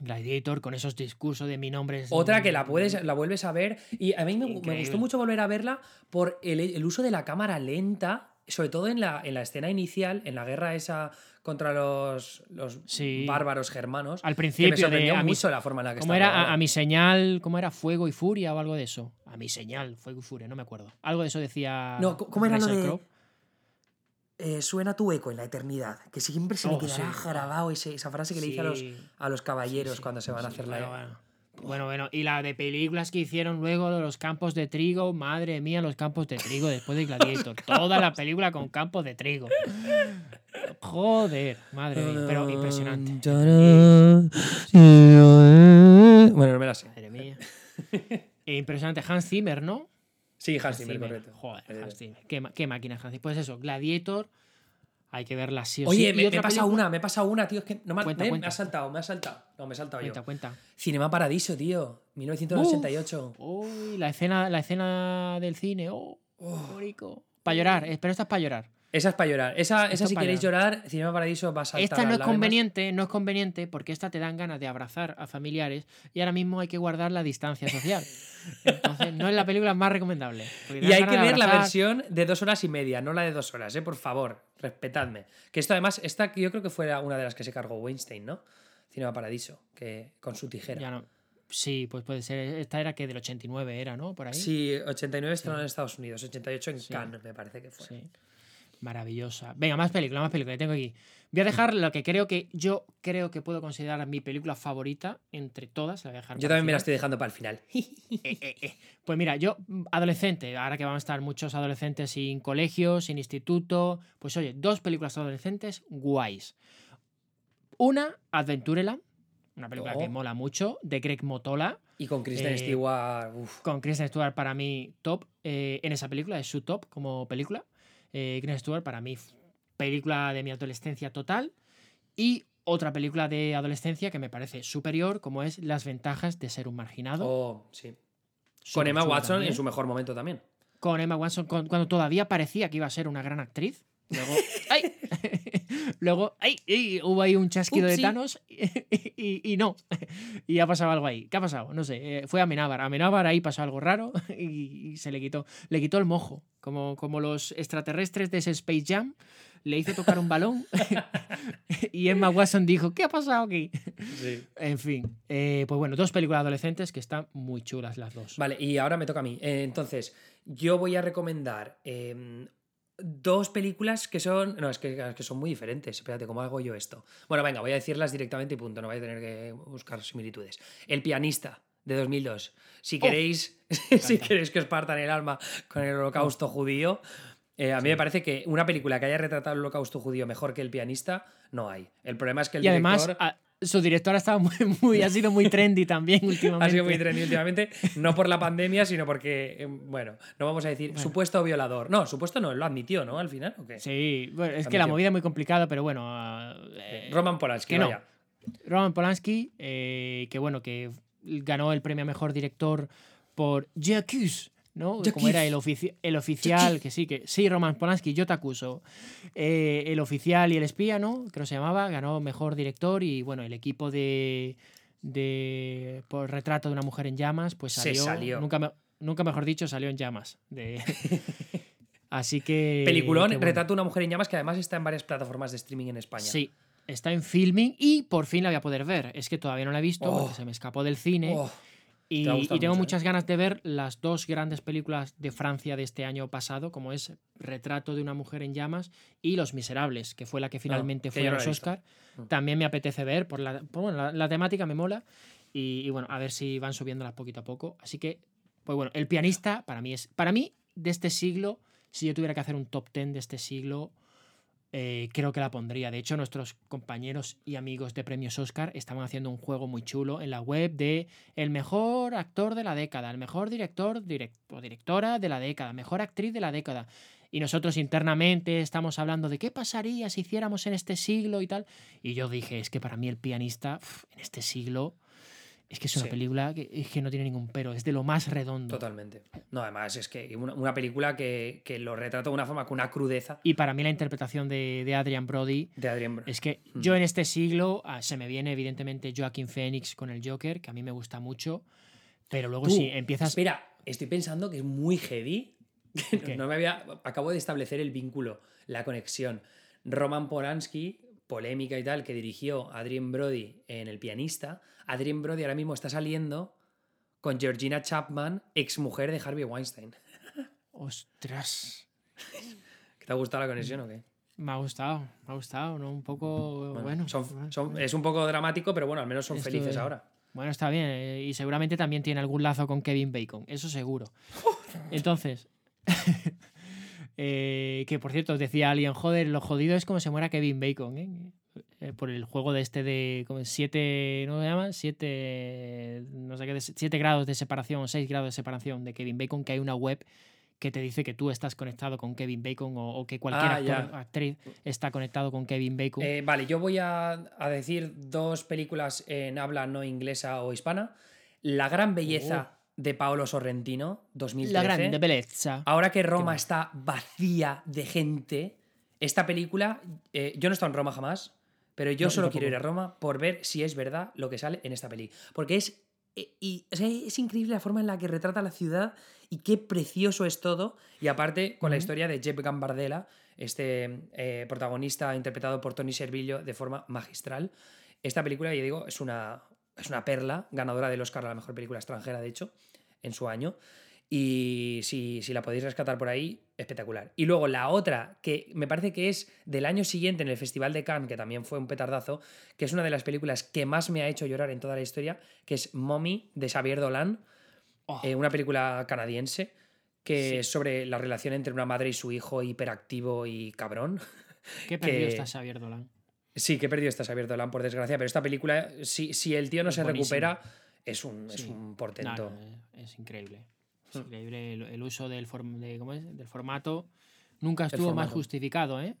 Gladiator con esos discursos de mi nombre es Otra que la puedes, la vuelves a ver. Y a mí me, gustó mucho volver a verla por el, el uso de la cámara lenta, sobre todo en la, en la escena inicial, en la guerra esa contra los, los Sí. bárbaros germanos. Al que me principio de sorprendió a mi- mucho la forma en la que ¿Cómo estaba era? A, mi señal, ¿cómo era? Fuego y furia o algo de eso. A mi señal, fuego y furia, no me acuerdo. Algo de eso decía. No, ¿cómo era lo de-. Eh, suena tu eco en la eternidad, que siempre se Oh, me quedará sí. grabado ese- esa frase que le dice a los, a los caballeros sí, sí, cuando se van a hacer la... bueno. Bueno, bueno, y la de películas que hicieron luego de los campos de trigo, madre mía, los campos de trigo después de Gladiator. (laughs) Toda la película con campos de trigo. Joder, madre mía, pero impresionante. Bueno, no me la sé. Madre mía. E impresionante. Hans Zimmer, ¿no? Sí, Hans Zimmer, correcto. Joder, Eh, Hans Zimmer. ¿Qué, qué máquina Hans Zimmer? Pues eso, Gladiator. Hay que verla sí o Oye, sí. Me, me he pasado una, me he pasado una, tío. Es que no me, ha- Cuenta, me- me cuenta. ha saltado, me ha saltado. No, me he saltado Cuenta, yo. cuenta. Cinema Paradiso, tío. 1988. Uy, la escena, la escena del cine. Oh, rico. Para llorar, eh, pero esta es para llorar. Esa es para llorar. Esa, esa si queréis llorar, Cinema Paradiso va a saltar. Esta no es conveniente, no es conveniente porque esta te dan ganas de abrazar a familiares y ahora mismo hay que guardar la distancia social. (laughs) Entonces, no es la película más recomendable. Y hay que ver la versión de dos horas y media, no la de dos horas, ¿eh? Por favor, respetadme. Que esto además, esta yo creo que fue una de las que se cargó Weinstein, ¿no? Cinema Paradiso, que con su tijera. Ya no. Sí, pues puede ser. Esta era que del 89 era, ¿no? Por ahí. Sí, 89 estrenó en Estados Unidos, 88 en Sí. Cannes, me parece que fue. Sí. Maravillosa. Venga, más película, más película. que Tengo aquí. Voy a dejar lo que creo que yo creo que puedo considerar mi película favorita entre todas. La voy a dejar Yo también me la estoy dejando para el final. (laughs) Eh, eh, eh. Pues mira, yo, mm, adolescente, ahora que van a estar muchos adolescentes sin colegio, sin instituto, pues oye, dos películas adolescentes guays. Una, Adventureland, una película que Oh. mola mucho, de Greg Motola, Y con Kristen Eh, Stewart, uf. con Kristen Stewart para mí top eh, en esa película, es su top como película. Eh, Kristen Stewart para mí película de mi adolescencia total. Y otra película de adolescencia que me parece superior, como es Las ventajas de ser un marginado. Oh, sí. Con Emma Watson también. en su mejor momento también. con Emma Watson con- cuando todavía parecía que iba a ser una gran actriz. Luego, (laughs) ¡ay! Luego, ¡ay! ¡ay! Hubo ahí un chasquido Upsi. de Thanos (laughs) y, y- y no. Y ha pasado algo ahí. ¿Qué ha pasado? No sé. eh, fue a Amenábar. A Amenábar ahí pasó algo raro (laughs) y, y se le quitó. Le quitó el mojo. Como, como los extraterrestres de ese Space Jam. Le hizo tocar un balón (laughs) y Emma Watson dijo, ¿qué ha pasado aquí? Sí. En fin. eh, pues bueno, dos películas adolescentes que están muy chulas las dos. Vale, y ahora me toca a mí. Eh, entonces, yo voy a recomendar em, dos películas que son. No, es que, es que son muy diferentes. Espérate, ¿cómo hago yo esto? Bueno, venga, voy a decirlas directamente y punto. No voy a tener que buscar similitudes. El pianista de 2002. Si queréis, (laughs) si queréis que os partan el alma con el holocausto judío. eh, a mí me parece que una película que haya retratado el holocausto judío mejor que el pianista, no hay. El problema es que el y además, director a- su director ha, estado muy, muy- ha sido muy trendy también últimamente. ha sido muy trendy últimamente, no por la pandemia, sino porque, eh, bueno, no vamos a decir Bueno. supuesto violador. No, supuesto no, lo admitió, ¿no? Al final, ¿o qué? Sí, bueno, es que la movida es muy complicada, pero bueno. ah, eh, Roman Polanski, que no. vaya. Roman Polanski, eh, que bueno, que ganó el premio a mejor director por J'accuse, ¿no? Como era el, ofici- el oficial, que sí, que sí, Roman Polanski, yo te acuso. Eh, el oficial y el espía, ¿no? Creo que se llamaba, ganó mejor director y bueno, el equipo de. de por retrato de una mujer en llamas, pues Se salió. salió. Nunca, me- nunca mejor dicho, salió en llamas. De, (laughs) Así que. Peliculón, bueno. retrato de una mujer en llamas que además está en varias plataformas de streaming en España. Sí, está en filming y por fin la voy a poder ver. Es que todavía no la he visto Oh. porque se me escapó del cine. Oh, Y, Te tengo mucho, ¿eh? muchas ganas de ver las dos grandes películas de Francia de este año pasado, como es Retrato de una mujer en llamas y Los Miserables, que fue la que finalmente que fue a los. Oscar. Mm. También me apetece ver, por la, por, bueno, la, la temática me mola. Y, y bueno, a ver si van subiéndolas poquito a poco. Así que, pues bueno, El pianista para mí es. Para mí, de este siglo, si yo tuviera que hacer un top 10 de este siglo, eh, creo que la pondría. De hecho, nuestros compañeros y amigos de premios Oscar estaban haciendo un juego muy chulo en la web de el mejor actor de la década, el mejor director direct- o directora de la década, mejor actriz de la década. Y nosotros internamente estamos hablando de qué pasaría si hiciéramos en este siglo y tal. Y yo dije, es que para mí el pianista en este siglo es que es una Sí. película que, es que no tiene ningún pero, es de lo más redondo. Totalmente. No, además es que una, una película que, que lo retrata de una forma con una crudeza Y para mí la interpretación de, de Adrian Brody de Adrien Brody. Es que Mm. yo en este siglo ah, se me viene evidentemente Joaquin Phoenix con el Joker, que a mí me gusta mucho, pero luego si empiezas... Espera, estoy pensando que es muy heavy. (laughs) no me había. Acabo de establecer el vínculo, la conexión. Roman Polanski, polémica y tal, que dirigió Adrien Brody en El pianista. Adrien Brody ahora mismo está saliendo con Georgina Chapman, exmujer de Harvey Weinstein. (laughs) Ostras, ¿Qué ¿Te ha gustado la conexión o qué? me ha gustado, me ha gustado, ¿no? Un poco... Bueno, son- bueno, son- es un poco dramático, pero bueno, al menos son Esto felices es- ahora. Bueno, está bien. eh, Y seguramente también tiene algún lazo con Kevin Bacon, eso seguro. (laughs) Entonces, (laughs) eh, que por cierto, decía alguien, joder, lo jodido es como se muera Kevin Bacon, ¿eh? Eh, por el juego de este de como siete, ¿no se llama? Siete, no sé qué, de- siete grados de separación o seis grados de separación de Kevin Bacon, que hay una web que te dice que tú estás conectado con Kevin Bacon o, o que cualquier Ah, actor actriz está conectado con Kevin Bacon. Eh, vale, yo voy a, a decir dos películas en habla no inglesa o hispana. La gran belleza de Paolo Sorrentino, 2013. Oh. La grande belleza. Ahora que Roma está vacía de gente, esta película, eh, yo no he estado en Roma jamás, pero yo No, solo tampoco. quiero ir a Roma por ver si es verdad lo que sale en esta peli. Porque es, eh, y, o sea, es increíble la forma en la que retrata la ciudad y qué precioso es todo. Y aparte, con la historia de Jeb Gambardella, este eh, protagonista interpretado por Tony Servillo de forma magistral. Esta película, ya digo, es una, es una perla, ganadora del Oscar a la mejor película extranjera, de hecho, en su año. Y si, si la podéis rescatar por ahí, espectacular. Y luego la otra, que me parece que es del año siguiente en el Festival de Cannes, que también fue un petardazo, que es una de las películas que más me ha hecho llorar en toda la historia, que es Mommy de Xavier Dolan, Oh, eh, una película canadiense que Sí. es sobre la relación entre una madre y su hijo hiperactivo y cabrón. qué (laughs) perdido que- está Xavier Dolan. Sí, que he perdido esta Xavier Dolan, por desgracia, pero esta película, si, si el tío no Es se recupera, es un, es un portento. no, es, es increíble. Es Hmm. increíble el, el uso del, form- de- ¿cómo es? del formato. Nunca estuvo más justificado, ¿eh?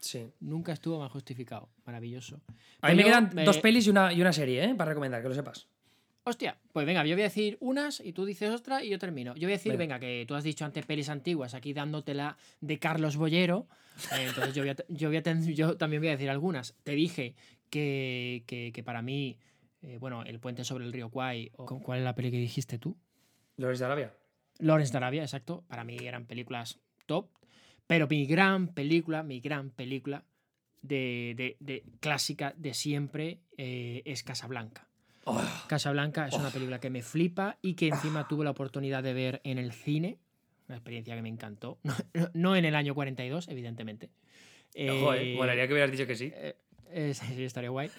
Sí. Nunca estuvo más justificado. Maravilloso. A mí me quedan eh, dos pelis y una, y una serie, ¿eh? Para recomendar, que lo sepas. Hostia, pues venga, yo voy a decir unas y tú dices otra y yo termino. Yo voy a decir, Venga. venga, que tú has dicho antes pelis antiguas, aquí dándotela de Carlos Bollero. eh, entonces yo, voy a, yo, voy a ten- yo también voy a decir algunas. Te dije que, que- que para mí, eh, bueno, El puente sobre el río Kwai, o, ¿cuál es la peli que dijiste tú? Lores de Arabia. Lawrence de Arabia, exacto. Para mí eran películas top. Pero mi gran película, mi gran película de, de- de clásica de siempre eh, es Casablanca. Oh, Casablanca es una película que me flipa y que encima tuve la oportunidad de ver en el cine. Una experiencia que me encantó. (laughs) No, no en el año 42, evidentemente. ojo, eh, Molaría que hubieras dicho que sí. eh, eh, sí, estaría guay.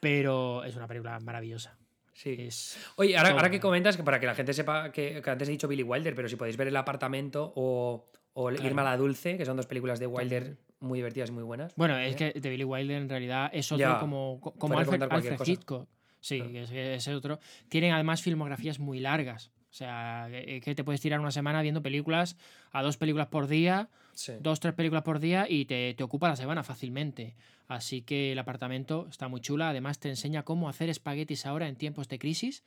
Pero es una película maravillosa. Sí. Es, Oye, ahora, ahora que comentas, que para que la gente sepa que, que antes he dicho Billy Wilder, pero si podéis ver El apartamento o, o Claro. Irma la Dulce, que son dos películas de Wilder muy divertidas y muy buenas. Bueno, es que de Billy Wilder en realidad es otro Ya. como, co- como Alfred, Alfred. Hitchcock. Sí, Claro. que es, que es otro. Tienen además filmografías muy largas. O sea, que, que te puedes tirar una semana viendo películas, a dos películas por día, Sí. dos, tres películas por día y te, te ocupa la semana fácilmente. Así que el apartamento está muy chula. Además te enseña cómo hacer espaguetis ahora en tiempos de crisis.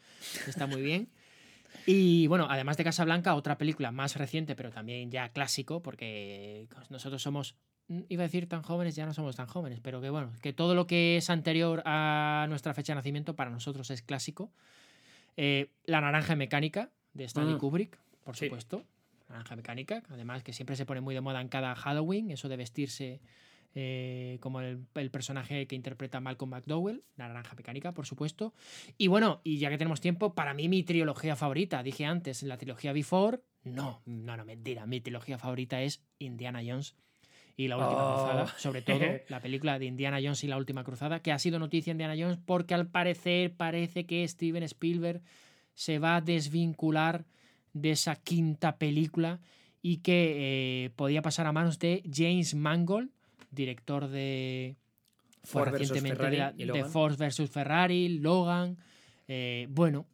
Está muy bien. Y bueno, además de Casablanca, otra película más reciente, pero también ya clásico, porque nosotros somos, iba a decir tan jóvenes, ya no somos tan jóvenes, pero que bueno, que todo lo que es anterior a nuestra fecha de nacimiento para nosotros es clásico. Eh, La naranja mecánica de Stanley Mm. Kubrick, por Sí. supuesto. Naranja Mecánica, además que siempre se pone muy de moda en cada Halloween, eso de vestirse eh, como el, el, personaje que interpreta Malcolm McDowell, La Naranja Mecánica, por supuesto. Y bueno, y ya que tenemos tiempo, para mí mi trilogía favorita, dije antes, en la trilogía Before, no, no, no, mentira, mi trilogía favorita es Indiana Jones y la última Oh. cruzada, sobre todo (laughs) la película de Indiana Jones y la última cruzada, que ha sido noticia Indiana Jones porque al parecer parece que Steven Spielberg se va a desvincular de esa quinta película y que eh, podía pasar a manos de James Mangold, director de Ford recientemente Ferrari de, la- y de Logan. Ford versus Ferrari, Logan. eh, bueno,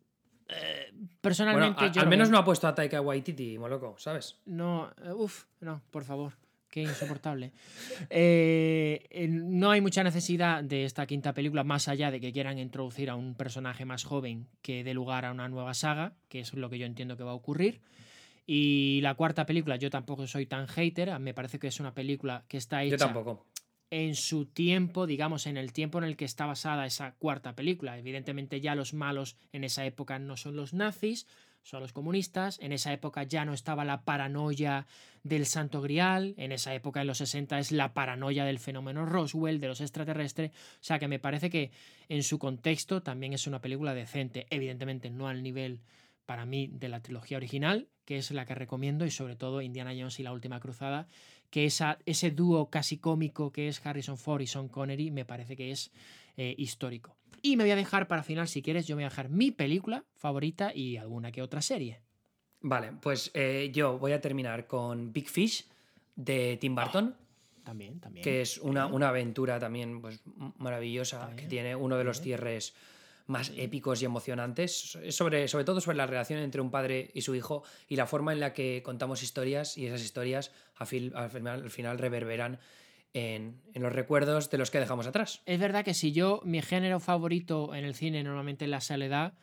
eh, Bueno, personalmente a- yo al menos veo- no ha puesto a Taika Waititi, loco, ¿sabes? no, eh, uff, no, por favor. Qué insoportable. Eh, eh, no hay mucha necesidad de esta quinta película, más allá de que quieran introducir a un personaje más joven que dé lugar a una nueva saga, que es lo que yo entiendo que va a ocurrir. Y la cuarta película, yo tampoco soy tan hater, me parece que es una película que está hecha Yo tampoco. en su tiempo, digamos, en el tiempo en el que está basada esa cuarta película. Evidentemente ya los malos en esa época no son los nazis, son los comunistas. En esa época ya no estaba la paranoia del Santo Grial. En esa época, en los 60, es la paranoia del fenómeno Roswell, de los extraterrestres. O sea que me parece que en su contexto también es una película decente. Evidentemente no al nivel para mí de la trilogía original, que es la que recomiendo, y sobre todo Indiana Jones y la Última Cruzada, que esa, ese dúo casi cómico que es Harrison Ford y Sean Connery me parece que es eh, histórico. Y me voy a dejar para final, si quieres, yo me voy a dejar mi película favorita y alguna que otra serie. Vale, pues eh, yo voy a terminar con Big Fish de Tim Burton, También, también. que es una, una aventura también pues, maravillosa, que tiene uno de los cierres más épicos y emocionantes, es sobre, sobre todo sobre la relación entre un padre y su hijo y la forma en la que contamos historias y esas historias al final reverberan en, en los recuerdos de los que dejamos atrás. Es verdad que si yo, mi género favorito en el cine normalmente es la soledad,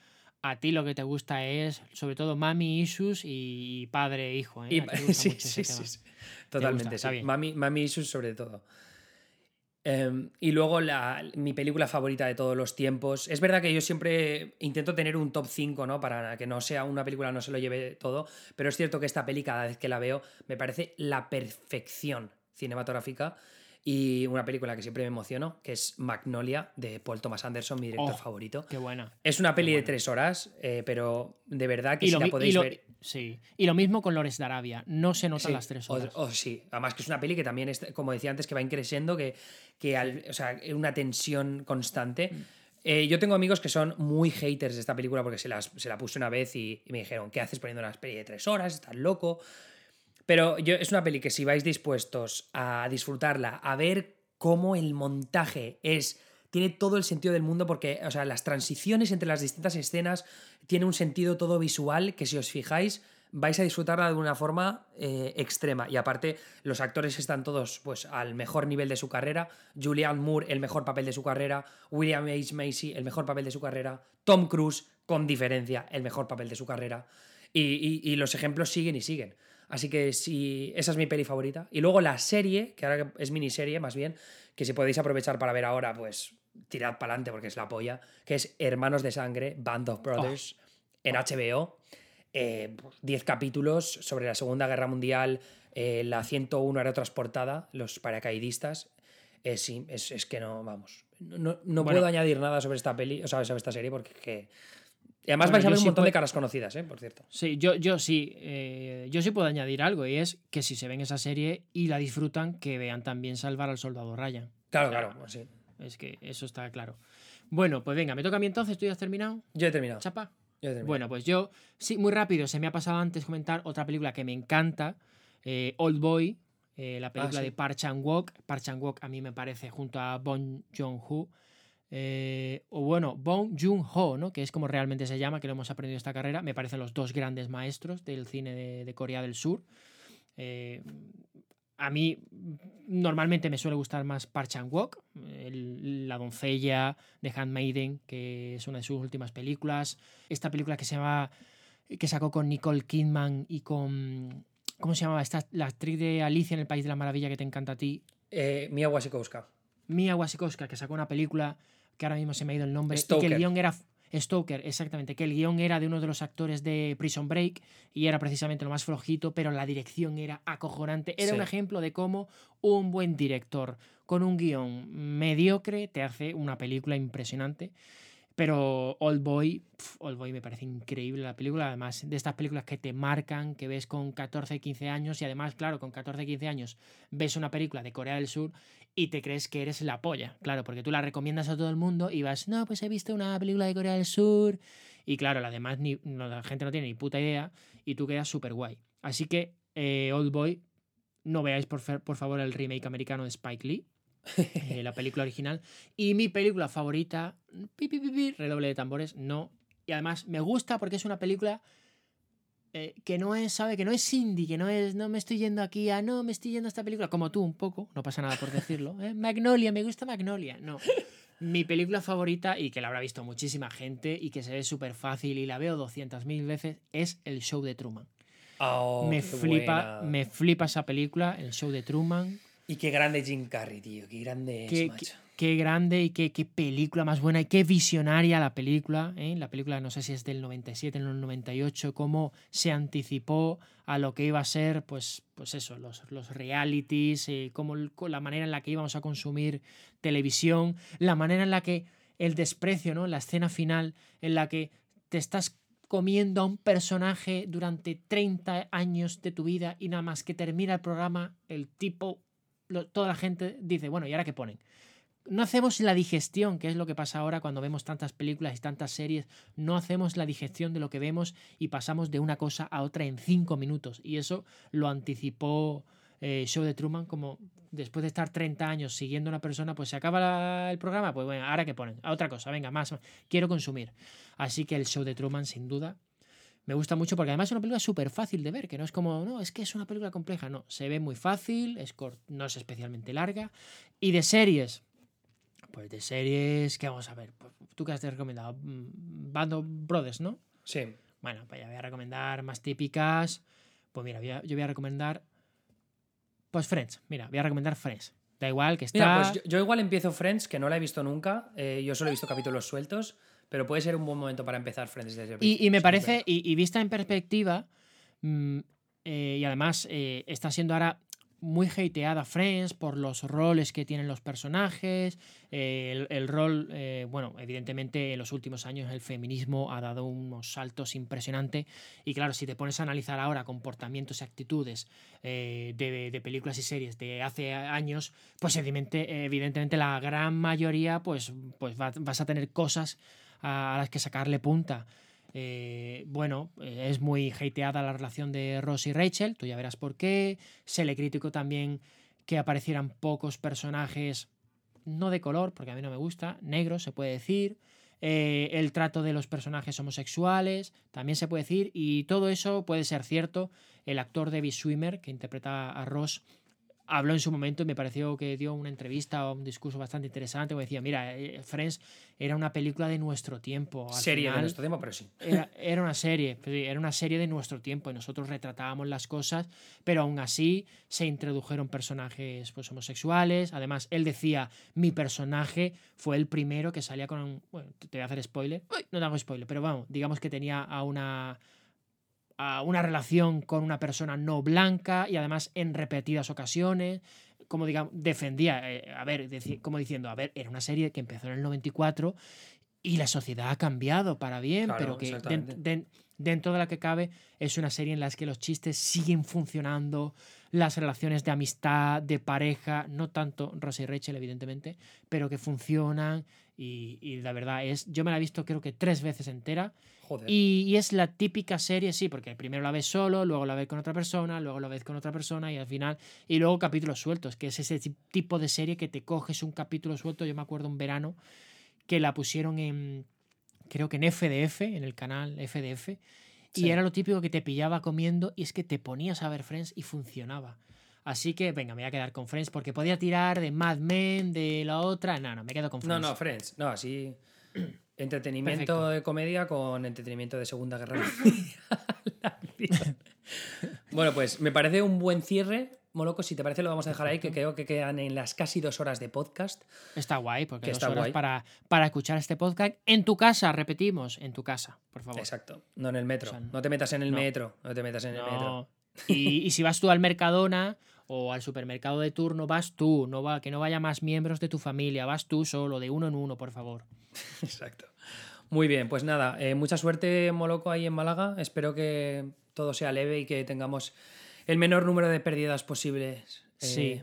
a ti lo que te gusta es sobre todo mami issues y padre e hijo. ¿eh? Y- gusta (laughs) sí, sí, sí. Totalmente, está sí. Mami, Mami Issues sobre todo. Em, y luego la, mi película favorita de todos los tiempos. Es verdad que yo siempre intento tener un top 5, ¿no? Para que no sea una película, no se lo lleve todo. Pero es cierto que esta peli, cada vez que la veo, me parece la perfección cinematográfica. Y una película que siempre me emociono, que es Magnolia, de Paul Thomas Anderson, mi director Oh, favorito. Qué buena. Es una peli de tres horas, eh, pero de verdad que Y si lo, la y podéis lo- ver. sí. y lo mismo con Lores de Arabia. No se notan Sí, las tres horas. o sí, además que es una peli que también, es, como decía antes, que va increciendo, que, que al- o sea, es una tensión constante. Mm. Eh, yo tengo amigos que son muy haters de esta película porque se, las, se la puse una vez y, y me dijeron, ¿qué haces poniendo una peli de tres horas? Estás loco. Pero yo, es una peli que si vais dispuestos a disfrutarla, a ver cómo el montaje es tiene todo el sentido del mundo porque, o sea, las transiciones entre las distintas escenas tiene un sentido todo visual que si os fijáis vais a disfrutarla de una forma eh, extrema. Y aparte, los actores están todos pues, al mejor nivel de su carrera. Julianne Moore, el mejor papel de su carrera. William H. Macy, el mejor papel de su carrera. Tom Cruise, con diferencia, el mejor papel de su carrera. Y, y- y los ejemplos siguen y siguen. Así que sí, esa es mi peli favorita. Y luego la serie, que ahora es miniserie más bien, que si podéis aprovechar para ver ahora, pues tirad para adelante porque es la polla, que es Hermanos de Sangre, Band of Brothers, en HBO. 10 capítulos sobre la Segunda Guerra Mundial, eh, la 101 aerotransportada, los paracaidistas. Eh, sí, es, es que no, vamos. No, no- no Bueno. puedo añadir nada sobre esta peli, o sea, sobre esta serie, porque que- y además Bueno, vais a ver un sí montón de caras conocidas, ¿eh? por cierto. Sí, yo, yo sí. eh, yo sí puedo añadir algo y es que si se ven esa serie y la disfrutan, que vean también Salvar al Soldado Ryan. Claro, claro, sí. Es que eso está claro. Bueno, pues venga, me toca a mí entonces. ¿Tú ya has terminado? Yo he terminado. Chapa. yo he terminado. Bueno, pues yo, sí, muy rápido, se me ha pasado antes comentar otra película que me encanta, eh, Old Boy, eh, la película sí. de Park Chan-wook. Park Chan-wook a mí me parece junto a Bong Joon-ho, eh, o bueno, Bong Joon-ho, ¿no? que es como realmente se llama, que lo hemos aprendido esta carrera, me parecen los dos grandes maestros del cine de, de Corea del Sur. Eh, a mí normalmente me suele gustar más Park Chan-wook, la doncella de Handmaiden, que es una de sus últimas películas. Esta película que se llama que sacó con Nicole Kidman y con ¿cómo se llamaba? Esta, la actriz de Alicia en el País de la Maravilla que te encanta a ti, Eh, Mia Wasikowska. Mia Wasikowska, que sacó una película que ahora mismo se me ha ido el nombre y que el guion era Stoker, exactamente, que el guion era de uno de los actores de Prison Break y era precisamente lo más flojito, pero la dirección era acojonante. Era un ejemplo de cómo un buen director con un guion mediocre te hace una película impresionante. Pero Old Boy, Old Boy me parece increíble la película, además de estas películas que te marcan, que ves con 14, 15 años y además, claro, con 14, 15 años ves una película de Corea del Sur y te crees que eres la polla, claro, porque tú la recomiendas a todo el mundo y vas, no, pues he visto una película de Corea del Sur y claro, la demás la gente no tiene ni puta idea y tú quedas súper guay. Así que eh, Old Boy, no veáis por, por favor el remake americano de Spike Lee, eh, la película original. Y mi película favorita, redoble de tambores, no. Y además me gusta porque es una película eh, que no es, ¿sabe? Que no es indie, que no es, no me estoy yendo aquí a, no, me estoy yendo a esta película, como tú un poco, no pasa nada por decirlo. ¿eh? (laughs) Magnolia, me gusta Magnolia, no. Mi película favorita, y que la habrá visto muchísima gente y que se ve súper fácil y la veo 200.000 veces, es El Show de Truman. Oh, me, flipa, me flipa esa película, El Show de Truman. Y qué grande Jim Carrey, tío. Qué grande es, macho. Qué, grande y qué, qué, película más buena y qué visionaria la película. ¿eh? La película, no sé si es del 97, en el 98, cómo se anticipó a lo que iba a ser, pues, pues eso, los, los realities, eh, cómo, la manera en la que íbamos a consumir televisión, la manera en la que el desprecio, ¿no? La escena final en la que te estás comiendo a un personaje durante 30 años de tu vida y nada más que termina el programa, el tipo toda la gente dice, bueno, ¿y ahora qué ponen? No hacemos la digestión, que es lo que pasa ahora cuando vemos tantas películas y tantas series. No hacemos la digestión de lo que vemos y pasamos de una cosa a otra en cinco minutos. Y eso lo anticipó eh, Show de Truman, como después de estar 30 años siguiendo a una persona, pues se acaba el programa, pues bueno, ahora qué ponen, a otra cosa, venga, más, quiero consumir. Así que el Show de Truman, sin duda, me gusta mucho porque además es una película súper fácil de ver, que no es como, no, es que es una película compleja, no, se ve muy fácil, es no es especialmente larga. Y de series, pues de series, ¿qué vamos a ver? Pues, ¿Tú qué has recomendado? Mm, Band of Brothers, ¿no? Sí. Bueno, pues ya voy a recomendar más típicas. Pues mira, yo voy a recomendar, pues Friends, mira, voy a recomendar Friends. Da igual que está... Mira, pues yo, igual empiezo Friends, que no la he visto nunca, eh, yo solo he visto capítulos sueltos. Pero puede ser un buen momento para empezar Friends desde Y, y me parece, y, vista en perspectiva, mm, eh, y además eh, está siendo ahora muy hateada Friends por los roles que tienen los personajes. Eh, el, rol, bueno, evidentemente en los últimos años el feminismo ha dado unos saltos impresionantes. Y claro, si te pones a analizar ahora comportamientos y actitudes de, películas y series de hace años, pues evidentemente, evidentemente la gran mayoría, pues, pues vas a tener cosas a, las que sacarle punta. Eh, bueno, eh, es muy hateada la relación de Ross y Rachel, tú ya verás por qué. Se le criticó también que aparecieran pocos personajes, no de color, porque a mí no me gusta, negros se puede decir. Eh, el trato de los personajes homosexuales, también se puede decir, y todo eso puede ser cierto. El actor David Swimmer, que interpreta a Ross, habló en su momento y me pareció que dio una entrevista o un discurso bastante interesante. Me decía, mira, eh, Friends era una película de nuestro tiempo. serie de nuestro tiempo, pero sí. Era, (laughs) una serie, era una serie de nuestro tiempo y nosotros retratábamos las cosas, pero aún así se introdujeron personajes pues, homosexuales. Además, él decía, mi personaje fue el primero que salía con un... Bueno, te voy a hacer spoiler. no te hago spoiler, pero vamos, digamos que tenía a una a una relación con una persona no blanca y además en repetidas ocasiones, como digamos, defendía, eh, a ver, como diciendo, a ver, era una serie que empezó en el 94 y la sociedad ha cambiado para bien, pero que dentro de la que cabe es una serie en la que los chistes siguen funcionando, las relaciones de amistad, de pareja, no tanto Rosa y Rachel, evidentemente, pero que funcionan y, y la verdad es, yo me la he visto creo que tres veces entera y, es la típica serie, sí, porque primero la ves solo, luego la ves con otra persona, luego la ves con otra persona y al final. Y luego capítulos sueltos, que es ese tipo de serie que te coges un capítulo suelto. Yo me acuerdo un verano que la pusieron en. Creo que en FDF, en el canal FDF. Y era lo típico que te pillaba comiendo y es que te ponías a ver Friends y funcionaba. Así que, venga, me voy a quedar con Friends porque podía tirar de Mad Men, de la otra. No, no, me quedo con Friends. No, no, Friends. No, así. Entretenimiento de comedia con entretenimiento de Segunda Guerra (laughs) (laughs) bueno, pues me parece un buen cierre, Moloco, si te parece, lo vamos a dejar ahí, que creo que quedan en las casi dos horas de podcast. Está guay, porque Que dos está horas guay. Para, para escuchar este podcast en tu casa, repetimos, en tu casa, por favor. Exacto, no en el metro. O sea, no te metas en el no. metro, no te metas en el metro. Y si vas tú al Mercadona o al supermercado de turno, vas tú, no va, que no vaya más miembros de tu familia, vas tú solo, de uno en uno, por favor. (laughs) Exacto. Muy bien, pues nada, eh, mucha suerte, Moloco, ahí en Málaga. Espero que todo sea leve y que tengamos el menor número de pérdidas posibles. eh, Sí.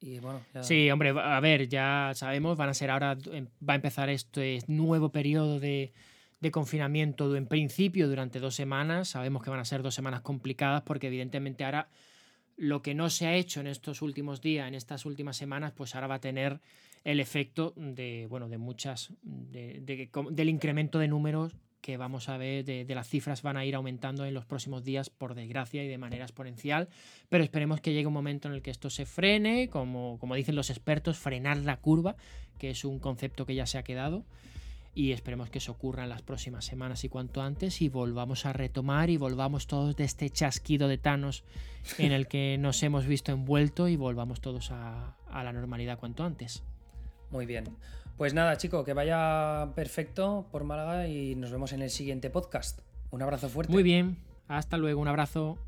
Y bueno, ya- Sí, hombre, a ver, ya sabemos, van a ser ahora, em, va a empezar este nuevo periodo de, de confinamiento en principio durante dos semanas. Sabemos que van a ser dos semanas complicadas porque evidentemente ahora lo que no se ha hecho en estos últimos días, en estas últimas semanas, pues ahora va a tener el efecto de, bueno, de muchas, de- del incremento de números que vamos a ver, de, de las cifras van a ir aumentando en los próximos días, por desgracia, y de manera exponencial. Pero esperemos que llegue un momento en el que esto se frene, como, como dicen los expertos, frenar la curva, que es un concepto que ya se ha quedado. Y esperemos que eso ocurra en las próximas semanas y cuanto antes y volvamos a retomar y volvamos todos de este chasquido de Thanos en el que nos hemos visto envuelto y volvamos todos a, a la normalidad cuanto antes. Muy bien. Pues nada, chico, que vaya perfecto por Málaga y nos vemos en el siguiente podcast. Un abrazo fuerte. Muy bien, hasta luego, un abrazo.